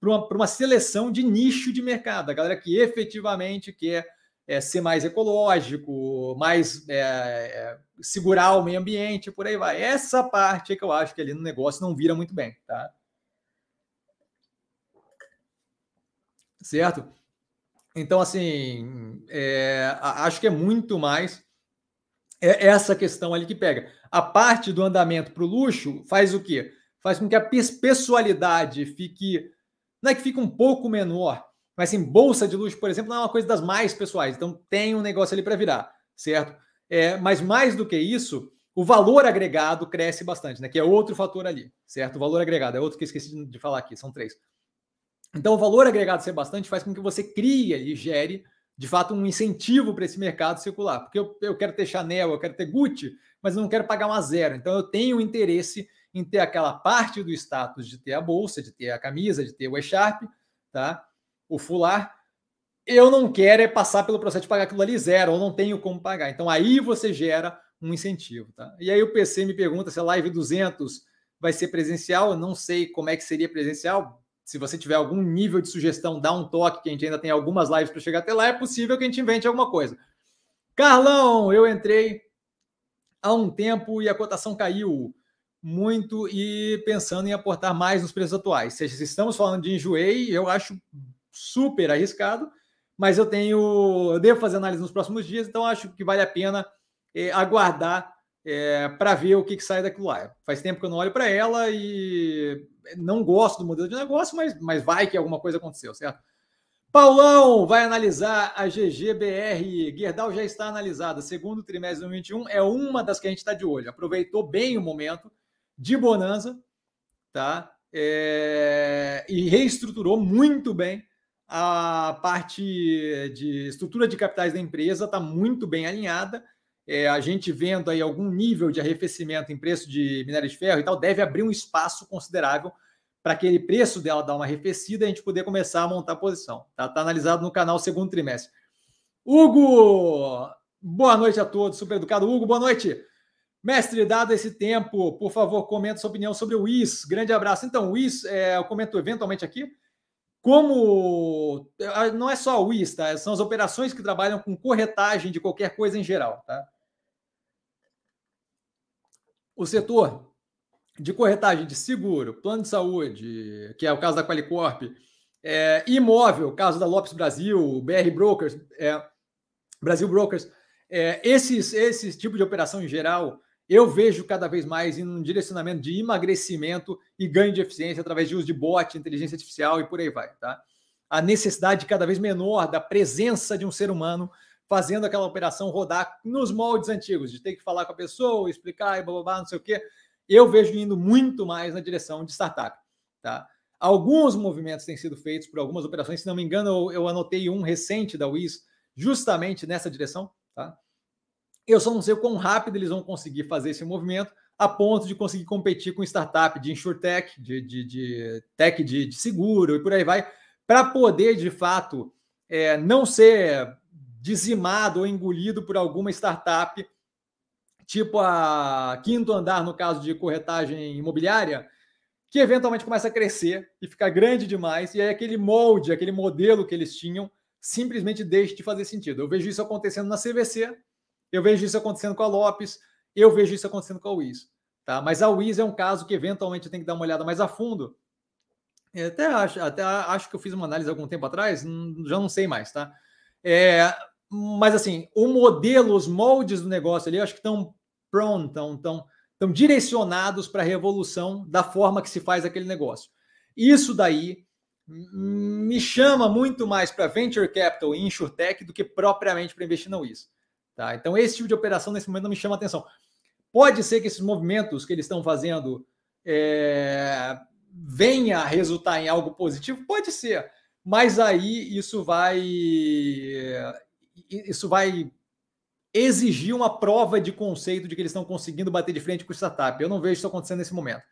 uma, uma seleção de nicho de mercado, a galera que efetivamente quer é, ser mais ecológico, mais é, é, segurar o meio ambiente, por aí vai. Essa parte é que eu acho que ali no negócio não vira muito bem, tá? Certo? Então, assim, é, acho que é muito mais é essa questão ali que pega. A parte do andamento para o luxo faz o quê? Faz com que a pessoalidade fique. Não é que fique um pouco menor, mas assim, bolsa de luxo, por exemplo, não é uma coisa das mais pessoais. Então tem um negócio ali para virar, certo? É, mas mais do que isso, o valor agregado cresce bastante, né? Que é outro fator ali, certo? O valor agregado é outro que eu esqueci de falar aqui, são três. Então, o valor agregado ser bastante faz com que você crie e gere, de fato, um incentivo para esse mercado circular. Porque eu, eu quero ter Chanel, eu quero ter Gucci, mas não quero pagar uma zero. Então, eu tenho interesse em ter aquela parte do status de ter a bolsa, de ter a camisa, de ter o e-sharp, tá? o fular. Eu não quero é passar pelo processo de pagar aquilo ali zero, ou não tenho como pagar. Então, aí você gera um incentivo. Tá? E aí o PC me pergunta se a Live 200 vai ser presencial. Eu não sei como é que seria presencial se você tiver algum nível de sugestão, dá um toque, que a gente ainda tem algumas lives para chegar até lá, é possível que a gente invente alguma coisa. Carlão, eu entrei há um tempo e a cotação caiu muito e pensando em aportar mais nos preços atuais. Se estamos falando de enjoei, eu acho super arriscado, mas eu tenho, eu devo fazer análise nos próximos dias, então acho que vale a pena é, aguardar é, para ver o que, que sai daquilo lá. Faz tempo que eu não olho para ela e não gosto do modelo de negócio, mas, mas vai que alguma coisa aconteceu, certo? Paulão vai analisar a GGBR. Gerdau já está analisada. Segundo trimestre de 2021 é uma das que a gente está de olho. Aproveitou bem o momento de bonança, tá? É... E reestruturou muito bem a parte de estrutura de capitais da empresa, está muito bem alinhada é, a gente vendo aí algum nível de arrefecimento em preço de minério de ferro e tal, deve abrir um espaço considerável para aquele preço dela dar uma arrefecida e a gente poder começar a montar a posição. Tá, tá analisado no canal segundo trimestre. Hugo, boa noite a todos, super educado. Hugo, boa noite. Mestre, dado esse tempo, por favor, comenta sua opinião sobre o IS. Grande abraço. Então, o IS, é, eu comento eventualmente aqui, como não é só o IS, tá? São as operações que trabalham com corretagem de qualquer coisa em geral, tá? o setor de corretagem de seguro, plano de saúde, que é o caso da Qualicorp, é, imóvel, caso da Lopes Brasil, BR Brokers, é, Brasil Brokers, é, esses, esses tipos de operação em geral, eu vejo cada vez mais em um direcionamento de emagrecimento e ganho de eficiência através de uso de bot, inteligência artificial e por aí vai. Tá? A necessidade cada vez menor da presença de um ser humano fazendo aquela operação rodar nos moldes antigos, de ter que falar com a pessoa, explicar e blá, blá, blá não sei o quê. Eu vejo indo muito mais na direção de startup. Tá? Alguns movimentos têm sido feitos por algumas operações, se não me engano, eu, eu anotei um recente da Wiz justamente nessa direção. Tá? Eu só não sei o quão rápido eles vão conseguir fazer esse movimento a ponto de conseguir competir com startup de insurtech, de, de, de tech de, de seguro e por aí vai, para poder, de fato, é, não ser dizimado ou engolido por alguma startup, tipo a Quinto Andar, no caso de corretagem imobiliária, que eventualmente começa a crescer e ficar grande demais, e aí aquele molde, aquele modelo que eles tinham, simplesmente deixa de fazer sentido. Eu vejo isso acontecendo na CVC, eu vejo isso acontecendo com a Lopes, eu vejo isso acontecendo com a Wiz. Tá? Mas a Wiz é um caso que eventualmente eu tenho que dar uma olhada mais a fundo. Eu até acho, até acho que eu fiz uma análise algum tempo atrás, já não sei mais, tá? É, mas assim, o modelo, os moldes do negócio ali, eu acho que estão prontos, estão, estão direcionados para a revolução da forma que se faz aquele negócio. Isso daí me chama muito mais para venture capital e insurtech do que propriamente para investir na WIS. Tá? Então, esse tipo de operação nesse momento não me chama atenção. Pode ser que esses movimentos que eles estão fazendo é, venha a resultar em algo positivo? Pode ser. Mas aí isso vai isso vai exigir uma prova de conceito de que eles estão conseguindo bater de frente com o startup. Eu não vejo isso acontecendo nesse momento.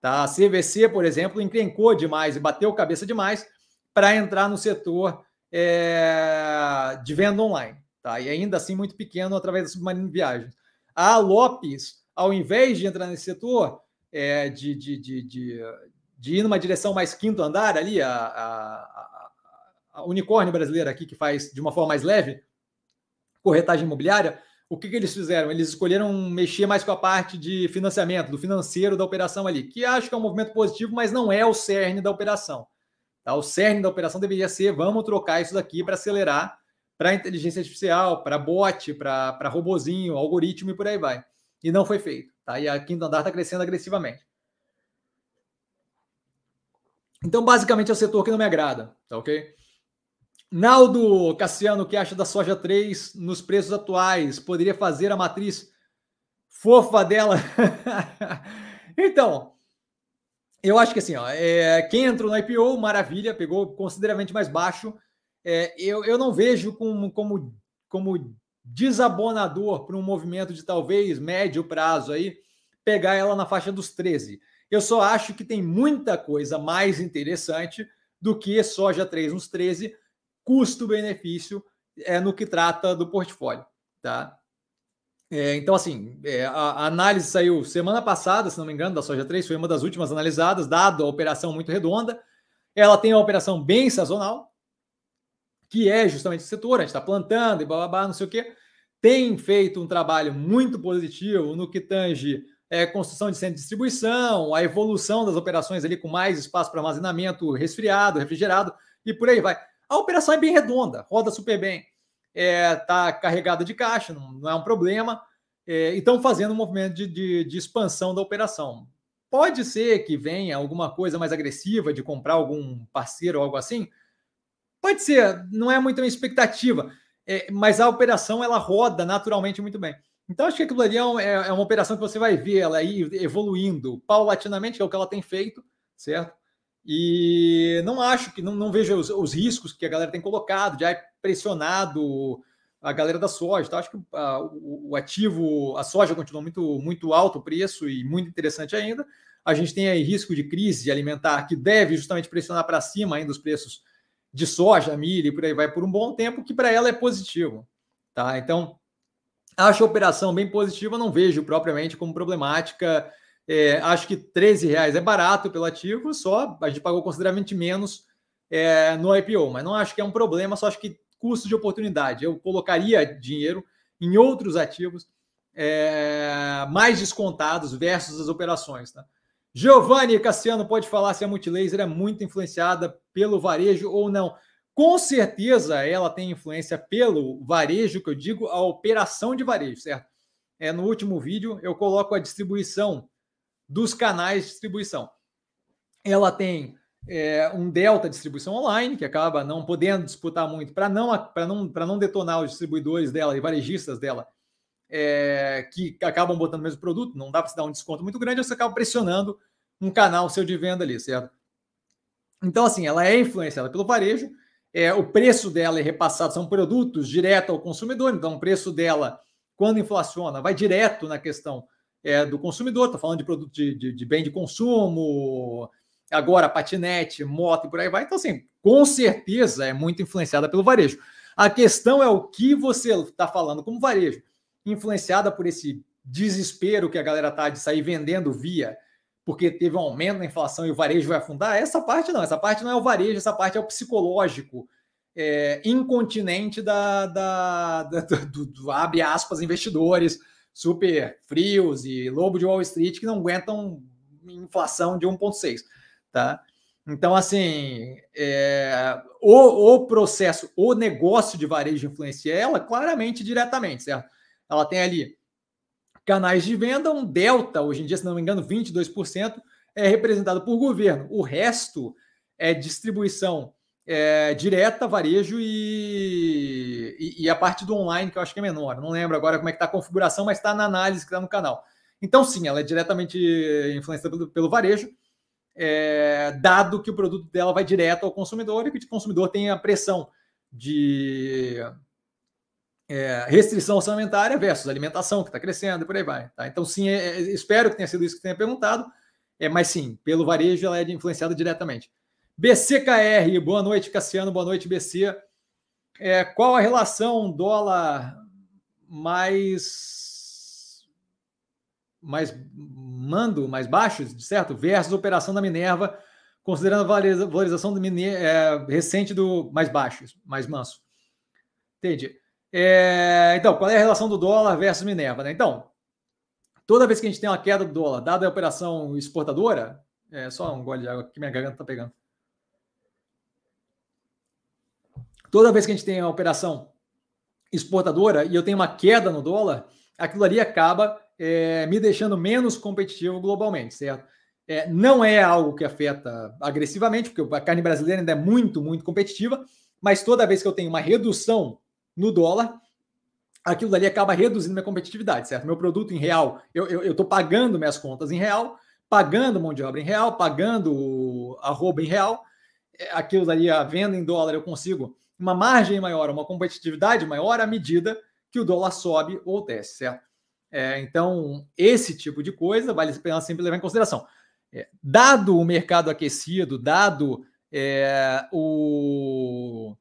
Tá? A CVC, por exemplo, encrencou demais e bateu cabeça demais para entrar no setor é, de venda online. Tá? E ainda assim muito pequeno através da Submarino Viagens. A Lopes, ao invés de entrar nesse setor, é, de, de, de, de, de ir numa direção mais quinto andar ali, a, a, a unicórnio brasileira aqui, que faz de uma forma mais leve, corretagem imobiliária, o que, que, eles fizeram? Eles escolheram mexer mais com a parte de financiamento, do financeiro da operação ali, que acho que é um movimento positivo, mas não é o cerne da operação. Tá? O cerne da operação deveria ser: vamos trocar isso daqui para acelerar para inteligência artificial, para bot, para robozinho, algoritmo e por aí vai. E não foi feito. Tá? E a quinta andar está crescendo agressivamente. Então, basicamente, é o setor que não me agrada, tá ok? Naldo Cassiano, que acha da soja 3 nos preços atuais? Poderia fazer a matriz fofa dela? então, eu acho que assim, ó, é, quem entrou no IPO, maravilha, pegou consideravelmente mais baixo. É, eu, eu não vejo como, como, como desabonador para um movimento de talvez médio prazo aí, pegar ela na faixa dos 13. Eu só acho que tem muita coisa mais interessante do que soja 3 uns 13 custo-benefício é no que trata do portfólio, tá? É, então, assim, é, a, a, análise saiu semana passada, se não me engano, da Soja 3, foi uma das últimas analisadas, dado a operação muito redonda. Ela tem uma operação bem sazonal, que é justamente o setor, a gente está plantando e blá, não sei o quê. Tem feito um trabalho muito positivo no que tange é, construção de centro de distribuição, a evolução das operações ali com mais espaço para armazenamento resfriado, refrigerado e por aí vai. A operação é bem redonda, roda super bem, está é, tá carregada de caixa, não, não é um problema, é, e estão fazendo um movimento de, de, de expansão da operação. Pode ser que venha alguma coisa mais agressiva de comprar algum parceiro ou algo assim. Pode ser, não é muita expectativa, é, mas a operação ela roda naturalmente muito bem. Então, acho que aquilo ali é, é, é, uma operação que você vai ver ela aí evoluindo paulatinamente, que é o que ela tem feito, certo? E não acho que, não, não vejo os, os, riscos que a galera tem colocado, já é pressionado a galera da soja. Então, acho que uh, o, o, ativo, a soja continua muito, muito alto o preço e muito interessante ainda. A gente tem aí risco de crise alimentar que deve justamente pressionar para cima ainda os preços de soja, milho e por aí vai por um bom tempo, que para ela é positivo. Tá? Então, acho a operação bem positiva, não vejo propriamente como problemática é, acho que 13 reais é barato pelo ativo, só a gente pagou consideravelmente menos é, no IPO, mas não acho que é um problema, só acho que custo de oportunidade. Eu colocaria dinheiro em outros ativos é, mais descontados versus as operações. Tá? Giovanni Cassiano pode falar se a Multilaser é muito influenciada pelo varejo ou não. Com certeza ela tem influência pelo varejo, que eu digo, a operação de varejo, certo? É, no último vídeo eu coloco a distribuição dos canais de distribuição. Ela tem é, um delta distribuição online, que acaba não podendo disputar muito para não, não, não detonar os distribuidores dela e varejistas dela, é, que acabam botando o mesmo produto, não dá para se dar um desconto muito grande, você acaba pressionando um canal seu de venda ali, certo? Então, assim, ela é influenciada pelo varejo, é, o preço dela é repassado, são produtos direto ao consumidor, então o preço dela, quando inflaciona, vai direto na questão é, do consumidor, estou falando de produto de, de, de, bem de consumo, agora patinete, moto e por aí vai. Então, assim, com certeza é muito influenciada pelo varejo. A questão é o que você está falando como varejo, influenciada por esse desespero que a galera tá de sair vendendo via porque teve um aumento na inflação e o varejo vai afundar. Essa parte não, essa parte não é o varejo, essa parte é o psicológico é, incontinente da, da, da do, do, abre aspas, investidores, super frios e lobo de Wall Street que não aguentam inflação de 1,6, tá? Então, assim, é, o, o processo, o negócio de varejo influencia ela claramente diretamente, certo? Ela tem ali canais de venda, um delta, hoje em dia, se não me engano, 22%, é representado por governo. O resto é distribuição é, direta, varejo e, e, e, a parte do online, que eu acho que é menor. Não lembro agora como é que está a configuração, mas está na análise que está no canal. Então, sim, ela é diretamente influenciada pelo, pelo varejo, é, dado que o produto dela vai direto ao consumidor e que o consumidor tem a pressão de é, restrição orçamentária versus alimentação, que está crescendo e por aí vai. Tá? Então, sim, é, é, espero que tenha sido isso que tenha perguntado, é, mas sim, pelo varejo ela é influenciada diretamente. BCKR, boa noite, Cassiano, boa noite, BC. É, qual a relação dólar mais mais mando, mais baixo, certo? Versus operação da Minerva, considerando a valorização do Minerva, é, recente do mais baixo, mais manso. Entendi. É, então, qual é a relação do dólar versus Minerva? Né? Então, toda vez que a gente tem uma queda do dólar, dada a operação exportadora, é só um gole de água que minha garganta está pegando. Toda vez que a gente tem uma operação exportadora e eu tenho uma queda no dólar, aquilo ali acaba é, me deixando menos competitivo globalmente, certo? É, não é algo que afeta agressivamente, porque a carne brasileira ainda é muito, muito competitiva, mas toda vez que eu tenho uma redução no dólar, aquilo dali acaba reduzindo minha competitividade, certo? Meu produto em real, eu estou pagando minhas contas em real, pagando mão de obra em real, pagando arroba em real, é, aquilo dali, a venda em dólar, eu consigo uma margem maior, uma competitividade maior à medida que o dólar sobe ou desce, certo? É, então, esse tipo de coisa vale a pena sempre levar em consideração. É, dado o mercado aquecido, dado é, o,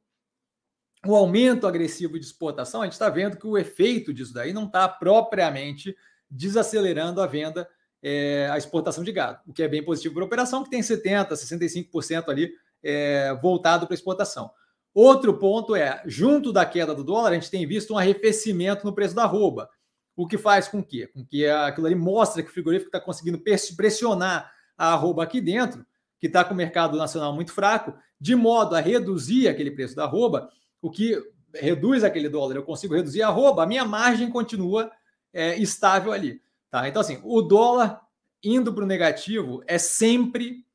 o aumento agressivo de exportação, a gente está vendo que o efeito disso daí não está propriamente desacelerando a venda, é, a exportação de gado, o que é bem positivo para a operação, que tem 70%, 65% ali é, voltado para exportação. Outro ponto é, junto da queda do dólar, a gente tem visto um arrefecimento no preço da arroba, o que faz com que, com que aquilo ali mostra que o frigorífico está conseguindo pressionar a arroba aqui dentro, que está com o mercado nacional muito fraco, de modo a reduzir aquele preço da arroba, o que reduz aquele dólar, eu consigo reduzir a arroba, a minha margem continua é, estável ali. Tá? Então, assim, o dólar indo para o negativo é sempre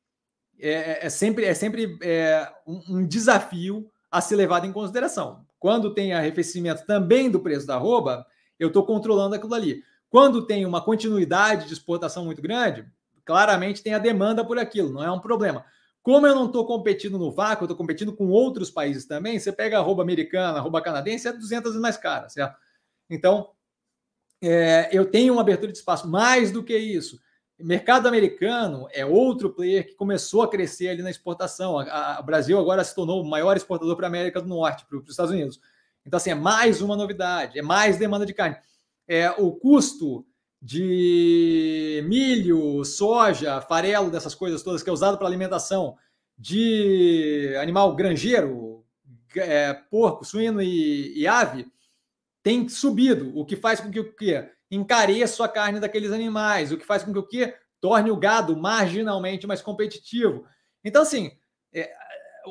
é, é, é sempre é sempre é, um, um, desafio a ser levado em consideração. Quando tem arrefecimento também do preço da arroba, eu estou controlando aquilo ali. Quando tem uma continuidade de exportação muito grande, claramente tem a demanda por aquilo, não é um problema. Como eu não estou competindo no vácuo, estou competindo com outros países também, você pega a arroba americana, a arroba canadense, é 200 vezes mais cara, certo? Então, é, eu tenho uma abertura de espaço. Mais do que isso, mercado americano é outro player que começou a crescer ali na exportação. O Brasil agora se tornou o maior exportador para a América do Norte, para os Estados Unidos. Então, assim, é mais uma novidade, é mais demanda de carne. É, o custo de milho, soja, farelo, dessas coisas todas que é usado para alimentação de animal granjeiro, é, porco, suíno e, e, ave, tem subido, o que faz com que o quê? encareça a carne daqueles animais, o que faz com que o quê? Torne o gado marginalmente mais competitivo. Então, assim, é,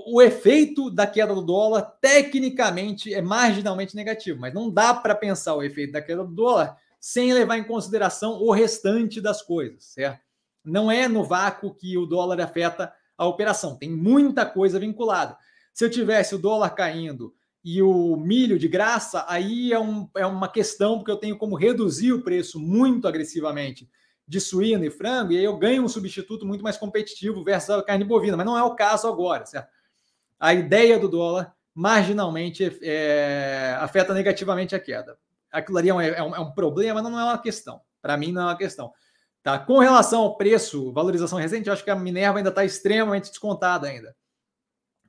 o efeito da queda do dólar, tecnicamente, é marginalmente negativo, mas não dá para pensar o efeito da queda do dólar sem levar em consideração o restante das coisas, certo? Não é no vácuo que o dólar afeta a operação, tem muita coisa vinculada. Se eu tivesse o dólar caindo e o milho de graça, aí é, um, é uma questão, porque eu tenho como reduzir o preço muito agressivamente de suíno e frango, e aí eu ganho um substituto muito mais competitivo versus a carne bovina, mas não é o caso agora, certo? A ideia do dólar marginalmente é, afeta negativamente a queda aquilo ali é um, é um, é um problema, não é uma questão. Para mim, não é uma questão. Tá? Com relação ao preço, valorização recente, eu acho que a Minerva ainda está extremamente descontada ainda.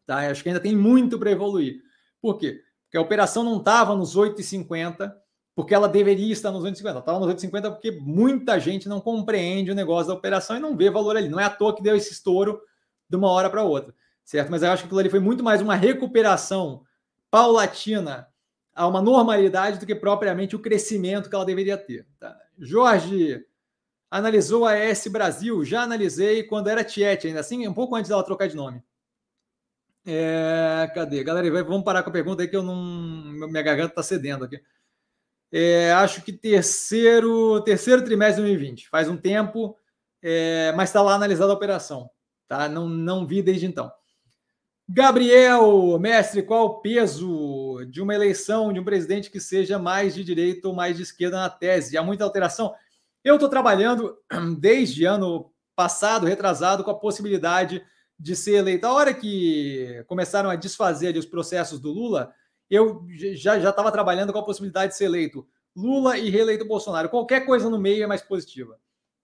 Tá? Eu acho que ainda tem muito para evoluir. Por quê? Porque a operação não estava nos 8,50, porque ela deveria estar nos 8,50. Estava nos 8,50 porque muita gente não compreende o negócio da operação e não vê valor ali. Não é à toa que deu esse estouro de uma hora para outra, certo? Mas eu acho que aquilo ali foi muito mais uma recuperação paulatina a uma normalidade do que propriamente o crescimento que ela deveria ter. Tá? Jorge analisou a ES Brasil, já analisei quando era Tiet, ainda assim, um pouco antes dela trocar de nome. É, cadê? Galera, vamos parar com a pergunta aí que eu não. Minha garganta está cedendo aqui. É, acho que terceiro, terceiro trimestre de 2020. Faz um tempo, é, mas está lá analisada a operação. Tá? Não, não vi desde então. Gabriel, mestre, qual o peso de uma eleição de um presidente que seja mais de direita ou mais de esquerda na tese? Há muita alteração? Eu estou trabalhando desde ano passado, retrasado, com a possibilidade de ser eleito. A hora que começaram a desfazer os processos do Lula, eu já estava trabalhando com a possibilidade de ser eleito Lula e reeleito Bolsonaro. Qualquer coisa no meio é mais positiva.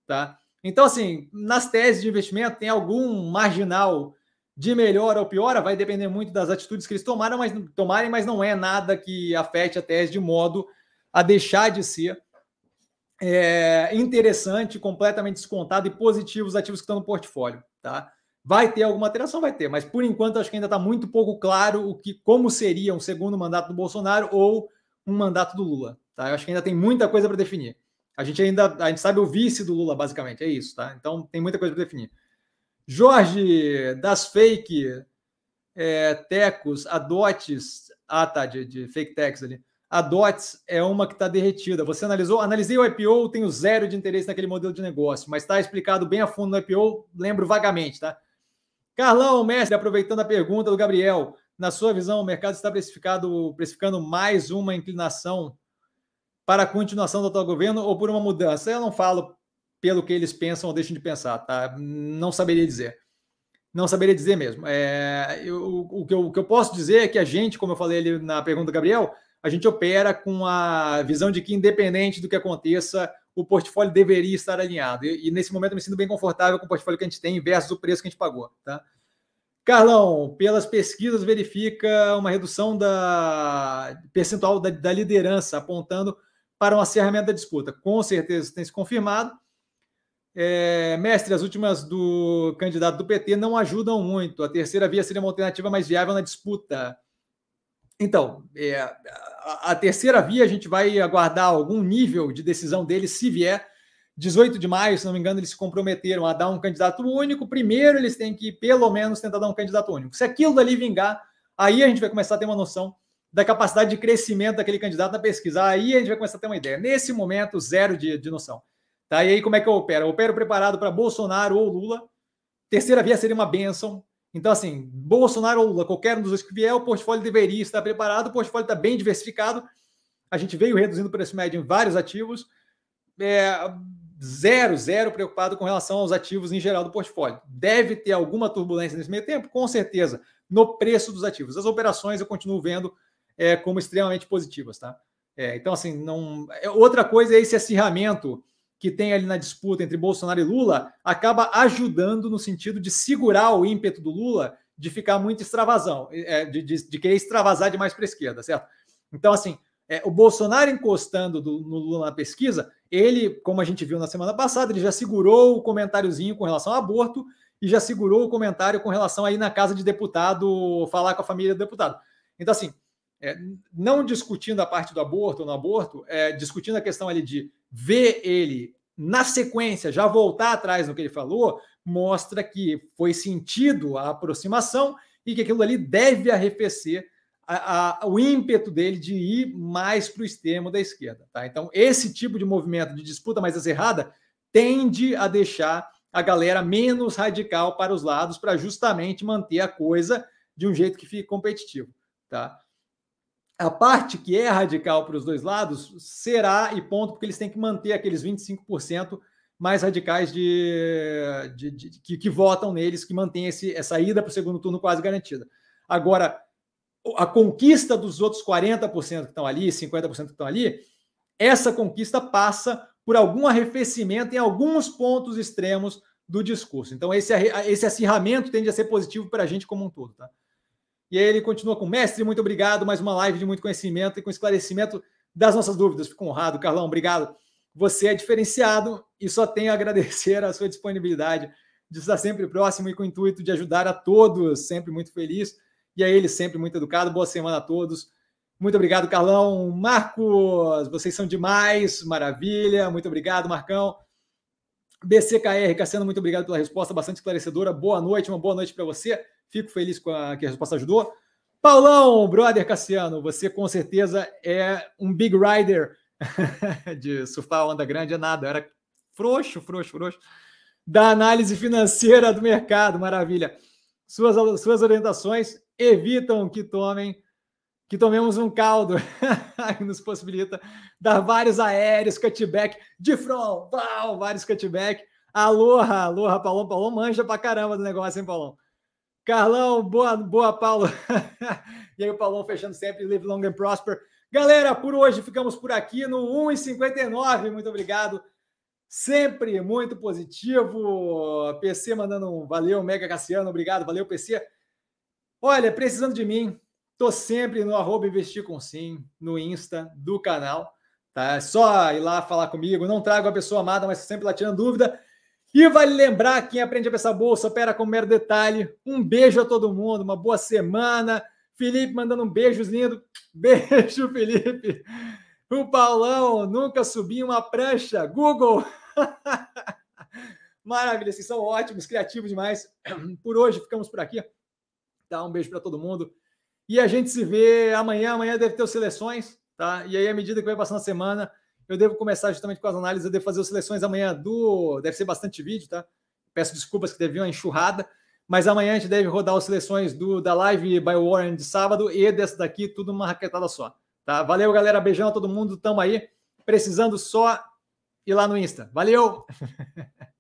Tá? Então, assim, nas teses de investimento, tem algum marginal de melhor ou pior, vai depender muito das atitudes que eles tomaram, mas, tomarem, mas não é nada que afete a tese de modo a deixar de ser é, interessante, completamente descontado e positivo os ativos que estão no portfólio. Tá? Vai ter alguma alteração? Vai ter, mas por enquanto acho que ainda está muito pouco claro o que, como seria um segundo mandato do Bolsonaro ou um mandato do Lula. Tá? Eu acho que ainda tem muita coisa para definir. A gente ainda a gente sabe o vice do Lula, basicamente, é isso, tá? Então tem muita coisa para definir. Jorge, das fake é, tecos, adotes. Ah, tá, de, de fake techs ali. A DOTS é uma que está derretida. Você analisou? Analisei o IPO, tenho zero de interesse naquele modelo de negócio, mas está explicado bem a fundo no IPO, lembro vagamente, tá? Carlão, mestre, aproveitando a pergunta do Gabriel, na sua visão, o mercado está precificado, precificando mais uma inclinação para a continuação do atual governo ou por uma mudança? Eu não falo pelo que eles pensam ou deixam de pensar, tá? Não saberia dizer. Não saberia dizer mesmo. É, eu, o, que eu, o que eu posso dizer é que a gente, como eu falei ali na pergunta do Gabriel, a gente opera com a visão de que, independente do que aconteça, o portfólio deveria estar alinhado. E, e, nesse momento eu me sinto bem confortável com o portfólio que a gente tem versus o preço que a gente pagou. Tá? Carlão, pelas pesquisas, verifica uma redução da percentual da, da liderança, apontando para um acerramento da disputa. Com certeza tem se confirmado. É, mestre, as últimas do candidato do PT não ajudam muito. A terceira via seria uma alternativa mais viável na disputa. Então, é, a, a, terceira via a gente vai aguardar algum nível de decisão dele, se vier. 18 de maio, se não me engano, eles se comprometeram a dar um candidato único. Primeiro, eles têm que, pelo menos, tentar dar um candidato único. Se aquilo dali vingar, aí a gente vai começar a ter uma noção da capacidade de crescimento daquele candidato na pesquisa. Aí a gente vai começar a ter uma ideia. Nesse momento, zero de, de noção. Tá? E aí, como é que eu opero? Eu opero preparado para Bolsonaro ou Lula. Terceira via seria uma benção. Então, assim, Bolsonaro ou Lula, qualquer um dos dois que vier, o portfólio deveria estar preparado, o portfólio está bem diversificado. A gente veio reduzindo o preço médio em vários ativos. É, zero, zero preocupado com relação aos ativos em geral do portfólio. Deve ter alguma turbulência nesse meio tempo, com certeza, no preço dos ativos. As operações eu continuo vendo é, como extremamente positivas, tá? É, então, assim, não. É, outra coisa é esse acirramento que tem ali na disputa entre Bolsonaro e Lula acaba ajudando no sentido de segurar o ímpeto do Lula de ficar muito extravasão, é, de, de, de querer extravasar demais para a esquerda, certo? Então, assim, é, o Bolsonaro encostando do, no Lula na pesquisa, ele, como a gente viu na semana passada, ele já segurou o comentáriozinho com relação ao aborto e já segurou o comentário com relação aí na casa de deputado, falar com a família do deputado. Então, assim, é, não discutindo a parte do aborto ou no aborto, é, discutindo a questão ali de ver ele na sequência já voltar atrás no que ele falou, mostra que foi sentido a aproximação e que aquilo ali deve arrefecer a, a, o ímpeto dele de ir mais para o extremo da esquerda. Tá? Então, esse tipo de movimento de disputa mais acirrada tende a deixar a galera menos radical para os lados, para justamente manter a coisa de um jeito que fique competitivo. Tá? A parte que é radical para os dois lados será e ponto, porque eles têm que manter aqueles 25% mais radicais de, de, de que, que, votam neles, que mantém esse, essa ida para o segundo turno quase garantida. Agora, a conquista dos outros 40% que estão ali, 50% que estão ali, essa conquista passa por algum arrefecimento em alguns pontos extremos do discurso. Então, esse, esse acirramento tende a ser positivo para a gente como um todo. Tá? E aí ele continua com mestre, muito obrigado, mais uma live de muito conhecimento e com esclarecimento das nossas dúvidas. Fico honrado, Carlão, obrigado. Você é diferenciado e só tenho a agradecer a sua disponibilidade de estar sempre próximo e com o intuito de ajudar a todos, sempre muito feliz. E a ele sempre muito educado. Boa semana a todos. Muito obrigado, Carlão. Marcos, vocês são demais, maravilha. Muito obrigado, Marcão. BCKR, Cassiano, muito obrigado pela resposta, bastante esclarecedora. Boa noite, uma boa noite para você. Fico feliz com a, que a resposta ajudou. Paulão, brother Cassiano, você com certeza é um big rider de surfar onda grande, é nada, era frouxo, frouxo, frouxo, da análise financeira do mercado, maravilha. Suas, suas orientações evitam que tomem que tomemos um caldo que nos possibilita dar vários aéreos, cutback de front, vários cutback. Aloha, aloha, Paulão. Paulão manja pra caramba do negócio, hein, Paulão? Carlão, boa, boa, Paulo. e aí, o Paulão fechando sempre, live long and prosper. Galera, por hoje ficamos por aqui no 1,59. Muito obrigado. sempre muito positivo. PC mandando um valeu, Mega Cassiano, obrigado, valeu, PC. Olha, precisando de mim, tô sempre no arroba investir com sim, no Insta do canal. Tá? É só ir lá falar comigo. Não trago a pessoa amada, mas sempre lá tirando dúvida. E vale lembrar, quem aprende a pensar bolsa, opera com mero detalhe. Um beijo a todo mundo, uma boa semana. Felipe mandando um beijos lindo. Beijo, Felipe. O Paulão nunca subi uma prancha. Google. Maravilha, vocês são ótimos, criativos demais. Por hoje ficamos por aqui. Tá, um beijo para todo mundo. E a gente se vê amanhã. Amanhã deve ter as seleções, tá? E aí, à medida que vai passando a semana, eu devo começar justamente com as análises. Eu devo fazer as seleções amanhã do. Deve ser bastante vídeo, tá? Peço desculpas que teve uma enxurrada. Mas amanhã a gente deve rodar as seleções do, da live by Warren de sábado e dessa daqui, tudo uma raquetada só. Tá? Valeu, galera. Beijão a todo mundo. Tamo aí. Precisando só ir lá no Insta. Valeu!